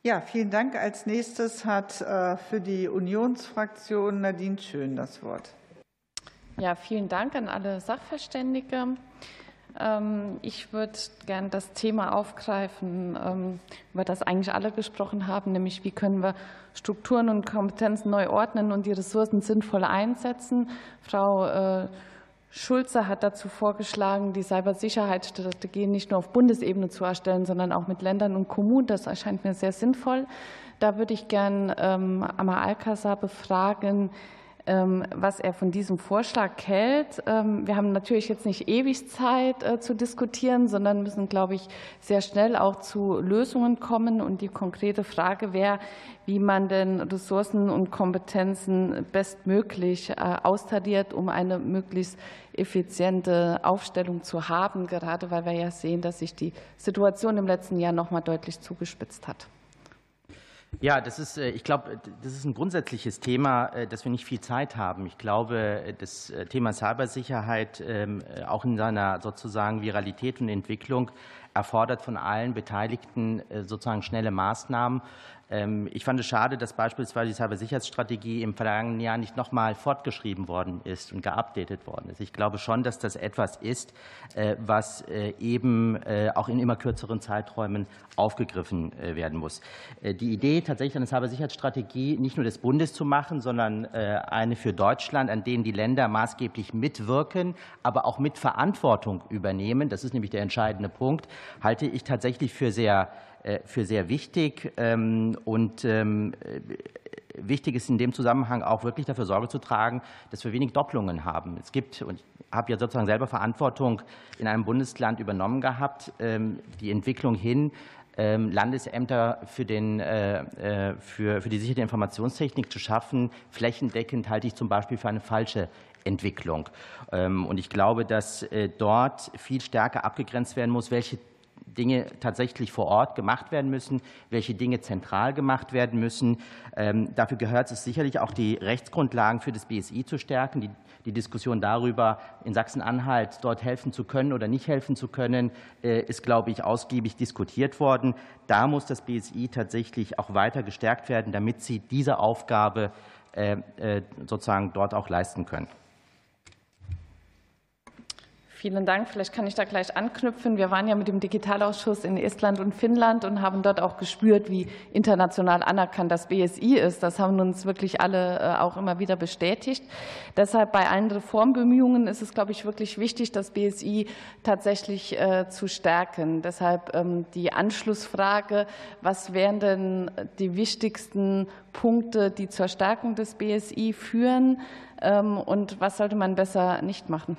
Ja, vielen Dank. Als nächstes hat äh, für die Unionsfraktion Nadine Schön das Wort. Ja, vielen Dank an alle Sachverständige. Ähm, ich würde gerne das Thema aufgreifen, ähm, über das eigentlich alle gesprochen haben, nämlich wie können wir Strukturen und Kompetenzen neu ordnen und die Ressourcen sinnvoll einsetzen. Frau äh, Schulze hat dazu vorgeschlagen, die Cybersicherheitsstrategie nicht nur auf Bundesebene zu erstellen, sondern auch mit Ländern und Kommunen. Das erscheint mir sehr sinnvoll. Da würde ich gerne ähm, Amar Alcázar befragen, was er von diesem Vorschlag hält. Ähm, wir haben natürlich jetzt nicht ewig Zeit äh, zu diskutieren, sondern müssen, glaube ich, sehr schnell auch zu Lösungen kommen. Und die konkrete Frage wäre, wie man denn Ressourcen und Kompetenzen bestmöglich äh, austariert, um eine möglichst effiziente Aufstellung zu haben, gerade weil wir ja sehen, dass sich die Situation im letzten Jahr noch mal deutlich zugespitzt hat. Ja, das ist, äh, ich glaube, das ist ein grundsätzliches Thema, äh, dass wir nicht viel Zeit haben. Ich glaube, das äh, Thema Cybersicherheit ähm, auch in seiner sozusagen Viralität und Entwicklung erfordert von allen Beteiligten sozusagen schnelle Maßnahmen. Ähm, ich fand es schade, dass beispielsweise die Cybersicherheitsstrategie im vergangenen Jahr nicht noch mal fortgeschrieben worden ist und geupdatet worden ist. Ich glaube schon, dass das etwas ist, äh, was äh, eben äh, auch in immer kürzeren Zeiträumen aufgegriffen werden muss. Die Idee, tatsächlich eine Cybersicherheitsstrategie nicht nur des Bundes zu machen, sondern eine für Deutschland, an denen die Länder maßgeblich mitwirken, aber auch mit Verantwortung übernehmen, das ist nämlich der entscheidende Punkt, halte ich tatsächlich für sehr für sehr wichtig. Ähm, und ähm, äh, wichtig ist in dem Zusammenhang auch wirklich dafür Sorge zu tragen, dass wir wenig Doppelungen haben. Es gibt, und ich habe ja sozusagen selber Verantwortung in einem Bundesland übernommen gehabt, ähm, die Entwicklung hin, Landesämter für, den, äh, für, für die sichere Informationstechnik zu schaffen, flächendeckend halte ich zum Beispiel für eine falsche Entwicklung. Und ich glaube, dass dort viel stärker abgegrenzt werden muss, welche Dinge tatsächlich vor Ort gemacht werden müssen, welche Dinge zentral gemacht werden müssen. Ähm, dafür gehört es sicherlich auch, die Rechtsgrundlagen für das BSI zu stärken. Die, die Diskussion darüber, in Sachsen-Anhalt dort helfen zu können oder nicht helfen zu können, äh, ist, glaube ich, ausgiebig diskutiert worden. Da muss das BSI tatsächlich auch weiter gestärkt werden, damit sie diese Aufgabe äh, äh, sozusagen dort auch leisten können. Vielen Dank. Vielleicht kann ich da gleich anknüpfen. Wir waren ja mit dem Digitalausschuss in Estland und Finnland und haben dort auch gespürt, wie international anerkannt das BSI ist. Das haben uns wirklich alle äh, auch immer wieder bestätigt. Deshalb bei allen Reformbemühungen ist es, glaube ich, wirklich wichtig, das BSI tatsächlich äh, zu stärken. Deshalb ähm, die Anschlussfrage, was wären denn die wichtigsten Punkte, die zur Stärkung des BSI führen ähm, und was sollte man besser nicht machen?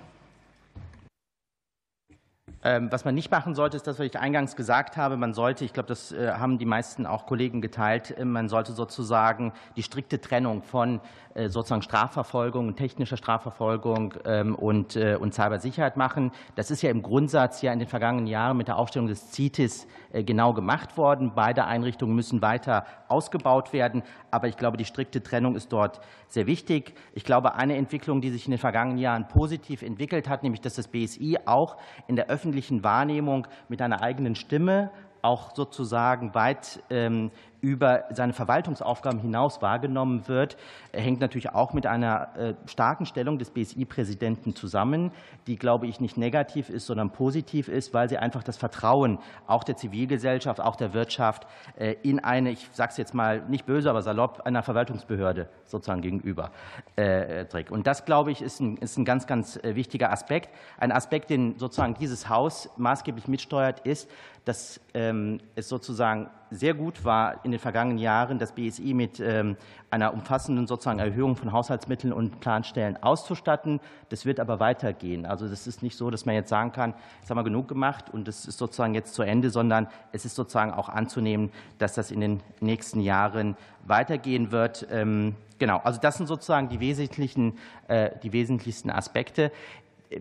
Ähm, was man nicht machen sollte, ist das, was ich eingangs gesagt habe. Man sollte, ich glaube, das äh, haben die meisten auch Kollegen geteilt, äh, man sollte sozusagen die strikte Trennung von äh, sozusagen Strafverfolgung, technischer Strafverfolgung ähm, und, und Cybersicherheit machen. Das ist ja im Grundsatz ja in den vergangenen Jahren mit der Aufstellung des CITES genau gemacht worden. Beide Einrichtungen müssen weiter ausgebaut werden. Aber ich glaube, die strikte Trennung ist dort sehr wichtig. Ich glaube, eine Entwicklung, die sich in den vergangenen Jahren positiv entwickelt hat, nämlich dass das BSI auch in der öffentlichen Wahrnehmung mit einer eigenen Stimme auch sozusagen weit ähm, über seine Verwaltungsaufgaben hinaus wahrgenommen wird, hängt natürlich auch mit einer äh, starken Stellung des BSI-Präsidenten zusammen, die, glaube ich, nicht negativ ist, sondern positiv ist, weil sie einfach das Vertrauen auch der Zivilgesellschaft, auch der Wirtschaft äh, in eine, ich sage es jetzt mal nicht böse, aber salopp, einer Verwaltungsbehörde sozusagen gegenüber äh, trägt. Und das, glaube ich, ist ein, ist ein ganz, ganz wichtiger Aspekt. Ein Aspekt, den sozusagen dieses Haus maßgeblich mitsteuert, ist, dass ähm, es sozusagen sehr gut war, in den vergangenen Jahren das BSI mit ähm, einer umfassenden sozusagen Erhöhung von Haushaltsmitteln und Planstellen auszustatten. Das wird aber weitergehen. Also das ist nicht so, dass man jetzt sagen kann, jetzt haben wir genug gemacht und das ist sozusagen jetzt zu Ende, sondern es ist sozusagen auch anzunehmen, dass das in den nächsten Jahren weitergehen wird. Ähm, genau, also das sind sozusagen die wesentlichen, äh, die wesentlichsten Aspekte.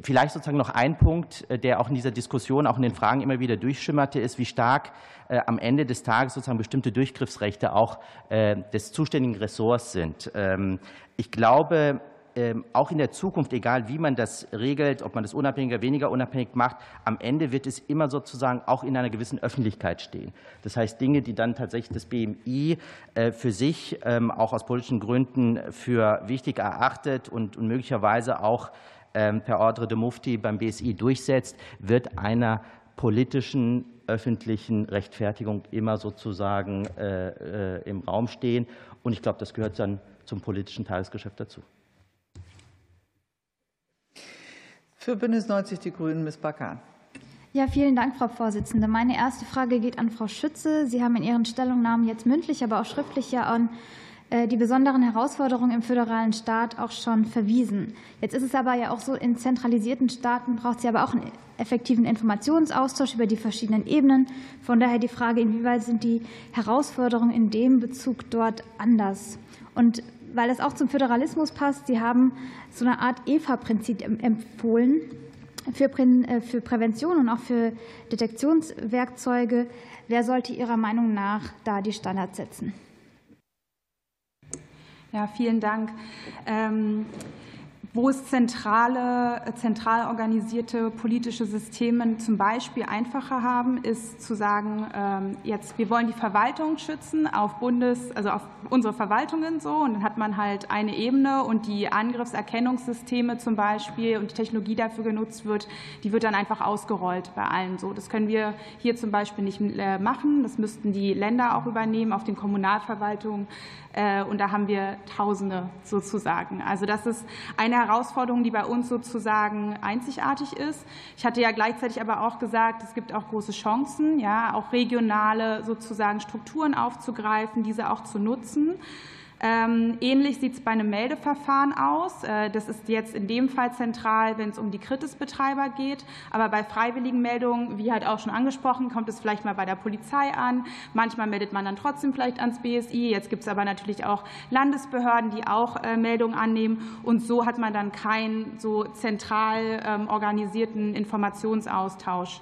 Vielleicht sozusagen noch ein Punkt, der auch in dieser Diskussion, auch in den Fragen immer wieder durchschimmerte, ist, wie stark am Ende des Tages sozusagen bestimmte Durchgriffsrechte auch des zuständigen Ressorts sind. Ähm, ich glaube, ähm, auch in der Zukunft, egal wie man das regelt, ob man das unabhängiger, weniger unabhängig macht, am Ende wird es immer sozusagen auch in einer gewissen Öffentlichkeit stehen. Das heißt, Dinge, die dann tatsächlich das BMI äh, für sich ähm, auch aus politischen Gründen für wichtig erachtet und möglicherweise auch per Ordre de Mufti beim BSI durchsetzt, wird einer politischen öffentlichen Rechtfertigung immer sozusagen äh, äh, im Raum stehen. Und ich glaube, das gehört dann zum politischen Tagesgeschäft dazu. Für Bündnis 90 Die Grünen, Ms. Bakan. Ja, vielen Dank, Frau Vorsitzende. Meine erste Frage geht an Frau Schütze. Sie haben in Ihren Stellungnahmen jetzt mündlich, aber auch schriftlich ja an die besonderen Herausforderungen im föderalen Staat auch schon verwiesen. Jetzt ist es aber ja auch so, in zentralisierten Staaten braucht es aber auch einen effektiven Informationsaustausch über die verschiedenen Ebenen. Von daher die Frage, inwieweit sind die Herausforderungen in dem Bezug dort anders? Und weil es auch zum Föderalismus passt, Sie haben so eine Art EVA-Prinzip empfohlen äh, für Prävention und auch für Detektionswerkzeuge. Wer sollte Ihrer Meinung nach da die Standards setzen? Ja, vielen Dank. Ähm, wo es zentrale, zentral organisierte politische Systeme zum Beispiel einfacher haben, ist zu sagen, ähm, jetzt wir wollen die Verwaltung schützen auf Bundes, also auf unsere Verwaltungen so und dann hat man halt eine Ebene und die Angriffserkennungssysteme zum Beispiel und die Technologie dafür genutzt wird, die wird dann einfach ausgerollt bei allen so. Das können wir hier zum Beispiel nicht äh, machen. Das müssten die Länder auch übernehmen auf den Kommunalverwaltungen äh, und da haben wir Tausende sozusagen. Also das ist eine Herausforderung, die bei uns sozusagen einzigartig ist. Ich hatte ja gleichzeitig aber auch gesagt, es gibt auch große Chancen, ja, auch regionale sozusagen Strukturen aufzugreifen, diese auch zu nutzen. Ähm, ähnlich sieht es bei einem Meldeverfahren aus. Äh, das ist jetzt in dem Fall zentral, wenn es um die Kritisbetreiber geht. Aber bei freiwilligen Meldungen, wie halt auch schon angesprochen, kommt es vielleicht mal bei der Polizei an. Manchmal meldet man dann trotzdem vielleicht ans BSI. Jetzt gibt es aber natürlich auch Landesbehörden, die auch äh, Meldungen annehmen. Und so hat man dann keinen so zentral ähm, organisierten Informationsaustausch.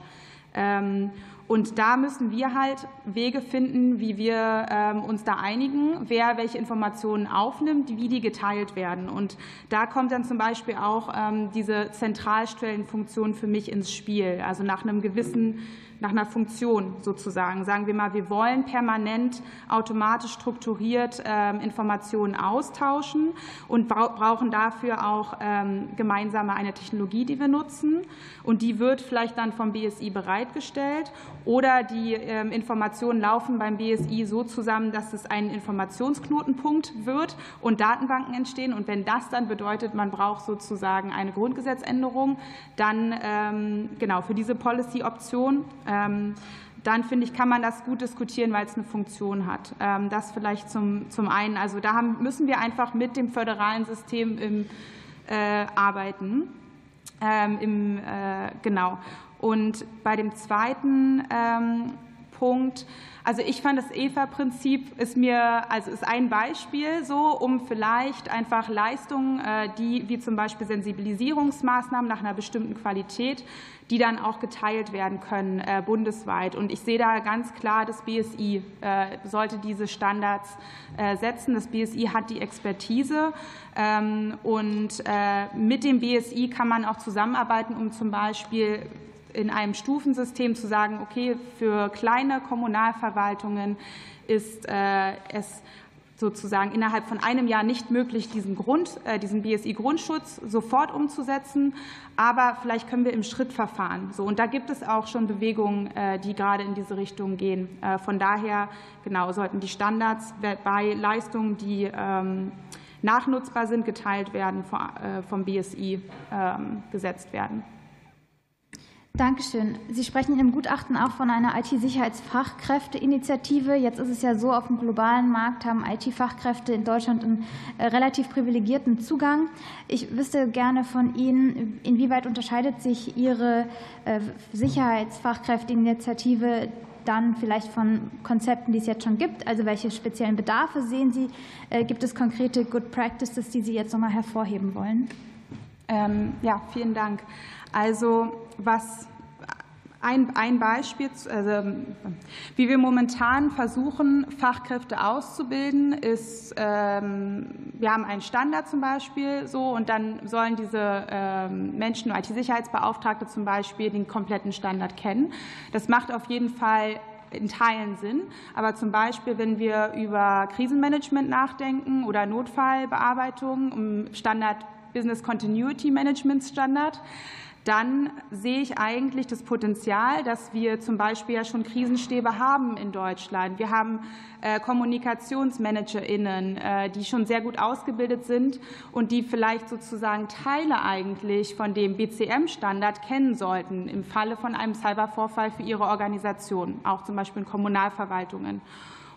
Und da müssen wir halt Wege finden, wie wir ähm, uns da einigen, wer welche Informationen aufnimmt, wie die geteilt werden. Und da kommt dann zum Beispiel auch ähm, diese Zentralstellenfunktion für mich ins Spiel. Also nach einem gewissen nach einer Funktion sozusagen. Sagen wir mal, wir wollen permanent automatisch strukturiert ähm, Informationen austauschen und brauchen dafür auch ähm, gemeinsame eine Technologie, die wir nutzen. Und die wird vielleicht dann vom BSI bereitgestellt oder die ähm, Informationen laufen beim BSI so zusammen, dass es ein Informationsknotenpunkt wird und Datenbanken entstehen. Und wenn das dann bedeutet, man braucht sozusagen eine Grundgesetzänderung, dann genau für diese Policy-Option dann finde ich, kann man das gut diskutieren, weil es eine Funktion hat. Ähm, das vielleicht zum, zum einen. Also da haben, müssen wir einfach mit dem föderalen System im, äh, arbeiten. Ähm, im, äh, genau. Und bei dem zweiten ähm, Punkt, also ich fand das EFA-Prinzip ist mir, also ist ein Beispiel so, um vielleicht einfach Leistungen, äh, die wie zum Beispiel Sensibilisierungsmaßnahmen nach einer bestimmten Qualität, die dann auch geteilt werden können äh, bundesweit. Und ich sehe da ganz klar, das BSI äh, sollte diese Standards setzen. Das BSI hat die Expertise ähm, und mit dem BSI kann man auch zusammenarbeiten, um zum Beispiel in einem Stufensystem zu sagen, okay, für kleine Kommunalverwaltungen ist äh, es sozusagen innerhalb von einem Jahr nicht möglich, diesen, Grund, äh, diesen BSI-Grundschutz sofort umzusetzen. Aber vielleicht können wir im Schrittverfahren. So, und da gibt es auch schon Bewegungen, äh, die gerade in diese Richtung gehen. Von daher genau, sollten die Standards bei Leistungen, die ähm, nachnutzbar sind, geteilt werden, vom BSI ähm, gesetzt werden. Dankeschön. Sie sprechen dem Gutachten auch von einer IT-Sicherheitsfachkräfteinitiative. Jetzt ist es ja so, auf dem globalen Markt haben IT-Fachkräfte in Deutschland einen äh, relativ privilegierten Zugang. Ich wüsste gerne von Ihnen, inwieweit unterscheidet sich Ihre äh, Sicherheitsfachkräfteinitiative dann vielleicht von Konzepten, die es jetzt schon gibt? Also welche speziellen Bedarfe sehen Sie? Äh, gibt es konkrete Good Practices, die Sie jetzt nochmal hervorheben wollen? Ähm, ja, vielen Dank. Also was ein, ein Beispiel, also, wie wir momentan versuchen, Fachkräfte auszubilden, ist, ähm, wir haben einen Standard zum Beispiel so und dann sollen diese ähm, Menschen, IT-Sicherheitsbeauftragte zum Beispiel, den kompletten Standard kennen. Das macht auf jeden Fall in Teilen Sinn. Aber zum Beispiel, wenn wir über Krisenmanagement nachdenken oder Notfallbearbeitung, um Standard Business Continuity Management Standard, dann sehe ich eigentlich das Potenzial, dass wir zum Beispiel ja schon Krisenstäbe haben in Deutschland. Wir haben äh, KommunikationsmanagerInnen, äh, die schon sehr gut ausgebildet sind und die vielleicht sozusagen Teile eigentlich von dem BCM-Standard kennen sollten im Falle von einem Cybervorfall für ihre Organisation, auch zum Beispiel in Kommunalverwaltungen.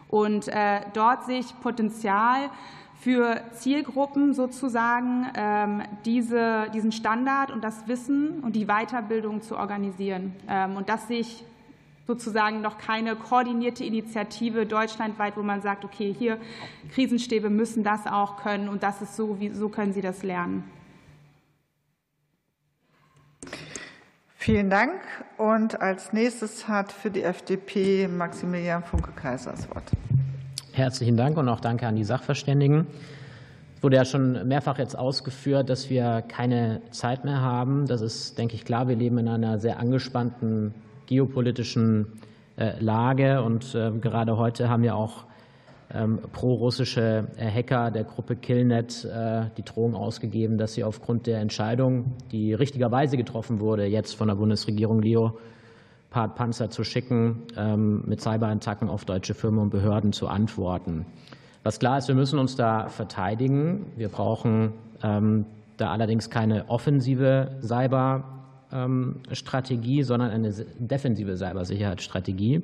Und äh, dort sehe ich Potenzial, für Zielgruppen sozusagen ähm, diese, diesen Standard und das Wissen und die Weiterbildung zu organisieren. Ähm, und das sehe ich sozusagen noch keine koordinierte Initiative deutschlandweit, wo man sagt, okay, hier Krisenstäbe müssen das auch können und das ist so, wie, so können sie das lernen. Vielen Dank. Und als nächstes hat für die FDP Maximilian Funke-Kaiser das Wort. Herzlichen Dank und auch danke an die Sachverständigen. Es wurde ja schon mehrfach jetzt ausgeführt, dass wir keine Zeit mehr haben. Das ist, denke ich, klar. Wir leben in einer sehr angespannten geopolitischen äh, Lage und äh, gerade heute haben ja auch ähm, pro-russische äh, Hacker der Gruppe Killnet die Drohung ausgegeben, dass sie aufgrund der Entscheidung, die richtigerweise getroffen wurde, jetzt von der Bundesregierung Leo Panzer zu schicken, ähm, mit Cyberattacken auf deutsche Firmen und Behörden zu antworten. Was klar ist, wir müssen uns da verteidigen. Wir brauchen ähm, da allerdings keine offensive Cyberstrategie, sondern eine defensive Cybersicherheitsstrategie.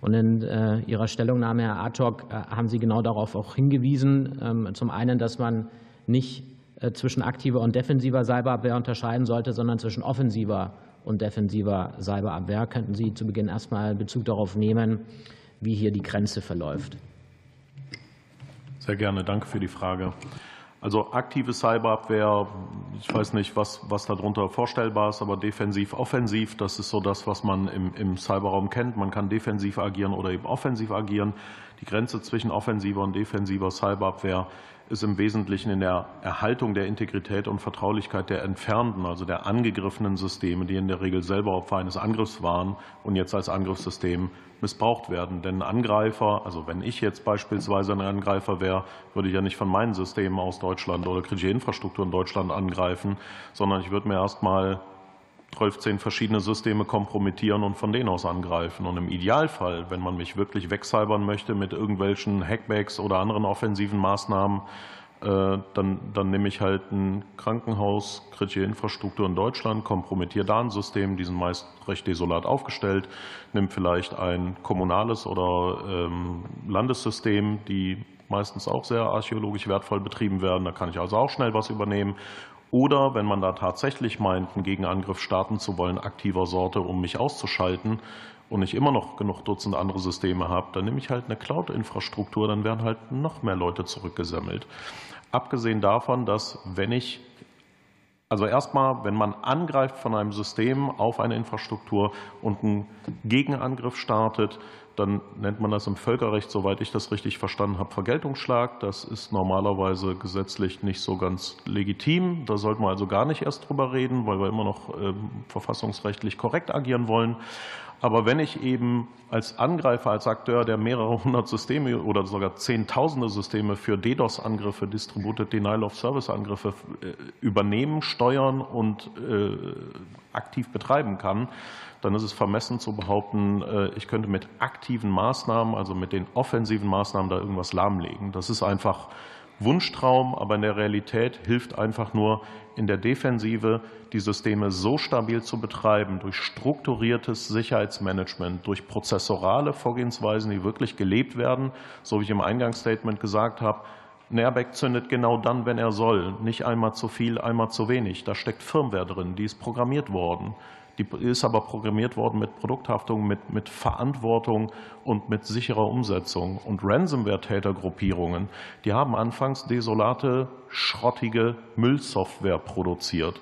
Und in äh, Ihrer Stellungnahme, Herr Artok, äh, haben Sie genau darauf auch hingewiesen. Ähm, zum einen, dass man nicht äh, zwischen aktiver und defensiver Cyberabwehr unterscheiden sollte, sondern zwischen offensiver und defensiver Cyberabwehr. Könnten Sie zu Beginn erstmal Bezug darauf nehmen, wie hier die Grenze verläuft? Sehr gerne. Danke für die Frage. Also aktive Cyberabwehr, ich weiß nicht, was, was darunter vorstellbar ist, aber defensiv, offensiv, das ist so das, was man im, im Cyberraum kennt. Man kann defensiv agieren oder eben offensiv agieren. Die Grenze zwischen offensiver und defensiver Cyberabwehr ist im Wesentlichen in der Erhaltung der Integrität und Vertraulichkeit der entfernten, also der angegriffenen Systeme, die in der Regel selber Opfer eines Angriffs waren und jetzt als Angriffssystem missbraucht werden. Denn Angreifer, also wenn ich jetzt beispielsweise ein Angreifer wäre, würde ich ja nicht von meinen Systemen aus Deutschland oder kritische Infrastruktur in Deutschland angreifen, sondern ich würde mir erst mal 12, 10 verschiedene Systeme kompromittieren und von denen aus angreifen. Und im Idealfall, wenn man mich wirklich wegcybern möchte mit irgendwelchen Hackbacks oder anderen offensiven Maßnahmen, äh, dann, dann nehme ich halt ein Krankenhaus, kritische Infrastruktur in Deutschland, kompromittiere da ein System, die sind meist recht desolat aufgestellt, nehme vielleicht ein kommunales oder ähm, Landessystem, die meistens auch sehr archäologisch wertvoll betrieben werden. Da kann ich also auch schnell was übernehmen oder wenn man da tatsächlich meint, einen Gegenangriff starten zu wollen, aktiver Sorte, um mich auszuschalten und ich immer noch genug Dutzend andere Systeme habe, dann nehme ich halt eine Cloud-Infrastruktur, dann werden halt noch mehr Leute zurückgesammelt. Abgesehen davon, dass wenn ich also erstmal, wenn man angreift von einem System auf eine Infrastruktur und einen Gegenangriff startet, dann nennt man das im Völkerrecht, soweit ich das richtig verstanden habe, Vergeltungsschlag. Das ist normalerweise gesetzlich nicht so ganz legitim. Da sollten wir also gar nicht erst drüber reden, weil wir immer noch ähm, verfassungsrechtlich korrekt agieren wollen. Aber wenn ich eben als Angreifer, als Akteur, der mehrere hundert Systeme oder sogar Zehntausende Systeme für DDoS-Angriffe, Distributed Denial of Service-Angriffe äh, übernehmen, steuern und äh, aktiv betreiben kann, dann ist es vermessen zu behaupten, äh, ich könnte mit aktiven Maßnahmen, also mit den offensiven Maßnahmen, da irgendwas lahmlegen. Das ist einfach Wunschtraum, aber in der Realität hilft einfach nur in der Defensive, die Systeme so stabil zu betreiben, durch strukturiertes Sicherheitsmanagement, durch prozessorale Vorgehensweisen, die wirklich gelebt werden, so wie ich im Eingangsstatement gesagt habe. Ein Airbag zündet genau dann, wenn er soll. Nicht einmal zu viel, einmal zu wenig. Da steckt Firmware drin, die ist programmiert worden. Die ist aber programmiert worden mit Produkthaftung, mit, mit Verantwortung und mit sicherer Umsetzung. Und Ransomware-Tätergruppierungen, die haben anfangs desolate, schrottige Müllsoftware produziert.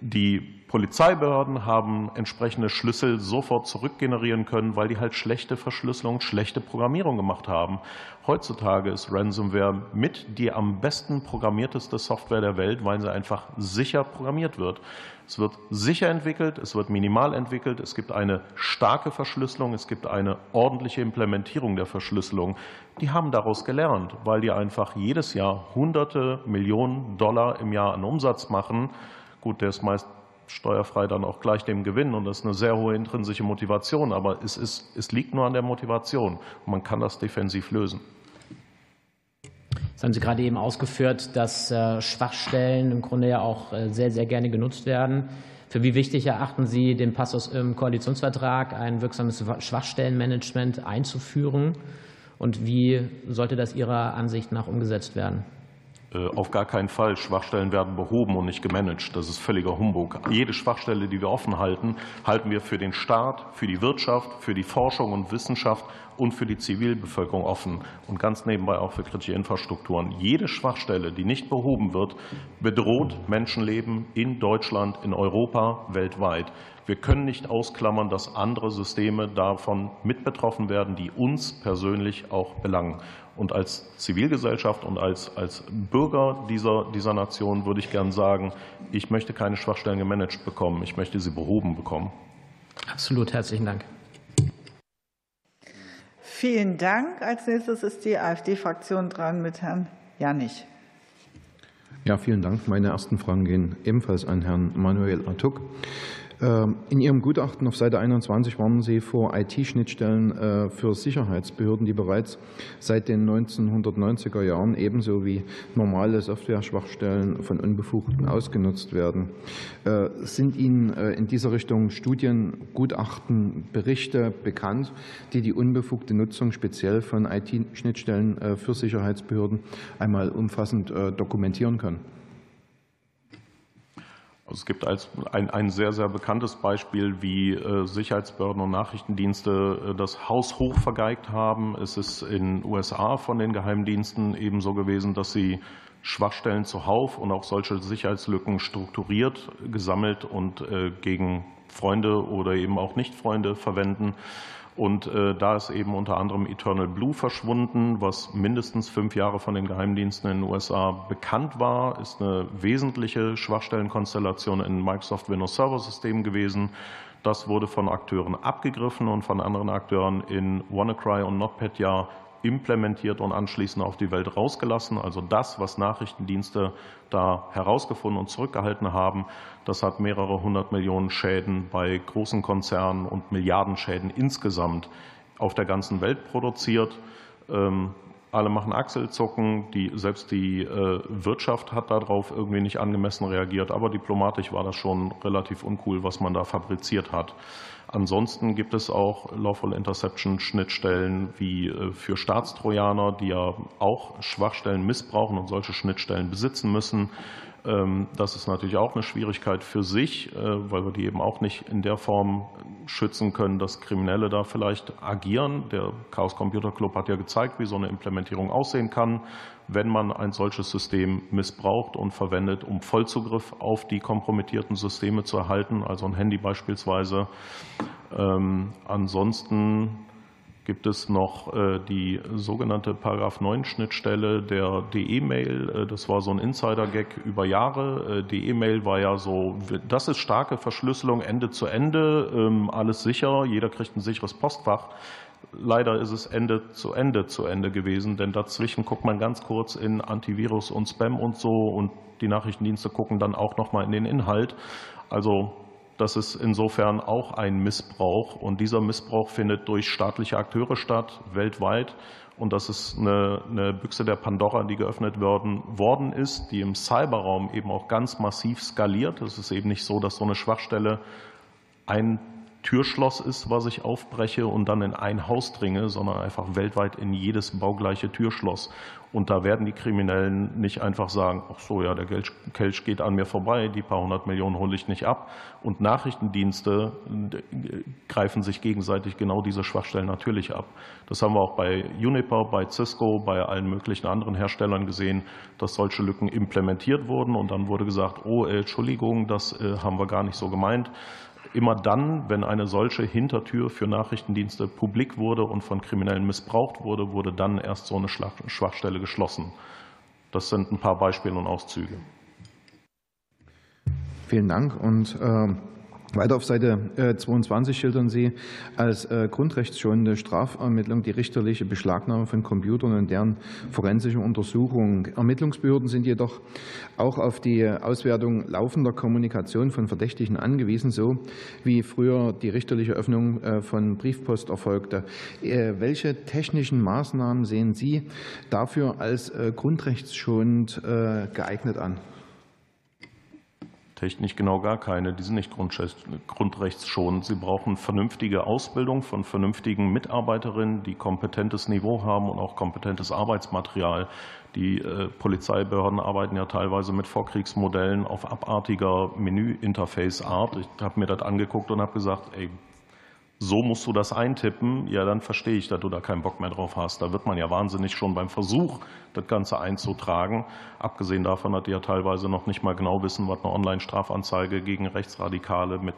Die Polizeibehörden haben entsprechende Schlüssel sofort zurückgenerieren können, weil die halt schlechte Verschlüsselung, schlechte Programmierung gemacht haben. Heutzutage ist Ransomware mit die am besten programmierteste Software der Welt, weil sie einfach sicher programmiert wird. Es wird sicher entwickelt, es wird minimal entwickelt, es gibt eine starke Verschlüsselung, es gibt eine ordentliche Implementierung der Verschlüsselung. Die haben daraus gelernt, weil die einfach jedes Jahr hunderte Millionen Dollar im Jahr an Umsatz machen. Gut, der ist meist steuerfrei dann auch gleich dem Gewinn und das ist eine sehr hohe intrinsische Motivation, aber es, ist, es liegt nur an der Motivation man kann das defensiv lösen. Das haben Sie gerade eben ausgeführt, dass äh, Schwachstellen im Grunde ja auch äh, sehr, sehr gerne genutzt werden. Für wie wichtig erachten Sie den Passus im Koalitionsvertrag, ein wirksames Schwachstellenmanagement einzuführen? Und wie sollte das Ihrer Ansicht nach umgesetzt werden? Äh, auf gar keinen Fall. Schwachstellen werden behoben und nicht gemanagt. Das ist völliger Humbug. Jede Schwachstelle, die wir offen halten, halten wir für den Staat, für die Wirtschaft, für die Forschung und Wissenschaft und für die Zivilbevölkerung offen und ganz nebenbei auch für kritische Infrastrukturen. Jede Schwachstelle, die nicht behoben wird, bedroht Menschenleben in Deutschland, in Europa, weltweit. Wir können nicht ausklammern, dass andere Systeme davon mit betroffen werden, die uns persönlich auch belangen. Und als Zivilgesellschaft und als, als Bürger dieser, dieser Nation würde ich gern sagen, ich möchte keine Schwachstellen gemanagt bekommen, ich möchte sie behoben bekommen. Absolut, herzlichen Dank. Vielen Dank. Als nächstes ist die AfD-Fraktion dran mit Herrn Janich. Ja, vielen Dank. Meine ersten Fragen gehen ebenfalls an Herrn Manuel Artuk. Ähm, in Ihrem Gutachten auf Seite 21 warnen Sie vor IT-Schnittstellen äh, für Sicherheitsbehörden, die bereits seit den 1990er Jahren ebenso wie normale Software-Schwachstellen von Unbefugten ausgenutzt werden. Äh, sind Ihnen äh, in dieser Richtung Studien, Gutachten, Berichte bekannt, die die unbefugte Nutzung speziell von IT-Schnittstellen für Sicherheitsbehörden einmal umfassend dokumentieren können? Also es gibt als ein, ein sehr, sehr bekanntes Beispiel, wie äh, Sicherheitsbehörden und Nachrichtendienste äh, das Haus hoch vergeigt haben. Es ist in den USA von den Geheimdiensten ebenso gewesen, dass sie Schwachstellen zuhauf und auch solche Sicherheitslücken strukturiert, gesammelt und äh, gegen Freunde oder eben auch Nichtfreunde verwenden. Und äh, da ist eben unter anderem Eternal Blue verschwunden, was mindestens fünf Jahre von den Geheimdiensten in den USA bekannt war, ist eine wesentliche Schwachstellenkonstellation in Microsoft Windows Server Systemen gewesen. Das wurde von Akteuren abgegriffen und von anderen Akteuren in WannaCry und NotPetya implementiert und anschließend auf die Welt rausgelassen. Also das, was Nachrichtendienste da herausgefunden und zurückgehalten haben, das hat mehrere hundert Millionen Schäden bei großen Konzernen und Milliardenschäden insgesamt auf der ganzen Welt produziert. Ähm, alle machen Achselzucken, die, selbst die äh, Wirtschaft hat darauf irgendwie nicht angemessen reagiert, aber diplomatisch war das schon relativ uncool, was man da fabriziert hat. Ansonsten gibt es auch Lawful Interception Schnittstellen wie äh, für Staatstrojaner, die ja auch Schwachstellen missbrauchen und solche Schnittstellen besitzen müssen. Ähm, das ist natürlich auch eine Schwierigkeit für sich, äh, weil wir die eben auch nicht in der Form schützen können, dass Kriminelle da vielleicht agieren. Der Chaos Computer Club hat ja gezeigt, wie so eine Implementierung aussehen kann, wenn man ein solches System missbraucht und verwendet, um Vollzugriff auf die kompromittierten Systeme zu erhalten, also ein Handy beispielsweise. Ähm, ansonsten gibt es noch äh, die sogenannte Paragraph 9 Schnittstelle der DE-Mail. Äh, das war so ein Insider-Gag über Jahre. Äh, DE-Mail war ja so, das ist starke Verschlüsselung Ende zu Ende, ähm, alles sicher, jeder kriegt ein sicheres Postfach. Leider ist es Ende zu Ende zu Ende gewesen, denn dazwischen guckt man ganz kurz in Antivirus und Spam und so und die Nachrichtendienste gucken dann auch noch mal in den Inhalt. Also das ist insofern auch ein Missbrauch. Und dieser Missbrauch findet durch staatliche Akteure statt, weltweit. Und das ist eine, eine Büchse der Pandora, die geöffnet worden, worden ist, die im Cyberraum eben auch ganz massiv skaliert. Es ist eben nicht so, dass so eine Schwachstelle ein Türschloss ist, was ich aufbreche und dann in ein Haus dringe, sondern einfach weltweit in jedes baugleiche Türschloss. Und da werden die Kriminellen nicht einfach sagen, ach so, ja, der Kelch geht an mir vorbei, die paar hundert Millionen hole ich nicht ab. Und Nachrichtendienste greifen sich gegenseitig genau diese Schwachstellen natürlich ab. Das haben wir auch bei Uniper, bei Cisco, bei allen möglichen anderen Herstellern gesehen, dass solche Lücken implementiert wurden. Und dann wurde gesagt, oh, Entschuldigung, das äh, haben wir gar nicht so gemeint immer dann, wenn eine solche Hintertür für Nachrichtendienste publik wurde und von Kriminellen missbraucht wurde, wurde dann erst so eine Schwachstelle geschlossen. Das sind ein paar Beispiele und Auszüge. Vielen Dank. Und äh weiter auf Seite 22 äh, schildern Sie als äh, grundrechtsschonende Strafermittlung die richterliche Beschlagnahme von Computern und deren forensische Untersuchung. Ermittlungsbehörden sind jedoch auch auf die Auswertung laufender Kommunikation von Verdächtigen angewiesen, so wie früher die richterliche Öffnung äh, von Briefpost erfolgte. Welche technischen Maßnahmen sehen Sie dafür als grundrechtsschonend geeignet an? Technisch genau gar keine. Die sind nicht grundrechtsschonend. Sie brauchen vernünftige Ausbildung von vernünftigen Mitarbeiterinnen, die kompetentes Niveau haben und auch kompetentes Arbeitsmaterial. Die äh, Polizeibehörden arbeiten ja teilweise mit Vorkriegsmodellen auf abartiger Menü-Interface-Art. Ich habe mir das angeguckt und habe gesagt, ey, so musst du das eintippen, ja, dann verstehe ich, dass du da keinen Bock mehr drauf hast. Da wird man ja wahnsinnig schon beim Versuch, das Ganze einzutragen. Abgesehen davon, dass die ja teilweise noch nicht mal genau wissen, was eine Online-Strafanzeige gegen Rechtsradikale mit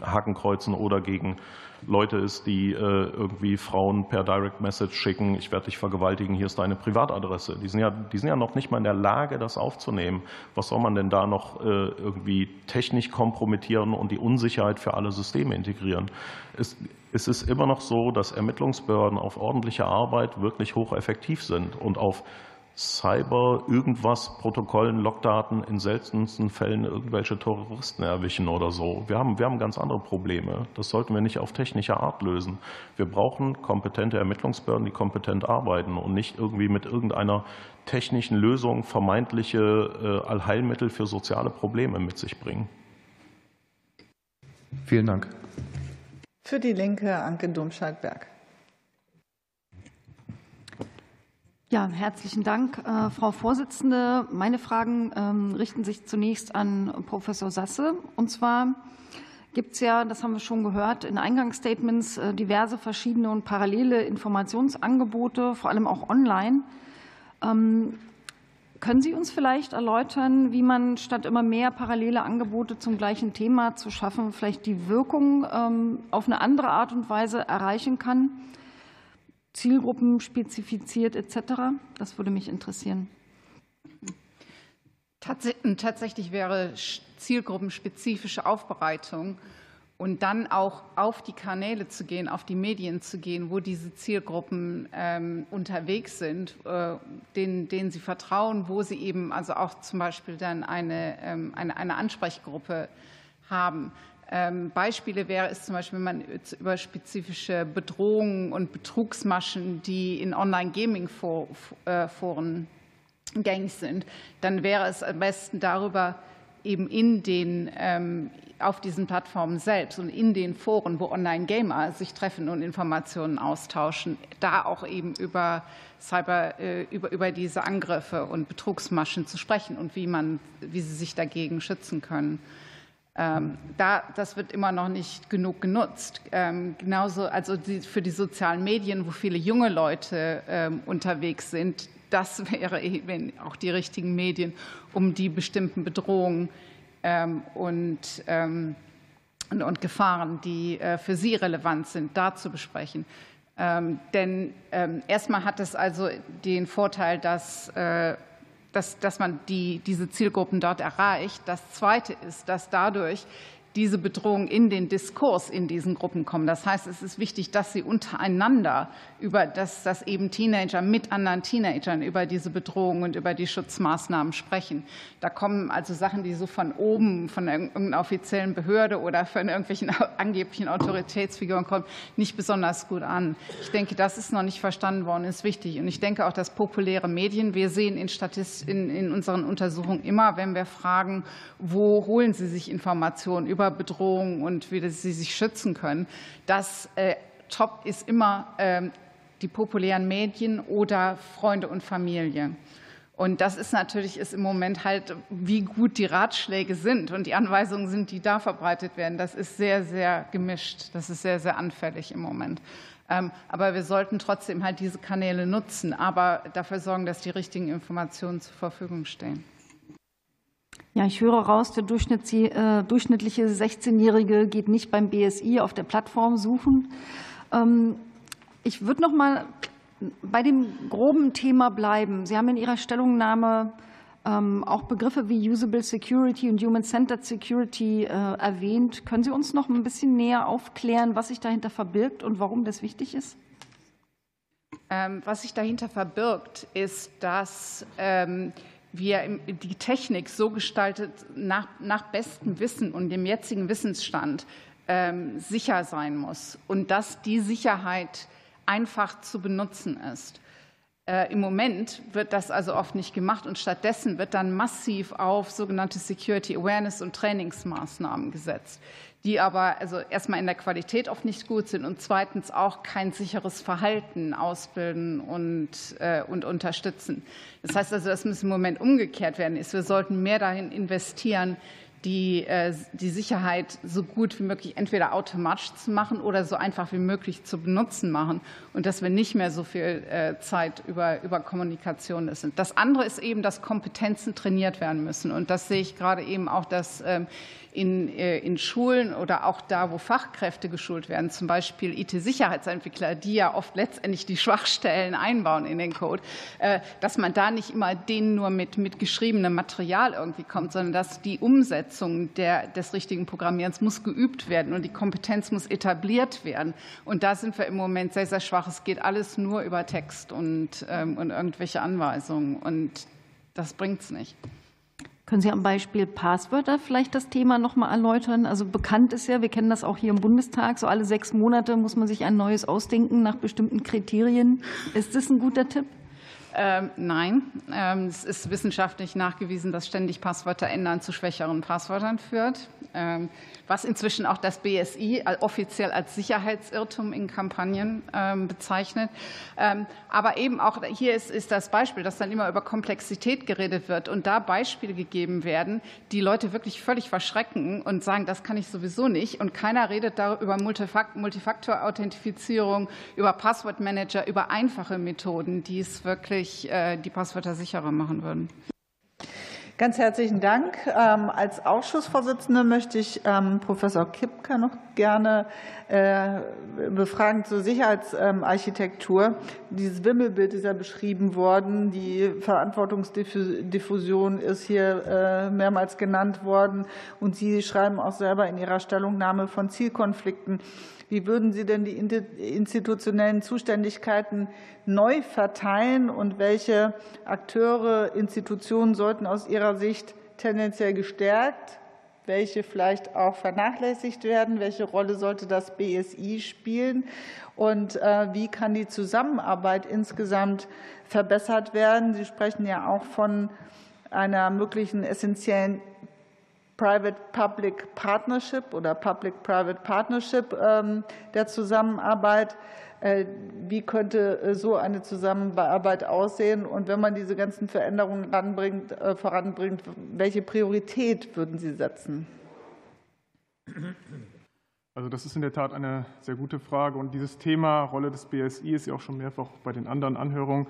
Hakenkreuzen oder gegen Leute ist, die äh, irgendwie Frauen per Direct Message schicken, ich werde dich vergewaltigen, hier ist deine Privatadresse. Die sind, ja, die sind ja noch nicht mal in der Lage, das aufzunehmen. Was soll man denn da noch äh, irgendwie technisch kompromittieren und die Unsicherheit für alle Systeme integrieren? Es, es ist immer noch so, dass Ermittlungsbehörden auf ordentliche Arbeit wirklich hocheffektiv sind und auf Cyber irgendwas, Protokollen, Logdaten in seltensten Fällen irgendwelche Terroristen erwischen oder so. Wir haben, wir haben ganz andere Probleme. Das sollten wir nicht auf technische Art lösen. Wir brauchen kompetente Ermittlungsbehörden, die kompetent arbeiten und nicht irgendwie mit irgendeiner technischen Lösung vermeintliche äh, Allheilmittel für soziale Probleme mit sich bringen. Vielen Dank. Für die Linke Anke Domscheit-Berg. Ja, herzlichen Dank, äh, Frau Vorsitzende. Meine Fragen ähm, richten sich zunächst an Professor Sasse. Und zwar gibt es ja, das haben wir schon gehört, in Eingangsstatements äh, diverse verschiedene und parallele Informationsangebote, vor allem auch online. Ähm, können Sie uns vielleicht erläutern, wie man statt immer mehr parallele Angebote zum gleichen Thema zu schaffen, vielleicht die Wirkung ähm, auf eine andere Art und Weise erreichen kann? Zielgruppen spezifiziert etc.? Das würde mich interessieren. Tatsächlich wäre zielgruppenspezifische Aufbereitung und dann auch auf die Kanäle zu gehen, auf die Medien zu gehen, wo diese Zielgruppen ähm, unterwegs sind, äh, denen, denen sie vertrauen, wo sie eben also auch zum Beispiel dann eine, ähm, eine, eine Ansprechgruppe haben. Ähm, Beispiele wäre es zum Beispiel, wenn man über spezifische Bedrohungen und Betrugsmaschen, die in Online-Gaming-Foren äh, gängig sind, dann wäre es am besten darüber eben in den, ähm, auf diesen Plattformen selbst und in den Foren, wo Online-Gamer sich treffen und Informationen austauschen, da auch eben über Cyber, äh, über, über diese Angriffe und Betrugsmaschen zu sprechen und wie man, wie sie sich dagegen schützen können. Ähm, da, das wird immer noch nicht genug genutzt. Ähm, genauso also für die sozialen Medien, wo viele junge Leute ähm, unterwegs sind, das wäre eben auch die richtigen Medien, um die bestimmten Bedrohungen und, und Gefahren, die äh, für sie relevant sind, da zu besprechen. Denn erstmal hat es also den Vorteil, dass äh, dass, dass man die, diese Zielgruppen dort erreicht. Das Zweite ist, dass dadurch diese Bedrohungen in den Diskurs in diesen Gruppen kommen. Das heißt, es ist wichtig, dass sie untereinander über das, dass eben Teenager mit anderen Teenagern über diese Bedrohungen und über die Schutzmaßnahmen sprechen. Da kommen also Sachen, die so von oben, von irgendeiner offiziellen Behörde oder von irgendwelchen angeblichen Autoritätsfiguren kommen, nicht besonders gut an. Ich denke, das ist noch nicht verstanden worden, ist wichtig. Und ich denke auch, dass populäre Medien, wir sehen in, Statist, in, in unseren Untersuchungen immer, wenn wir fragen, wo holen Sie sich Informationen über Bedrohungen und wie sie sich schützen können, dass äh, top ist immer ähm, die populären Medien oder Freunde und Familie. Und das ist natürlich ist im Moment halt, wie gut die Ratschläge sind und die Anweisungen sind, die da verbreitet werden. Das ist sehr, sehr gemischt. Das ist sehr, sehr anfällig im Moment. Ähm, aber wir sollten trotzdem halt diese Kanäle nutzen, aber dafür sorgen, dass die richtigen Informationen zur Verfügung stehen. Ja, ich höre raus, der äh, durchschnittliche 16-Jährige geht nicht beim BSI auf der Plattform suchen. Ähm, ich würde noch mal bei dem groben Thema bleiben. Sie haben in Ihrer Stellungnahme ähm, auch Begriffe wie Usable Security und Human-Centered Security äh, erwähnt. Können Sie uns noch ein bisschen näher aufklären, was sich dahinter verbirgt und warum das wichtig ist? Ähm, was sich dahinter verbirgt, ist, dass wir die Technik so gestaltet nach, nach bestem Wissen und dem jetzigen Wissensstand sicher sein muss und dass die Sicherheit einfach zu benutzen ist. Äh, Im Moment wird das also oft nicht gemacht und stattdessen wird dann massiv auf sogenannte Security Awareness und Trainingsmaßnahmen gesetzt, die aber also erstmal in der Qualität oft nicht gut sind und zweitens auch kein sicheres Verhalten ausbilden und, äh, und unterstützen. Das heißt also, das muss im Moment umgekehrt werden. Ist, wir sollten mehr dahin investieren, die, äh, die Sicherheit so gut wie möglich entweder automatisch zu machen oder so einfach wie möglich zu benutzen machen und dass wir nicht mehr so viel äh, Zeit über, über Kommunikation sind. Das andere ist eben, dass Kompetenzen trainiert werden müssen. Und das sehe ich gerade eben auch, dass ähm, in, äh, in Schulen oder auch da, wo Fachkräfte geschult werden, zum Beispiel IT-Sicherheitsentwickler, die ja oft letztendlich die Schwachstellen einbauen in den Code, äh, dass man da nicht immer denen nur mit, mit geschriebenem Material irgendwie kommt, sondern dass die Umsetzung der, des richtigen Programmierens muss geübt werden und die Kompetenz muss etabliert werden. Und da sind wir im Moment sehr, sehr schwach. Es geht alles nur über Text und, ähm, und irgendwelche Anweisungen. Und das bringt es nicht. Können Sie am Beispiel Passwörter vielleicht das Thema noch mal erläutern? Also bekannt ist ja, wir kennen das auch hier im Bundestag, so alle sechs Monate muss man sich ein neues ausdenken nach bestimmten Kriterien. Ist das ein guter Tipp? Ähm, nein, ähm, es ist wissenschaftlich nachgewiesen, dass ständig Passwörter ändern zu schwächeren Passwörtern führt. Ähm, was inzwischen auch das BSI offiziell als Sicherheitsirrtum in Kampagnen bezeichnet. Aber eben auch hier ist, ist das Beispiel, dass dann immer über Komplexität geredet wird und da Beispiele gegeben werden, die Leute wirklich völlig verschrecken und sagen, das kann ich sowieso nicht. Und keiner redet da über Multifaktor-Authentifizierung, über Passwortmanager, über einfache Methoden, die es wirklich äh, die Passwörter sicherer machen würden. Ganz herzlichen Dank. Ähm, als Ausschussvorsitzende möchte ich ähm, Professor Kipka noch gerne äh, befragen zur Sicherheitsarchitektur. Dieses Wimmelbild ist ja beschrieben worden. Die Verantwortungsdiffusion ist hier äh, mehrmals genannt worden. Und Sie schreiben auch selber in Ihrer Stellungnahme von Zielkonflikten. Wie würden Sie denn die institutionellen Zuständigkeiten neu verteilen und welche Akteure, Institutionen sollten aus Ihrer Sicht tendenziell gestärkt, welche vielleicht auch vernachlässigt werden, welche Rolle sollte das BSI spielen und äh, wie kann die Zusammenarbeit insgesamt verbessert werden? Sie sprechen ja auch von einer möglichen essentiellen Private-Public Partnership oder Public-Private Partnership ähm, der Zusammenarbeit. Äh, wie könnte äh, so eine Zusammenarbeit aussehen? Und wenn man diese ganzen Veränderungen äh, voranbringt, welche Priorität würden Sie setzen? Also das ist in der Tat eine sehr gute Frage. Und dieses Thema Rolle des BSI ist ja auch schon mehrfach bei den anderen Anhörungen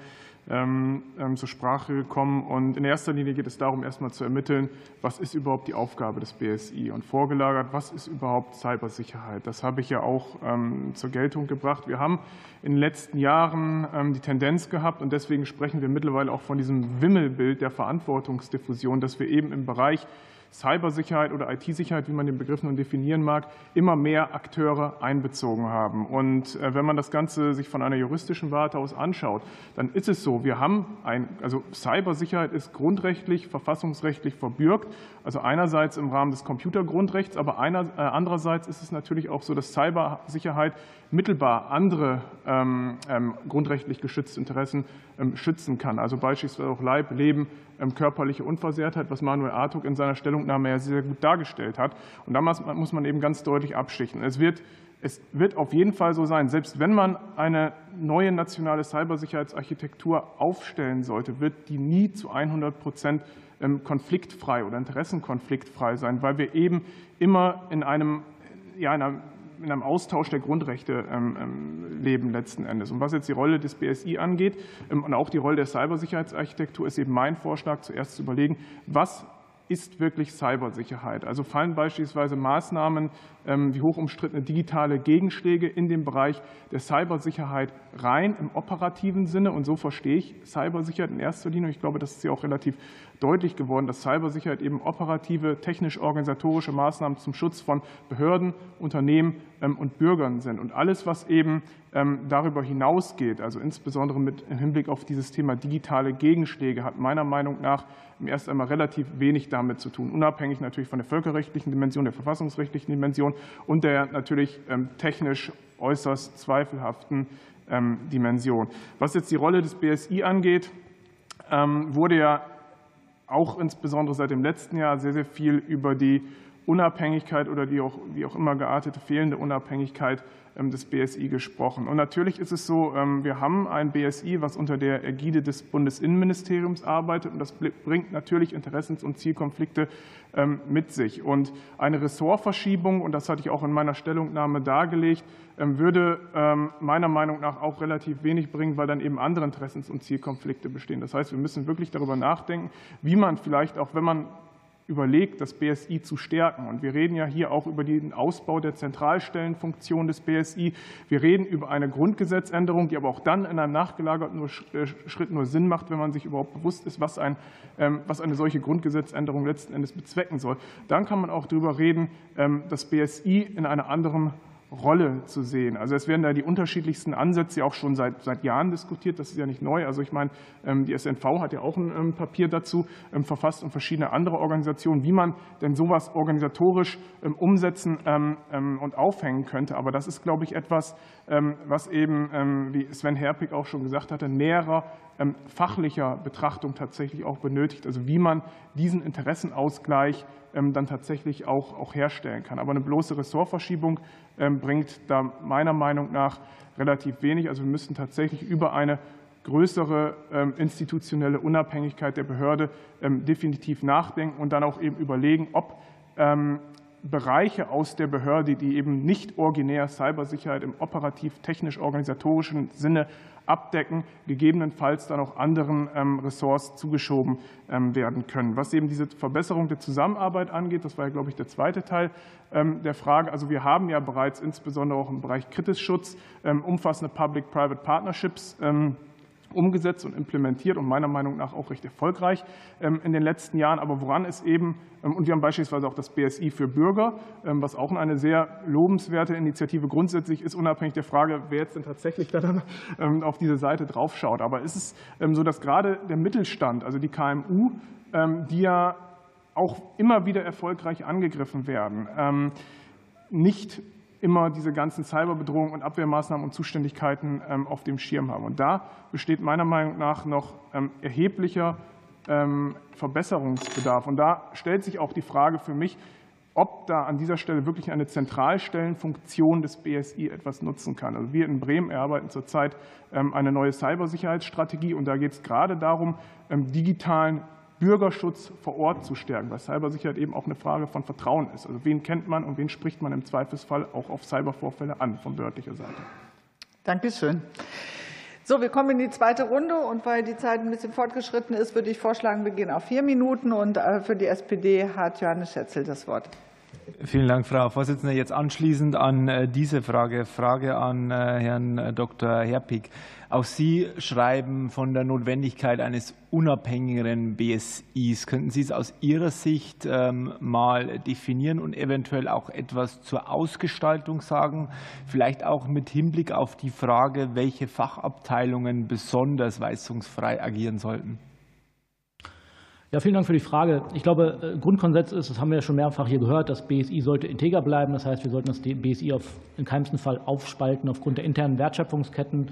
zur Sprache gekommen. Und in erster Linie geht es darum, erstmal zu ermitteln, was ist überhaupt die Aufgabe des BSI und vorgelagert, was ist überhaupt Cybersicherheit. Das habe ich ja auch ähm, zur Geltung gebracht. Wir haben in den letzten Jahren die Tendenz gehabt, und deswegen sprechen wir mittlerweile auch von diesem Wimmelbild der Verantwortungsdiffusion, dass wir eben im Bereich Cybersicherheit oder IT-Sicherheit, wie man den Begriff nun definieren mag, immer mehr Akteure einbezogen haben. Und äh, wenn man das Ganze sich von einer juristischen Warte aus anschaut, dann ist es so, wir haben ein, also Cybersicherheit ist grundrechtlich, verfassungsrechtlich verbürgt. Also einerseits im Rahmen des Computergrundrechts, aber einer, äh, andererseits ist es natürlich auch so, dass Cybersicherheit mittelbar andere ähm, ähm, grundrechtlich geschützte Interessen ähm, schützen kann. Also beispielsweise auch Leib, Leben, körperliche Unversehrtheit, was Manuel Artuk in seiner Stellung Stellungnahme ja sehr gut dargestellt hat. Und da muss man eben ganz deutlich abschichten. Es wird es wird auf jeden Fall so sein, selbst wenn man eine neue nationale Cybersicherheitsarchitektur aufstellen sollte, wird die nie zu 100 Prozent konfliktfrei oder interessenkonfliktfrei sein, weil wir eben immer in einem, ja, in einem in einem Austausch der Grundrechte ähm, ähm, leben letzten Endes. Und was jetzt die Rolle des BSI angeht und auch die Rolle der Cybersicherheitsarchitektur, ist eben mein Vorschlag, zuerst zu überlegen, was ist wirklich Cybersicherheit. Also fallen beispielsweise Maßnahmen ähm, wie hoch umstrittene digitale Gegenschläge in den Bereich der Cybersicherheit rein im operativen Sinne. Und so verstehe ich Cybersicherheit in erster Linie. Und ich glaube, das ist ja auch relativ deutlich geworden, dass Cybersicherheit eben operative, technisch-organisatorische Maßnahmen zum Schutz von Behörden, Unternehmen ähm, und Bürgern sind. Und alles, was eben ähm, darüber hinausgeht, also insbesondere mit Hinblick auf dieses Thema digitale Gegenschläge, hat meiner Meinung nach erst einmal relativ wenig damit zu tun, unabhängig natürlich von der völkerrechtlichen Dimension, der verfassungsrechtlichen Dimension und der natürlich ähm, technisch äußerst zweifelhaften Dimension. Was jetzt die Rolle des BSI angeht, wurde ja auch insbesondere seit dem letzten Jahr sehr, sehr viel über die Unabhängigkeit oder die auch, wie auch immer geartete fehlende Unabhängigkeit ähm, des BSI gesprochen. Und natürlich ist es so, ähm, wir haben ein BSI, was unter der Ägide des Bundesinnenministeriums arbeitet. Und das bringt natürlich Interessens- und Zielkonflikte ähm, mit sich. Und eine Ressortverschiebung, und das hatte ich auch in meiner Stellungnahme dargelegt, würde meiner Meinung nach auch relativ wenig bringen, weil dann eben andere Interessens- und Zielkonflikte bestehen. Das heißt, wir müssen wirklich darüber nachdenken, wie man vielleicht auch, wenn man überlegt, das BSI zu stärken. Und wir reden ja hier auch über den Ausbau der Zentralstellenfunktion des BSI. Wir reden über eine Grundgesetzänderung, die aber auch dann in einem nachgelagerten äh, Schritt nur Sinn macht, wenn man sich überhaupt bewusst ist, was, ein, ähm, was eine solche Grundgesetzänderung letzten Endes bezwecken soll. Dann kann man auch darüber reden, ähm, das BSI in einer anderen Rolle zu sehen. Also es werden da die unterschiedlichsten Ansätze auch schon seit, seit Jahren diskutiert. Das ist ja nicht neu. Also ich meine, ähm, die SNV hat ja auch ein ähm, Papier dazu ähm, verfasst und verschiedene andere Organisationen, wie man denn sowas organisatorisch umsetzen und aufhängen könnte. Aber das ist, glaube ich, etwas, was eben, wie Sven Herpig auch schon gesagt hatte, näherer fachlicher Betrachtung tatsächlich auch benötigt. Also wie man diesen Interessenausgleich dann tatsächlich auch, auch herstellen kann. Aber eine bloße Ressortverschiebung ähm, bringt da meiner Meinung nach relativ wenig. Also wir müssten tatsächlich über eine größere ähm, institutionelle Unabhängigkeit der Behörde ähm, definitiv nachdenken und dann auch eben überlegen, ob Bereiche aus der Behörde, die eben nicht originär Cybersicherheit im operativ-technisch-organisatorischen Sinne abdecken, gegebenenfalls dann auch anderen ähm, Ressorts zugeschoben ähm, werden können. Was eben diese Verbesserung der Zusammenarbeit angeht, das war ja, glaube ich, der zweite Teil ähm, der Frage. Also wir haben ja bereits insbesondere auch im Bereich Kritisschutz umfassende Public-Private Partnerships umgesetzt und implementiert und meiner Meinung nach auch recht erfolgreich ähm, in den letzten Jahren. Aber woran es eben, ähm, und wir haben beispielsweise auch das BSI für Bürger, ähm, was auch eine sehr lobenswerte Initiative grundsätzlich ist, unabhängig der Frage, wer jetzt denn tatsächlich da dann auf diese Seite draufschaut. Aber ist es so, dass gerade der Mittelstand, also die KMU, die ja auch immer wieder erfolgreich angegriffen werden, nicht immer diese ganzen Cyberbedrohungen und Abwehrmaßnahmen und Zuständigkeiten ähm, auf dem Schirm haben. Und da besteht meiner Meinung nach noch ähm, erheblicher ähm, Verbesserungsbedarf. Und da stellt sich auch die Frage für mich, ob da an dieser Stelle wirklich eine Zentralstellenfunktion des BSI etwas nutzen kann. Also wir in Bremen erarbeiten zurzeit eine neue Cybersicherheitsstrategie und da geht es gerade darum, digitalen Bürgerschutz vor Ort zu stärken, weil Cybersicherheit eben auch eine Frage von Vertrauen ist. Also wen kennt man und wen spricht man im Zweifelsfall auch auf Cybervorfälle an von behördlicher Seite. Dankeschön. So, wir kommen in die zweite Runde und weil die Zeit ein bisschen fortgeschritten ist, würde ich vorschlagen, wir gehen auf vier Minuten und äh, für die SPD hat Johannes Schätzel das Wort. Vielen Dank, Frau Vorsitzende. Jetzt anschließend an äh, diese Frage, Frage an äh, Herrn Dr. Herpig. Auch Sie schreiben von der Notwendigkeit eines unabhängigeren BSIs. Könnten Sie es aus Ihrer Sicht ähm, mal definieren und eventuell auch etwas zur Ausgestaltung sagen? Vielleicht auch mit Hinblick auf die Frage, welche Fachabteilungen besonders weisungsfrei agieren sollten. Ja, vielen Dank für die Frage. Ich glaube, äh, Grundkonsens ist, das haben wir ja schon mehrfach hier gehört, das BSI sollte integer bleiben. Das heißt, wir sollten das BSI auf, in keinem Fall aufspalten aufgrund der internen Wertschöpfungsketten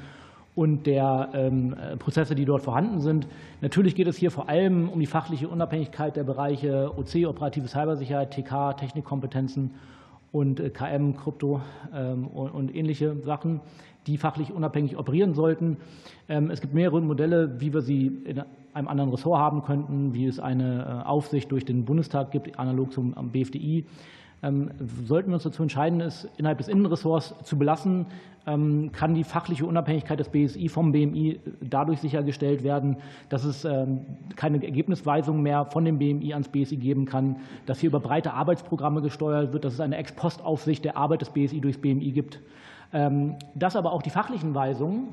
und der ähm, Prozesse, die dort vorhanden sind. Natürlich geht es hier vor allem um die fachliche Unabhängigkeit der Bereiche OC, operative Cybersicherheit, TK, Technikkompetenzen und äh, KM, Krypto ähm, und ähnliche Sachen, die fachlich unabhängig operieren sollten. Ähm, es gibt mehrere Modelle, wie wir sie in einem anderen Ressort haben könnten, wie es eine äh, Aufsicht durch den Bundestag gibt, analog zum BFDI. Ähm, sollten wir uns dazu entscheiden, es innerhalb des Innenressorts zu belassen, ähm, kann die fachliche Unabhängigkeit des BSI vom BMI dadurch sichergestellt werden, dass es ähm, keine Ergebnisweisung mehr von dem BMI ans BSI geben kann, dass hier über breite Arbeitsprogramme gesteuert wird, dass es eine Ex-Post-Aufsicht der Arbeit des BSI durchs BMI gibt, dass aber auch die fachlichen Weisungen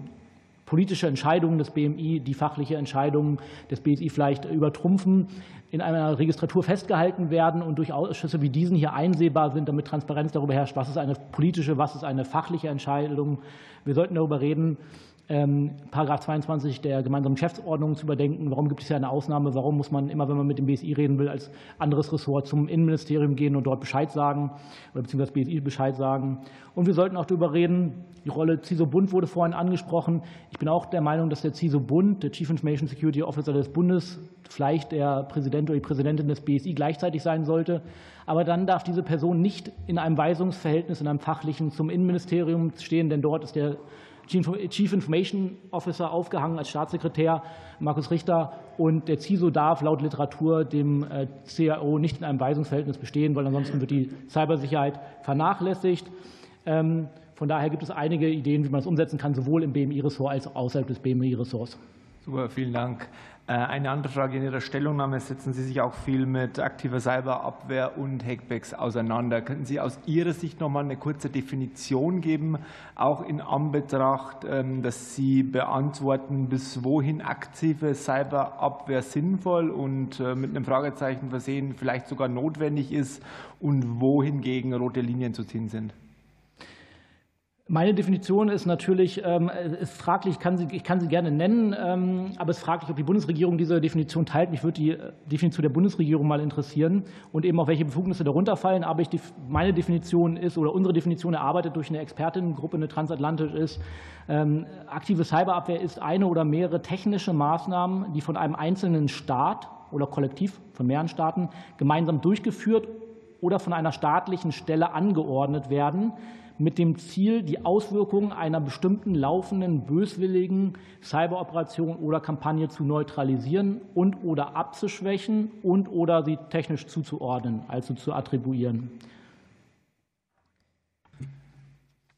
politische Entscheidungen des BMI, die fachliche Entscheidungen des BSI vielleicht übertrumpfen in einer Registratur festgehalten werden und durch Ausschüsse wie diesen hier einsehbar sind, damit Transparenz darüber herrscht, was ist eine politische, was ist eine fachliche Entscheidung. Wir sollten darüber reden, ähm, Paragraph 22 der gemeinsamen Geschäftsordnung zu überdenken. Warum gibt es hier eine Ausnahme? Warum muss man immer, wenn man mit dem BSI reden will, als anderes Ressort zum Innenministerium gehen und dort Bescheid sagen oder beziehungsweise BSI Bescheid sagen? Und wir sollten auch darüber reden, die Rolle CISO-Bund wurde vorhin angesprochen. Ich bin auch der Meinung, dass der CISO-Bund, der Chief Information Security Officer des Bundes, vielleicht der Präsident oder die Präsidentin des BSI gleichzeitig sein sollte. Aber dann darf diese Person nicht in einem Weisungsverhältnis, in einem fachlichen zum Innenministerium stehen, denn dort ist der Chief Information Officer aufgehangen als Staatssekretär, Markus Richter. Und der CISO darf laut Literatur dem äh, CAO nicht in einem Weisungsverhältnis bestehen, weil ansonsten wird die Cybersicherheit vernachlässigt. Ähm, von daher gibt es einige Ideen, wie man es umsetzen kann, sowohl im BMI-Ressort als auch außerhalb des BMI-Ressorts. Super, vielen Dank. Äh, eine andere Frage in Ihrer Stellungnahme setzen Sie sich auch viel mit aktiver Cyberabwehr und Hackbacks auseinander. Könnten Sie aus Ihrer Sicht noch mal eine kurze Definition geben, auch in Anbetracht, ähm, dass Sie beantworten, bis wohin aktive Cyberabwehr sinnvoll und äh, mit einem Fragezeichen versehen vielleicht sogar notwendig ist und wohingegen rote Linien zu ziehen sind? Meine Definition ist natürlich ähm, ist fraglich, ich kann, sie, ich kann sie gerne nennen, ähm, aber es ist fraglich, ob die Bundesregierung diese Definition teilt. Mich würde die äh, Definition der Bundesregierung mal interessieren und eben auch welche Befugnisse darunter fallen. Aber ich, meine Definition ist oder unsere Definition erarbeitet durch eine Expertinnengruppe, eine transatlantisch ist, ähm, aktive Cyberabwehr ist eine oder mehrere technische Maßnahmen, die von einem einzelnen Staat oder kollektiv von mehreren Staaten gemeinsam durchgeführt oder von einer staatlichen Stelle angeordnet werden mit dem Ziel, die Auswirkungen einer bestimmten laufenden böswilligen Cyberoperation oder Kampagne zu neutralisieren und/oder abzuschwächen und/oder sie technisch zuzuordnen, also zu attribuieren.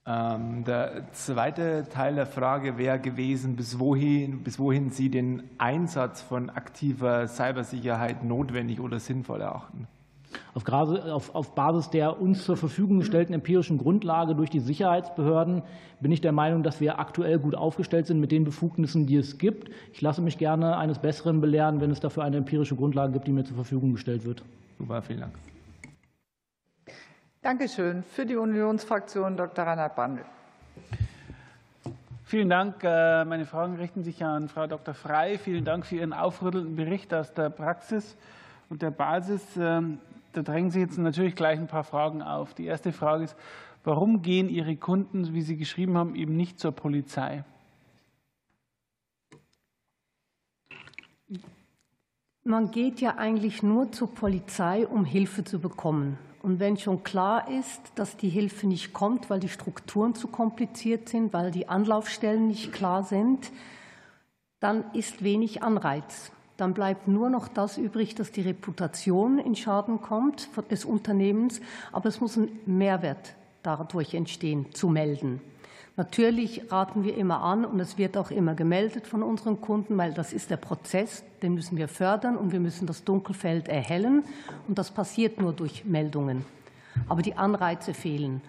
Ähm, der zweite Teil der Frage wäre gewesen, bis wohin, bis wohin Sie den Einsatz von aktiver Cybersicherheit notwendig oder sinnvoll erachten. Auf Basis der uns zur Verfügung gestellten empirischen Grundlage durch die Sicherheitsbehörden bin ich der Meinung, dass wir aktuell gut aufgestellt sind mit den Befugnissen, die es gibt. Ich lasse mich gerne eines Besseren belehren, wenn es dafür eine empirische Grundlage gibt, die mir zur Verfügung gestellt wird. Super, vielen Dank. Danke schön. Für die Unionsfraktion Dr. Reinhard Bandel. Vielen Dank. Äh, meine Fragen richten sich an Frau Dr. Frey. Vielen Dank für Ihren aufrüttelnden Bericht aus der Praxis und der Basis. Da drängen sich jetzt natürlich gleich ein paar Fragen auf. Die erste Frage ist, warum gehen Ihre Kunden, wie Sie geschrieben haben, eben nicht zur Polizei? Man geht ja eigentlich nur zur Polizei, um Hilfe zu bekommen. Und wenn schon klar ist, dass die Hilfe nicht kommt, weil die Strukturen zu kompliziert sind, weil die Anlaufstellen nicht klar sind, dann ist wenig Anreiz. Dann bleibt nur noch das übrig, dass die Reputation in Schaden kommt des Unternehmens. Aber es muss ein Mehrwert dadurch entstehen, zu melden. Natürlich raten wir immer an und es wird auch immer gemeldet von unseren Kunden, weil das ist der Prozess, den müssen wir fördern und wir müssen das Dunkelfeld erhellen. Und das passiert nur durch Meldungen. Aber die Anreize fehlen.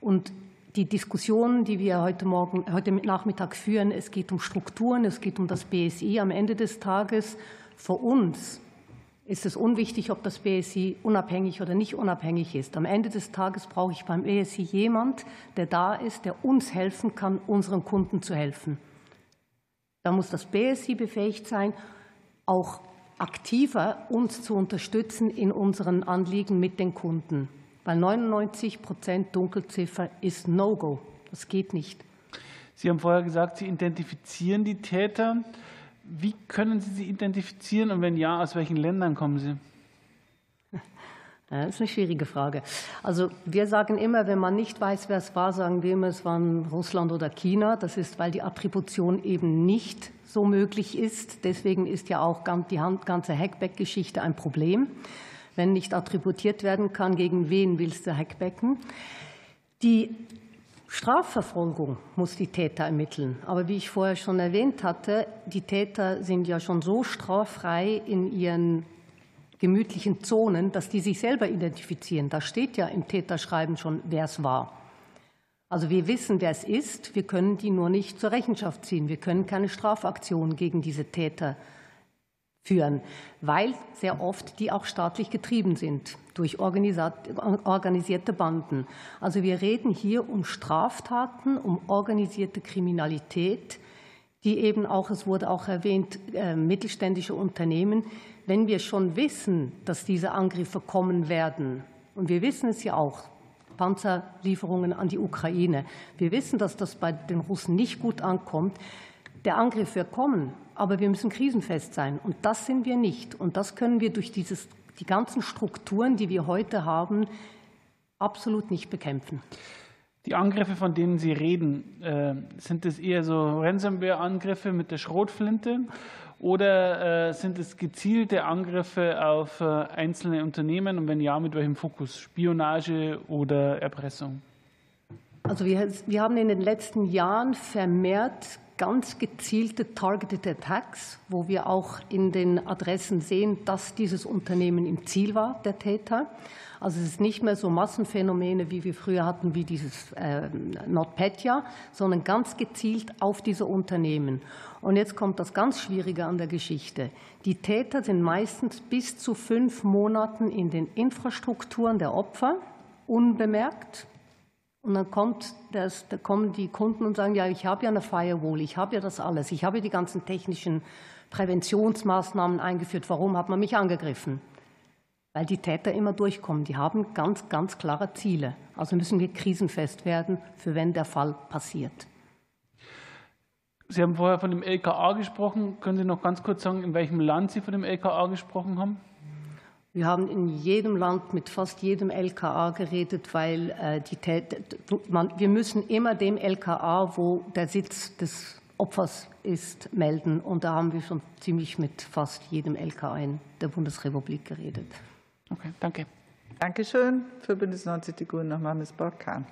Und die Diskussionen, die wir heute Morgen, heute Nachmittag führen, es geht um Strukturen, es geht um das BSI. Am Ende des Tages für uns ist es unwichtig, ob das BSI unabhängig oder nicht unabhängig ist. Am Ende des Tages brauche ich beim BSI jemand, der da ist, der uns helfen kann, unseren Kunden zu helfen. Da muss das BSI befähigt sein, auch aktiver uns zu unterstützen in unseren Anliegen mit den Kunden. Weil 99 Prozent Dunkelziffer ist No-Go. Das geht nicht. Sie haben vorher gesagt, Sie identifizieren die Täter. Wie können Sie sie identifizieren und wenn ja, aus welchen Ländern kommen sie? Das ist eine schwierige Frage. Also wir sagen immer, wenn man nicht weiß, wer es war, sagen wir immer, es waren Russland oder China. Das ist, weil die Attribution eben nicht so möglich ist. Deswegen ist ja auch die ganze Hackback-Geschichte ein Problem. Wenn nicht attributiert werden kann, gegen wen willst du hackbacken? Die Strafverfolgung muss die Täter ermitteln. Aber wie ich vorher schon erwähnt hatte, die Täter sind ja schon so straffrei in ihren gemütlichen Zonen, dass die sich selber identifizieren. Da steht ja im Täterschreiben schon, wer es war. Also wir wissen, wer es ist, wir können die nur nicht zur Rechenschaft ziehen. Wir können keine Strafaktion gegen diese Täter führen, weil sehr oft die auch staatlich getrieben sind durch organisierte Banden. Also wir reden hier um Straftaten, um organisierte Kriminalität, die eben auch, es wurde auch erwähnt, äh, mittelständische Unternehmen, wenn wir schon wissen, dass diese Angriffe kommen werden, und wir wissen es ja auch, Panzerlieferungen an die Ukraine, wir wissen, dass das bei den Russen nicht gut ankommt, der Angriff wird kommen, aber wir müssen krisenfest sein. Und das sind wir nicht. Und das können wir durch dieses, die ganzen Strukturen, die wir heute haben, absolut nicht bekämpfen. Die Angriffe, von denen Sie reden, äh, sind es eher so Ransomware-Angriffe mit der Schrotflinte oder äh, sind es gezielte Angriffe auf äh, einzelne Unternehmen und wenn ja, mit welchem Fokus? Spionage oder Erpressung? Also wir, wir haben in den letzten Jahren vermehrt ganz gezielte Targeted Attacks, wo wir auch in den Adressen sehen, dass dieses Unternehmen im Ziel war, der Täter. Also es ist nicht mehr so Massenphänomene, wie wir früher hatten, wie dieses äh, NotPetya, sondern ganz gezielt auf diese Unternehmen. Und jetzt kommt das ganz Schwierige an der Geschichte. Die Täter sind meistens bis zu fünf Monaten in den Infrastrukturen der Opfer, unbemerkt. Und dann kommt das, da kommen die Kunden und sagen, ja, ich habe ja eine Firewall, ich habe ja das alles, ich habe ja die ganzen technischen Präventionsmaßnahmen eingeführt. Warum hat man mich angegriffen? Weil die Täter immer durchkommen. Die haben ganz, ganz klare Ziele. Also müssen wir krisenfest werden, für wenn der Fall passiert. Sie haben vorher von dem LKA gesprochen. Können Sie noch ganz kurz sagen, in welchem Land Sie von dem LKA gesprochen haben? Wir haben in jedem Land mit fast jedem LKA geredet, weil äh, die man, wir müssen immer dem LKA, wo der Sitz des Opfers ist, melden. Und da haben wir schon ziemlich mit fast jedem LKA in der Bundesrepublik geredet. Okay, danke. Dankeschön. Für Bündnis 90 Die Grünen nochmal Ms. Borkan.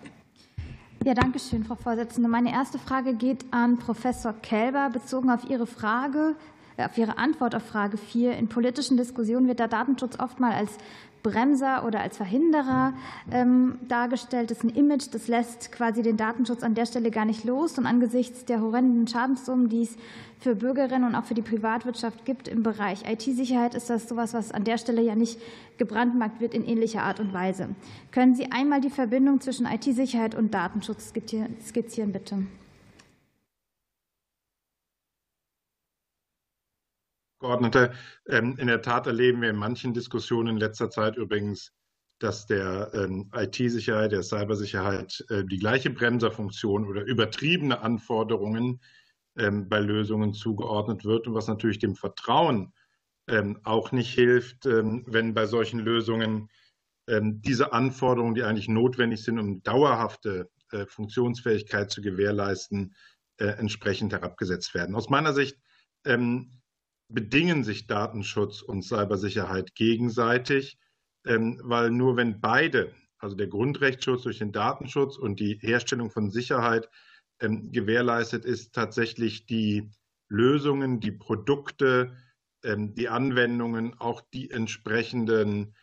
Ja, danke schön, Frau Vorsitzende. Meine erste Frage geht an Professor Kelber, bezogen auf Ihre Frage, auf Ihre Antwort auf Frage 4. In politischen Diskussionen wird der Datenschutz oftmals als Bremser oder als Verhinderer ähm, dargestellt. Das ist ein Image, das lässt quasi den Datenschutz an der Stelle gar nicht los. Und angesichts der horrenden Schadenssummen, die es für Bürgerinnen und auch für die Privatwirtschaft gibt im Bereich IT-Sicherheit, ist das sowas, was an der Stelle ja nicht gebrandmarkt wird in ähnlicher Art und Weise. Können Sie einmal die Verbindung zwischen IT-Sicherheit und Datenschutz skizzieren, bitte? Abgeordnete. Ähm, in der Tat erleben wir in manchen Diskussionen in letzter Zeit übrigens, dass der ähm, IT-Sicherheit, der Cybersicherheit äh, die gleiche Bremserfunktion oder übertriebene Anforderungen ähm, bei Lösungen zugeordnet wird und was natürlich dem Vertrauen auch nicht hilft, wenn bei solchen Lösungen diese Anforderungen, die eigentlich notwendig sind, um dauerhafte äh, Funktionsfähigkeit zu gewährleisten, äh, entsprechend herabgesetzt werden. Aus meiner Sicht bedingen sich Datenschutz und Cybersicherheit gegenseitig, ähm, weil nur wenn beide, also der Grundrechtsschutz durch den Datenschutz und die Herstellung von Sicherheit ähm, gewährleistet ist, tatsächlich die Lösungen, die Produkte, ähm, die Anwendungen, auch die entsprechenden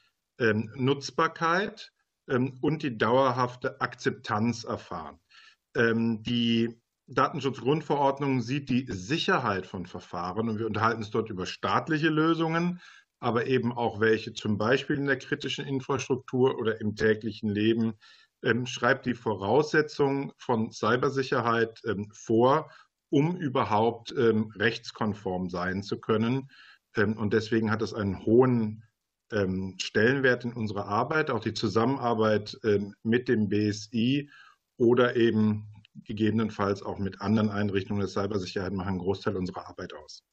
Nutzbarkeit und die dauerhafte Akzeptanz erfahren. Die Datenschutzgrundverordnung sieht die Sicherheit von Verfahren und wir unterhalten uns dort über staatliche Lösungen, aber eben auch welche zum Beispiel in der kritischen Infrastruktur oder im täglichen Leben ähm, schreibt die Voraussetzungen von Cybersicherheit ähm, vor, um überhaupt ähm, rechtskonform sein zu können. Und deswegen hat es einen hohen Stellenwert in unserer Arbeit, auch die Zusammenarbeit mit dem BSI oder eben gegebenenfalls auch mit anderen Einrichtungen der Cybersicherheit machen einen Großteil unserer Arbeit aus.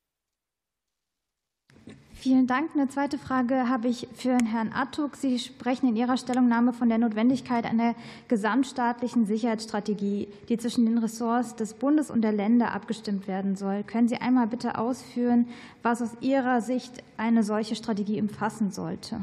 Vielen Dank. Eine zweite Frage habe ich für Herrn Attuk. Sie sprechen in Ihrer Stellungnahme von der Notwendigkeit einer gesamtstaatlichen Sicherheitsstrategie, die zwischen den Ressorts des Bundes und der Länder abgestimmt werden soll. Können Sie einmal bitte ausführen, was aus Ihrer Sicht eine solche Strategie umfassen sollte?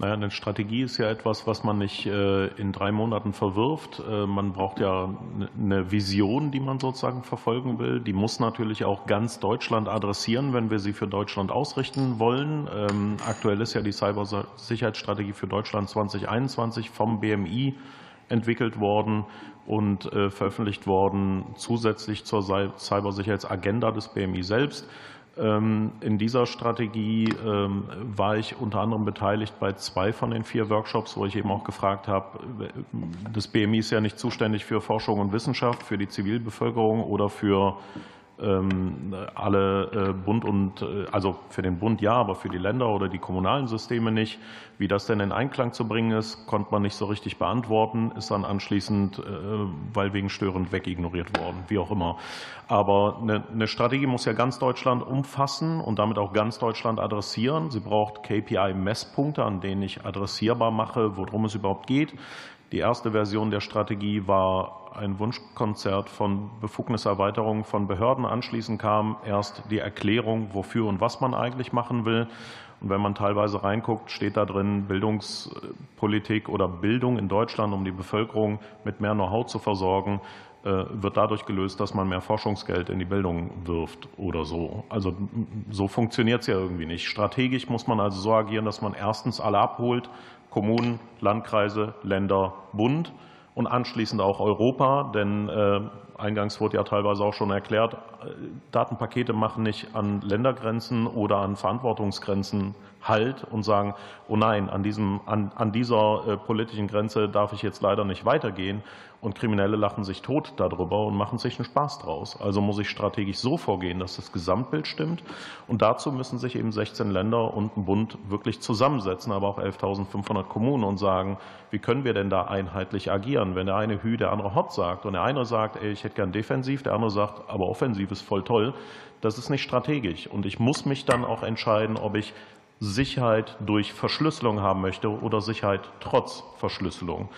Naja, eine Strategie ist ja etwas, was man nicht äh, in drei Monaten verwirft. Äh, man braucht ja eine Vision, die man sozusagen verfolgen will. Die muss natürlich auch ganz Deutschland adressieren, wenn wir sie für Deutschland ausrichten wollen. Ähm, aktuell ist ja die Cybersicherheitsstrategie für Deutschland 2021 vom BMI entwickelt worden und äh, veröffentlicht worden, zusätzlich zur Cybersicherheitsagenda des BMI selbst. Ähm, in dieser Strategie ähm, war ich unter anderem beteiligt bei zwei von den vier Workshops, wo ich eben auch gefragt habe, das BMI ist ja nicht zuständig für Forschung und Wissenschaft, für die Zivilbevölkerung oder für alle äh, Bund und, äh, also für den Bund ja, aber für die Länder oder die kommunalen Systeme nicht. Wie das denn in Einklang zu bringen ist, konnte man nicht so richtig beantworten, ist dann anschließend, äh, weil wegen störend wegignoriert worden, wie auch immer. Aber eine Strategie muss ja ganz Deutschland umfassen und damit auch ganz Deutschland adressieren. Sie braucht KPI-Messpunkte, an denen ich adressierbar mache, worum es überhaupt geht. Die erste Version der Strategie war ein Wunschkonzert von Befugniserweiterungen von Behörden. Anschließend kam erst die Erklärung, wofür und was man eigentlich machen will. Und wenn man teilweise reinguckt, steht da drin Bildungspolitik oder Bildung in Deutschland, um die Bevölkerung mit mehr Know-how zu versorgen, äh, wird dadurch gelöst, dass man mehr Forschungsgeld in die Bildung wirft oder so. Also so funktioniert es ja irgendwie nicht. Strategisch muss man also so agieren, dass man erstens alle abholt, Kommunen, Landkreise, Länder, Bund und anschließend auch Europa. Denn äh, eingangs wurde ja teilweise auch schon erklärt, äh, Datenpakete machen nicht an Ländergrenzen oder an Verantwortungsgrenzen Halt und sagen, oh nein, an, diesem, an, an dieser äh, politischen Grenze darf ich jetzt leider nicht weitergehen. Und Kriminelle lachen sich tot darüber und machen sich einen Spaß draus. Also muss ich strategisch so vorgehen, dass das Gesamtbild stimmt. Und dazu müssen sich eben 16 Länder und ein Bund wirklich zusammensetzen, aber auch 11.500 Kommunen und sagen, wie können wir denn da einheitlich agieren? Wenn der eine Hü, der andere Hot sagt und der eine sagt, ey, ich hätte gern defensiv, der andere sagt, aber offensiv ist voll toll, das ist nicht strategisch. Und ich muss mich dann auch entscheiden, ob ich Sicherheit durch Verschlüsselung haben möchte oder Sicherheit trotz Verschlüsselung.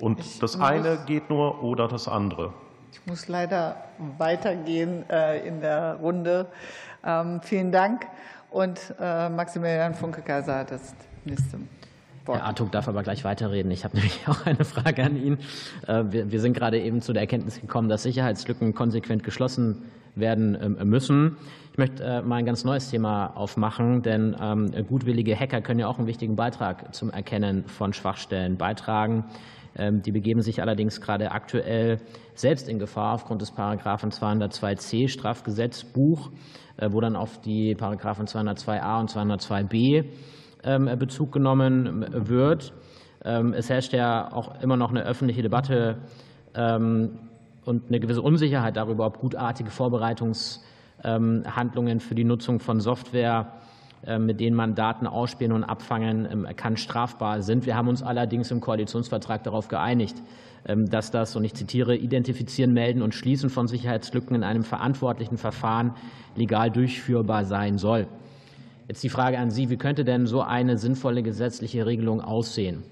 Und ich das eine geht nur oder das andere. Ich muss leider weitergehen äh, in der Runde. Ähm, vielen Dank. Und äh, Maximilian Funke-Kaiser hat das nächste. Herr Artuk darf aber gleich weiterreden. Ich habe nämlich auch eine Frage an ihn. Äh, wir sind gerade eben zu der Erkenntnis gekommen, dass Sicherheitslücken konsequent geschlossen werden ähm, müssen. Ich möchte mal ein ganz neues Thema aufmachen, denn ähm, gutwillige Hacker können ja auch einen wichtigen Beitrag zum Erkennen von Schwachstellen beitragen. Ähm, die begeben sich allerdings gerade aktuell selbst in Gefahr aufgrund des Paragraphen 202c Strafgesetzbuch, äh, wo dann auf die Paragraphen 202a und 202b ähm, Bezug genommen ähm, wird. Es herrscht ja auch immer noch eine öffentliche Debatte und eine gewisse Unsicherheit darüber, ob gutartige Vorbereitungshandlungen für die Nutzung von Software mit denen man Daten ausspielen und abfangen ähm, kann, strafbar sind. Wir haben uns allerdings im Koalitionsvertrag darauf geeinigt, ähm, dass das, und ich zitiere, Identifizieren, Melden und Schließen von Sicherheitslücken in einem verantwortlichen Verfahren legal durchführbar sein soll. Jetzt die Frage an Sie, wie könnte denn so eine sinnvolle gesetzliche Regelung aussehen?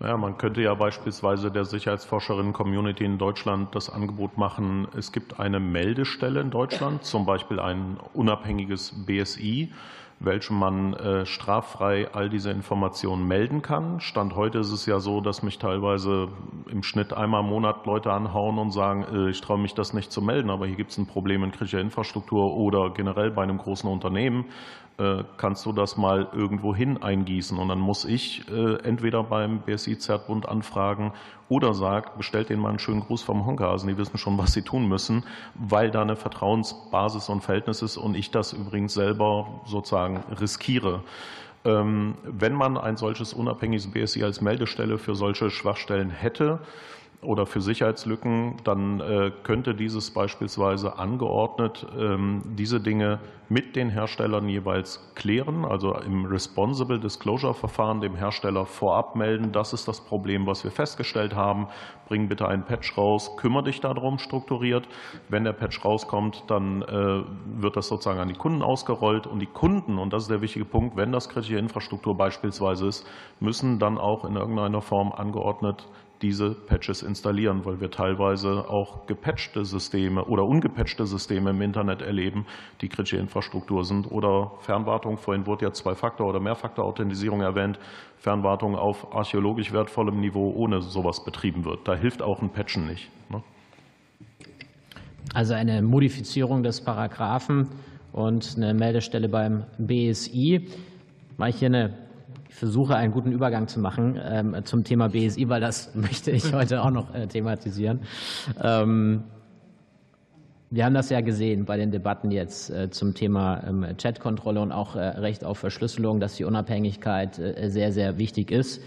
Ja, man könnte ja beispielsweise der Sicherheitsforscherinnen-Community in Deutschland das Angebot machen, es gibt eine Meldestelle in Deutschland, zum Beispiel ein unabhängiges BSI, welchem man äh, straffrei all diese Informationen melden kann. Stand heute ist es ja so, dass mich teilweise im Schnitt einmal im Monat Leute anhauen und sagen, äh, ich traue mich das nicht zu melden, aber hier gibt es ein Problem in kritischer Infrastruktur oder generell bei einem großen Unternehmen. Äh, kannst du das mal irgendwo hin eingießen. Und dann muss ich äh, entweder beim BSI-Zertbund anfragen oder sag, bestellt denen mal einen schönen Gruß vom Honkasen. Die wissen schon, was sie tun müssen, weil da eine Vertrauensbasis und Verhältnis ist und ich das übrigens selber sozusagen riskiere. Ähm, wenn man ein solches unabhängiges BSI als Meldestelle für solche Schwachstellen hätte, oder für Sicherheitslücken, dann äh, könnte dieses beispielsweise angeordnet ähm, diese Dinge mit den Herstellern jeweils klären, also im Responsible Disclosure Verfahren dem Hersteller vorab melden. Das ist das Problem, was wir festgestellt haben. Bring bitte einen Patch raus, kümmere dich darum strukturiert. Wenn der Patch rauskommt, dann äh, wird das sozusagen an die Kunden ausgerollt und die Kunden, und das ist der wichtige Punkt, wenn das kritische Infrastruktur beispielsweise ist, müssen dann auch in irgendeiner Form angeordnet diese Patches installieren, weil wir teilweise auch gepatchte Systeme oder ungepatchte Systeme im Internet erleben, die kritische Infrastruktur sind. Oder Fernwartung, vorhin wurde ja Zwei-Faktor- oder Mehrfaktor-Authentisierung erwähnt, Fernwartung auf archäologisch wertvollem Niveau ohne sowas betrieben wird. Da hilft auch ein Patchen nicht. Ne? Also eine Modifizierung des Paragraphen und eine Meldestelle beim BSI. Mache ich hier eine ich versuche einen guten Übergang zu machen ähm, zum Thema BSI, weil das möchte ich heute auch noch äh, thematisieren. Ähm, wir haben das ja gesehen bei den Debatten jetzt äh, zum Thema ähm, Chatkontrolle und auch äh, Recht auf Verschlüsselung, dass die Unabhängigkeit sehr, sehr wichtig ist.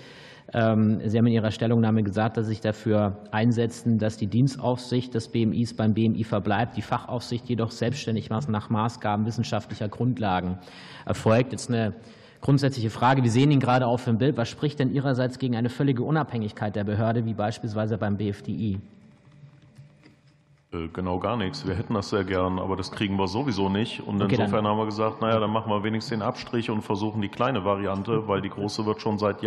Sie haben in Ihrer Stellungnahme gesagt, dass Sie sich dafür einsetzen, dass die Dienstaufsicht des BMIs beim BMI verbleibt, die Fachaufsicht jedoch selbstständig nach Maßgaben wissenschaftlicher Grundlagen erfolgt. Jetzt eine grundsätzliche Frage. Wir sehen ihn gerade auf dem Bild. Was spricht denn Ihrerseits gegen eine völlige Unabhängigkeit der Behörde, wie beispielsweise beim BFDI? Äh, genau gar nichts. Wir hätten das sehr gern, aber das kriegen wir sowieso nicht. Und okay, insofern haben wir gesagt, naja, dann machen wir wenigstens den Abstrich und versuchen die kleine Variante, weil die große wird schon seit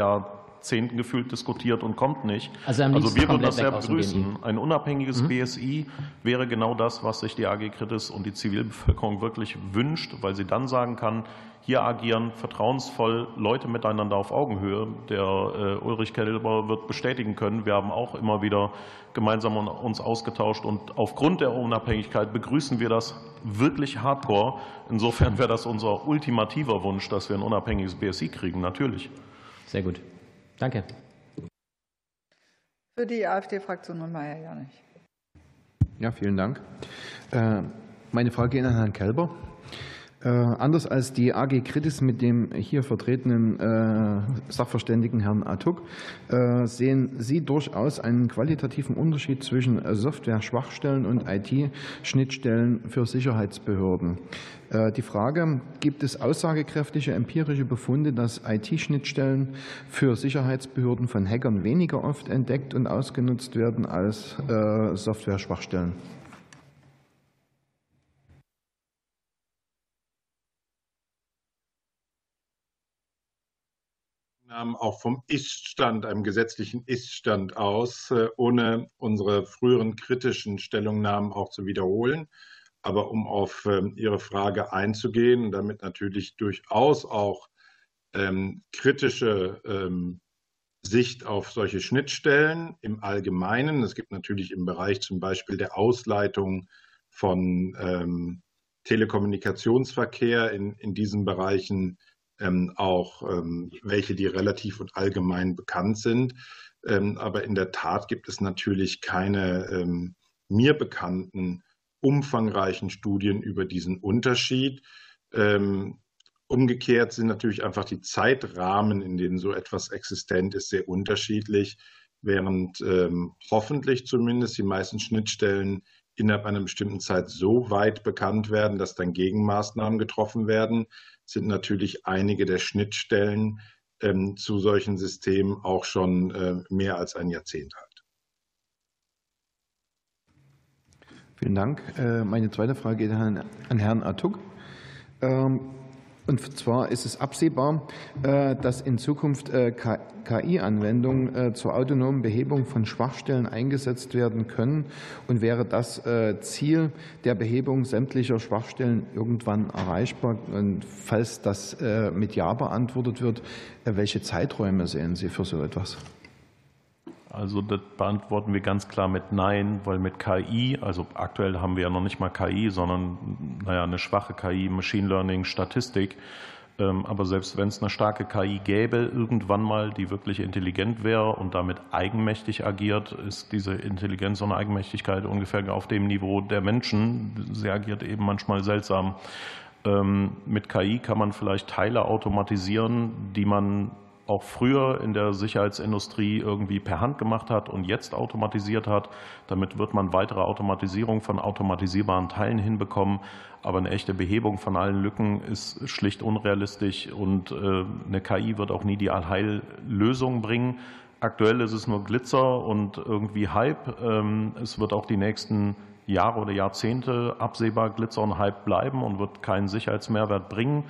Jahrzehnten gefühlt diskutiert und kommt nicht. Also, also wir würden das sehr begrüßen. Ein unabhängiges mhm. BSI wäre genau das, was sich die AG Kritis und die Zivilbevölkerung wirklich wünscht, weil sie dann sagen kann, hier agieren vertrauensvoll Leute miteinander auf Augenhöhe. Der äh, Ulrich Kelber wird bestätigen können, wir haben auch immer wieder gemeinsam uns ausgetauscht und aufgrund der Unabhängigkeit begrüßen wir das wirklich hardcore. Insofern wäre das unser ultimativer Wunsch, dass wir ein unabhängiges BSI kriegen, natürlich. Sehr gut. Danke. Für die AfD-Fraktion und Meier Janich. Ja, vielen Dank. Äh, meine Frage geht an Herrn Kelber. Äh, anders als die AG Kritis mit dem hier vertretenen äh, Sachverständigen Herrn Atuk äh, sehen Sie durchaus einen qualitativen Unterschied zwischen Software-Schwachstellen und IT-Schnittstellen für Sicherheitsbehörden. Die Frage, gibt es aussagekräftige empirische Befunde, dass IT-Schnittstellen für Sicherheitsbehörden von Hackern weniger oft entdeckt und ausgenutzt werden als Software-Schwachstellen? Auch vom Ist-Stand, einem gesetzlichen Ist-Stand aus, äh, ohne unsere früheren kritischen Stellungnahmen auch zu wiederholen. Aber um auf ähm, Ihre Frage einzugehen damit natürlich durchaus auch ähm, kritische ähm, Sicht auf solche Schnittstellen im Allgemeinen. Es gibt natürlich im Bereich zum Beispiel der Ausleitung von ähm, Telekommunikationsverkehr in, in diesen Bereichen ähm, auch ähm, welche, die relativ und allgemein bekannt sind. Ähm, aber in der Tat gibt es natürlich keine mir bekannten umfangreichen Studien über diesen Unterschied. Umgekehrt sind natürlich einfach die Zeitrahmen, in denen so etwas existent ist, sehr unterschiedlich, während hoffentlich zumindest die meisten Schnittstellen innerhalb einer bestimmten Zeit so weit bekannt werden, dass dann Gegenmaßnahmen getroffen werden, sind natürlich einige der Schnittstellen ähm, zu solchen Systemen auch schon äh, mehr als ein Jahrzehnt alt. Vielen Dank. Äh, meine zweite Frage geht an Herrn Atuk. Ähm, und zwar ist es absehbar, äh, dass in Zukunft äh, KI-Anwendungen äh, zur autonomen Behebung von Schwachstellen eingesetzt werden können. Und wäre das Ziel der Behebung sämtlicher Schwachstellen irgendwann erreichbar? Und falls das mit Ja beantwortet wird, welche Zeiträume sehen Sie für so etwas? Also das beantworten wir ganz klar mit Nein, weil mit KI, also aktuell haben wir ja noch nicht mal KI, sondern naja, eine schwache KI, Machine Learning, Statistik. Ähm, aber selbst wenn es eine starke KI gäbe, irgendwann mal, die wirklich intelligent wäre und damit eigenmächtig agiert, ist diese Intelligenz und Eigenmächtigkeit ungefähr auf dem Niveau der Menschen. Sie agiert eben manchmal seltsam. Ähm, mit KI kann man vielleicht Teile automatisieren, die man auch früher in der Sicherheitsindustrie irgendwie per Hand gemacht hat und jetzt automatisiert hat. Damit wird man weitere Automatisierung von automatisierbaren Teilen hinbekommen. Aber eine echte Behebung von allen Lücken ist schlicht unrealistisch und äh, eine KI wird auch nie die Allheillösung bringen. Aktuell ist es nur Glitzer und irgendwie Hype. Ähm, es wird auch die nächsten Jahre oder Jahrzehnte absehbar Glitzer und Hype bleiben und wird keinen Sicherheitsmehrwert bringen.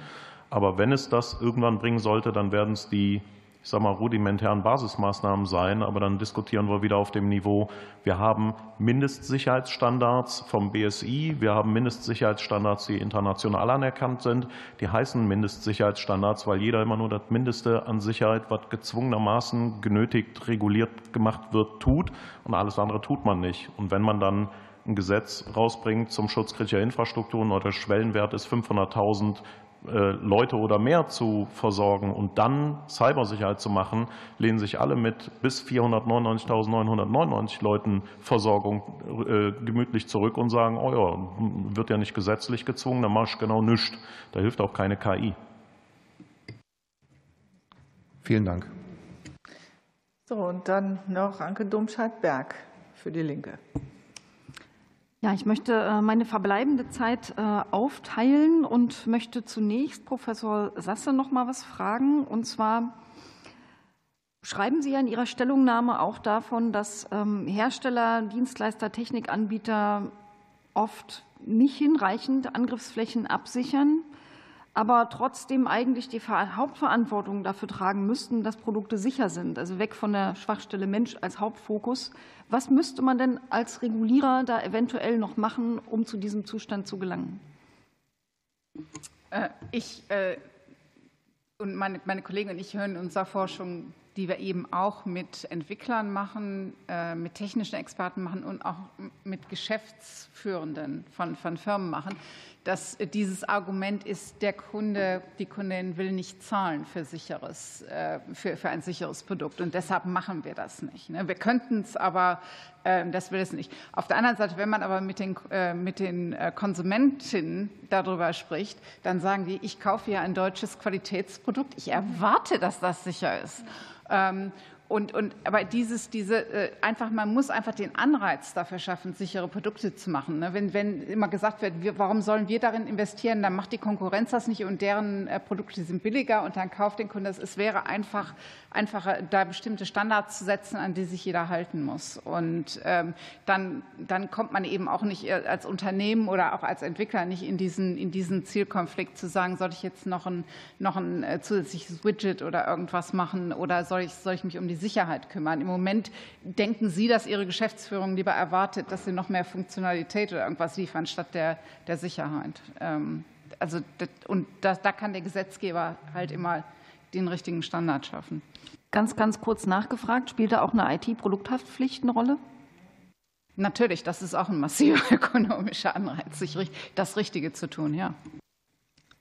Aber wenn es das irgendwann bringen sollte, dann werden es die ich sage mal, rudimentären Basismaßnahmen sein. Aber dann diskutieren wir wieder auf dem Niveau, wir haben Mindestsicherheitsstandards vom BSI, wir haben Mindestsicherheitsstandards, die international anerkannt sind. Die heißen Mindestsicherheitsstandards, weil jeder immer nur das Mindeste an Sicherheit, was gezwungenermaßen genötigt, reguliert gemacht wird, tut. Und alles andere tut man nicht. Und wenn man dann ein Gesetz rausbringt zum Schutz kritischer Infrastrukturen oder der Schwellenwert ist 500.000 äh, Leute oder mehr zu versorgen und dann Cybersicherheit zu machen, lehnen sich alle mit bis 499.999 Leuten Versorgung äh, gemütlich zurück und sagen, oh ja, wird ja nicht gesetzlich gezwungen, dann machst du genau nichts. Da hilft auch keine KI. Vielen Dank. So, und dann noch Anke Domscheit-Berg für die Linke. Ja, ich möchte äh, meine verbleibende Zeit äh, aufteilen und möchte zunächst Professor Sasse noch mal was fragen. Und zwar schreiben Sie ja in Ihrer Stellungnahme auch davon, dass ähm, Hersteller, Dienstleister, Technikanbieter oft nicht hinreichend Angriffsflächen absichern aber trotzdem eigentlich die Hauptverantwortung dafür tragen müssten, dass Produkte sicher sind, also weg von der Schwachstelle Mensch als Hauptfokus. Was müsste man denn als Regulierer da eventuell noch machen, um zu diesem Zustand zu gelangen? Äh, ich äh, und meine, meine Kollegen und ich hören in unserer Forschung, die wir eben auch mit Entwicklern machen, äh, mit technischen Experten machen und auch mit Geschäftsführenden von, von Firmen machen, dass dieses Argument ist, der Kunde, die Kundin will nicht zahlen für, sicheres, äh, für, für ein sicheres Produkt. Und deshalb machen wir das nicht. Ne? Wir könnten es, aber ähm, das will es nicht. Auf der anderen Seite, wenn man aber mit den, äh, mit den äh, Konsumentinnen darüber spricht, dann sagen die, ich kaufe ja ein deutsches Qualitätsprodukt. Ich erwarte, dass das sicher ist. Und, und, aber dieses, diese, äh, einfach, man muss einfach den Anreiz dafür schaffen, sichere Produkte zu machen. Ne? Wenn, wenn immer gesagt wird, wir, warum sollen wir darin investieren, dann macht die Konkurrenz das nicht und deren äh, Produkte sind billiger und dann kauft den Kunden das. Es wäre einfach, einfacher, da bestimmte Standards zu setzen, an die sich jeder halten muss. Und ähm, dann, dann kommt man eben auch nicht äh, als Unternehmen oder auch als Entwickler nicht in diesen, in diesen Zielkonflikt zu sagen, soll ich jetzt noch ein, noch ein zusätzliches Widget oder irgendwas machen oder soll ich, soll ich mich um die Sicherheit kümmern. Im Moment denken Sie, dass Ihre Geschäftsführung lieber erwartet, dass Sie noch mehr Funktionalität oder irgendwas liefern statt der, der Sicherheit. Ähm, also, und da, da kann der Gesetzgeber halt immer den richtigen Standard schaffen. Ganz, ganz kurz nachgefragt, spielt da auch eine IT-Produkthaftpflicht eine Rolle? Natürlich, das ist auch ein massiver ökonomischer Anreiz, das Richtige zu tun, ja.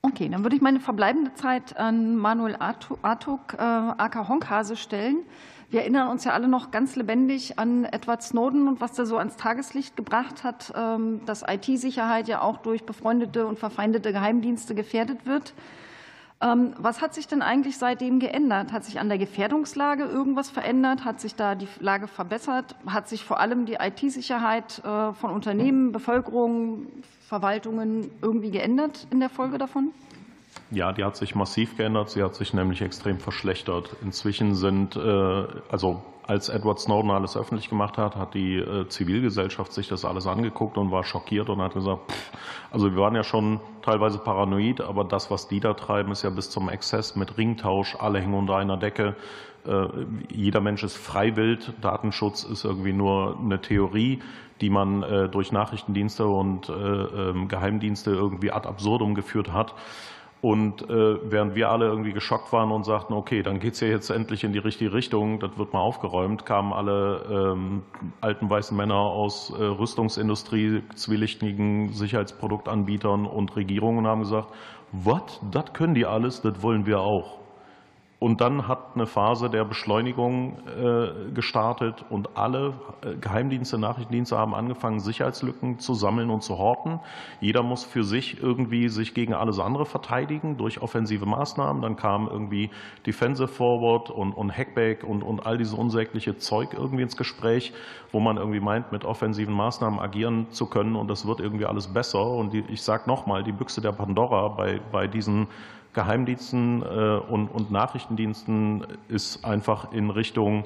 Okay, dann würde ich meine verbleibende Zeit an Manuel Artuk, äh, aka Honkhase, stellen. Wir erinnern uns ja alle noch ganz lebendig an Edward Snowden und was er so ans Tageslicht gebracht hat, ähm, dass IT-Sicherheit ja auch durch befreundete und verfeindete Geheimdienste gefährdet wird. Ähm, was hat sich denn eigentlich seitdem geändert? Hat sich an der Gefährdungslage irgendwas verändert? Hat sich da die Lage verbessert? Hat sich vor allem die IT-Sicherheit äh, von Unternehmen, Bevölkerung, Verwaltungen irgendwie geändert in der Folge davon? Ja, die hat sich massiv geändert. Sie hat sich nämlich extrem verschlechtert. Inzwischen sind, äh, also als Edward Snowden alles öffentlich gemacht hat, hat die äh, Zivilgesellschaft sich das alles angeguckt und war schockiert und hat gesagt, pff, also wir waren ja schon teilweise paranoid, aber das, was die da treiben, ist ja bis zum Exzess mit Ringtausch, alle hängen unter einer Decke. Äh, jeder Mensch ist freiwillig. Datenschutz ist irgendwie nur eine Theorie, die man durch Nachrichtendienste und ähm, Geheimdienste irgendwie ad absurdum geführt hat. Und äh, während wir alle irgendwie geschockt waren und sagten, okay, dann geht es ja jetzt endlich in die richtige Richtung, das wird mal aufgeräumt, kamen alle ähm, alten weißen Männer aus äh, Rüstungsindustrie, zwielichtigen Sicherheitsproduktanbietern und Regierungen und haben gesagt, was, das können die alles, das wollen wir auch. Und dann hat eine Phase der Beschleunigung äh, gestartet und alle äh, Geheimdienste, Nachrichtendienste haben angefangen, Sicherheitslücken zu sammeln und zu horten. Jeder muss für sich irgendwie sich gegen alles andere verteidigen durch offensive Maßnahmen. Dann kam irgendwie Defensive Forward und, und Hackback und, und all dieses unsägliche Zeug irgendwie ins Gespräch, wo man irgendwie meint, mit offensiven Maßnahmen agieren zu können und das wird irgendwie alles besser. Und die, ich sage nochmal, die Büchse der Pandora bei, bei diesen Geheimdiensten äh, und Nachrichtendiensten ist einfach in Richtung,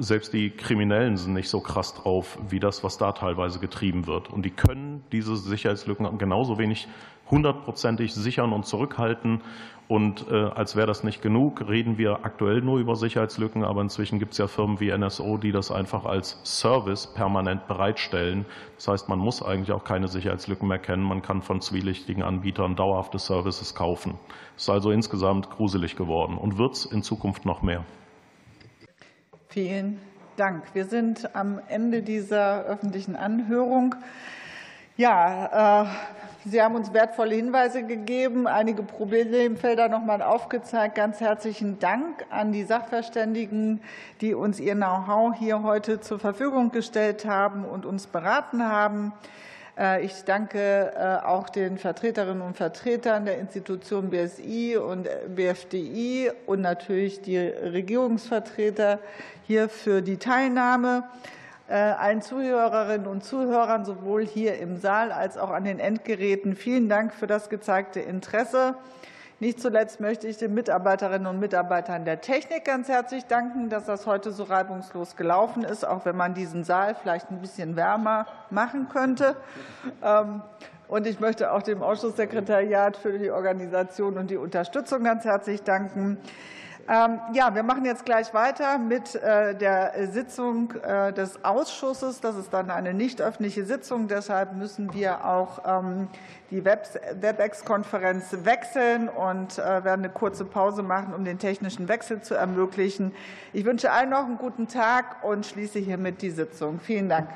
selbst die Kriminellen sind nicht so krass drauf, wie das, was da teilweise getrieben wird. Und die können diese Sicherheitslücken genauso wenig hundertprozentig sichern und zurückhalten. Und äh, als wäre das nicht genug, reden wir aktuell nur über Sicherheitslücken, aber inzwischen gibt es ja Firmen wie NSO, die das einfach als Service permanent bereitstellen. Das heißt, man muss eigentlich auch keine Sicherheitslücken mehr kennen. Man kann von zwielichtigen Anbietern dauerhafte Services kaufen. Es ist also insgesamt gruselig geworden und wird es in Zukunft noch mehr. Vielen Dank. Wir sind am Ende dieser öffentlichen Anhörung. Ja, äh, Sie haben uns wertvolle Hinweise gegeben, einige Problemfelder noch mal aufgezeigt. Ganz herzlichen Dank an die Sachverständigen, die uns ihr Know-how hier heute zur Verfügung gestellt haben und uns beraten haben. Äh, ich danke äh, auch den Vertreterinnen und Vertretern der Institution BSI und BFDI und natürlich die Regierungsvertreter hier für die Teilnahme. Äh, allen Zuhörerinnen und Zuhörern, sowohl hier im Saal als auch an den Endgeräten. Vielen Dank für das gezeigte Interesse. Nicht zuletzt möchte ich den Mitarbeiterinnen und Mitarbeitern der Technik ganz herzlich danken, dass das heute so reibungslos gelaufen ist, auch wenn man diesen Saal vielleicht ein bisschen wärmer machen könnte. Ähm, und ich möchte auch dem Ausschusssekretariat für die Organisation und die Unterstützung ganz herzlich danken. Ähm, ja, wir machen jetzt gleich weiter mit äh, der Sitzung äh, des Ausschusses. Das ist dann eine nicht öffentliche Sitzung. Deshalb müssen wir auch ähm, die WebEx-Konferenz wechseln und äh, werden eine kurze Pause machen, um den technischen Wechsel zu ermöglichen. Ich wünsche allen noch einen guten Tag und schließe hiermit die Sitzung. Vielen Dank.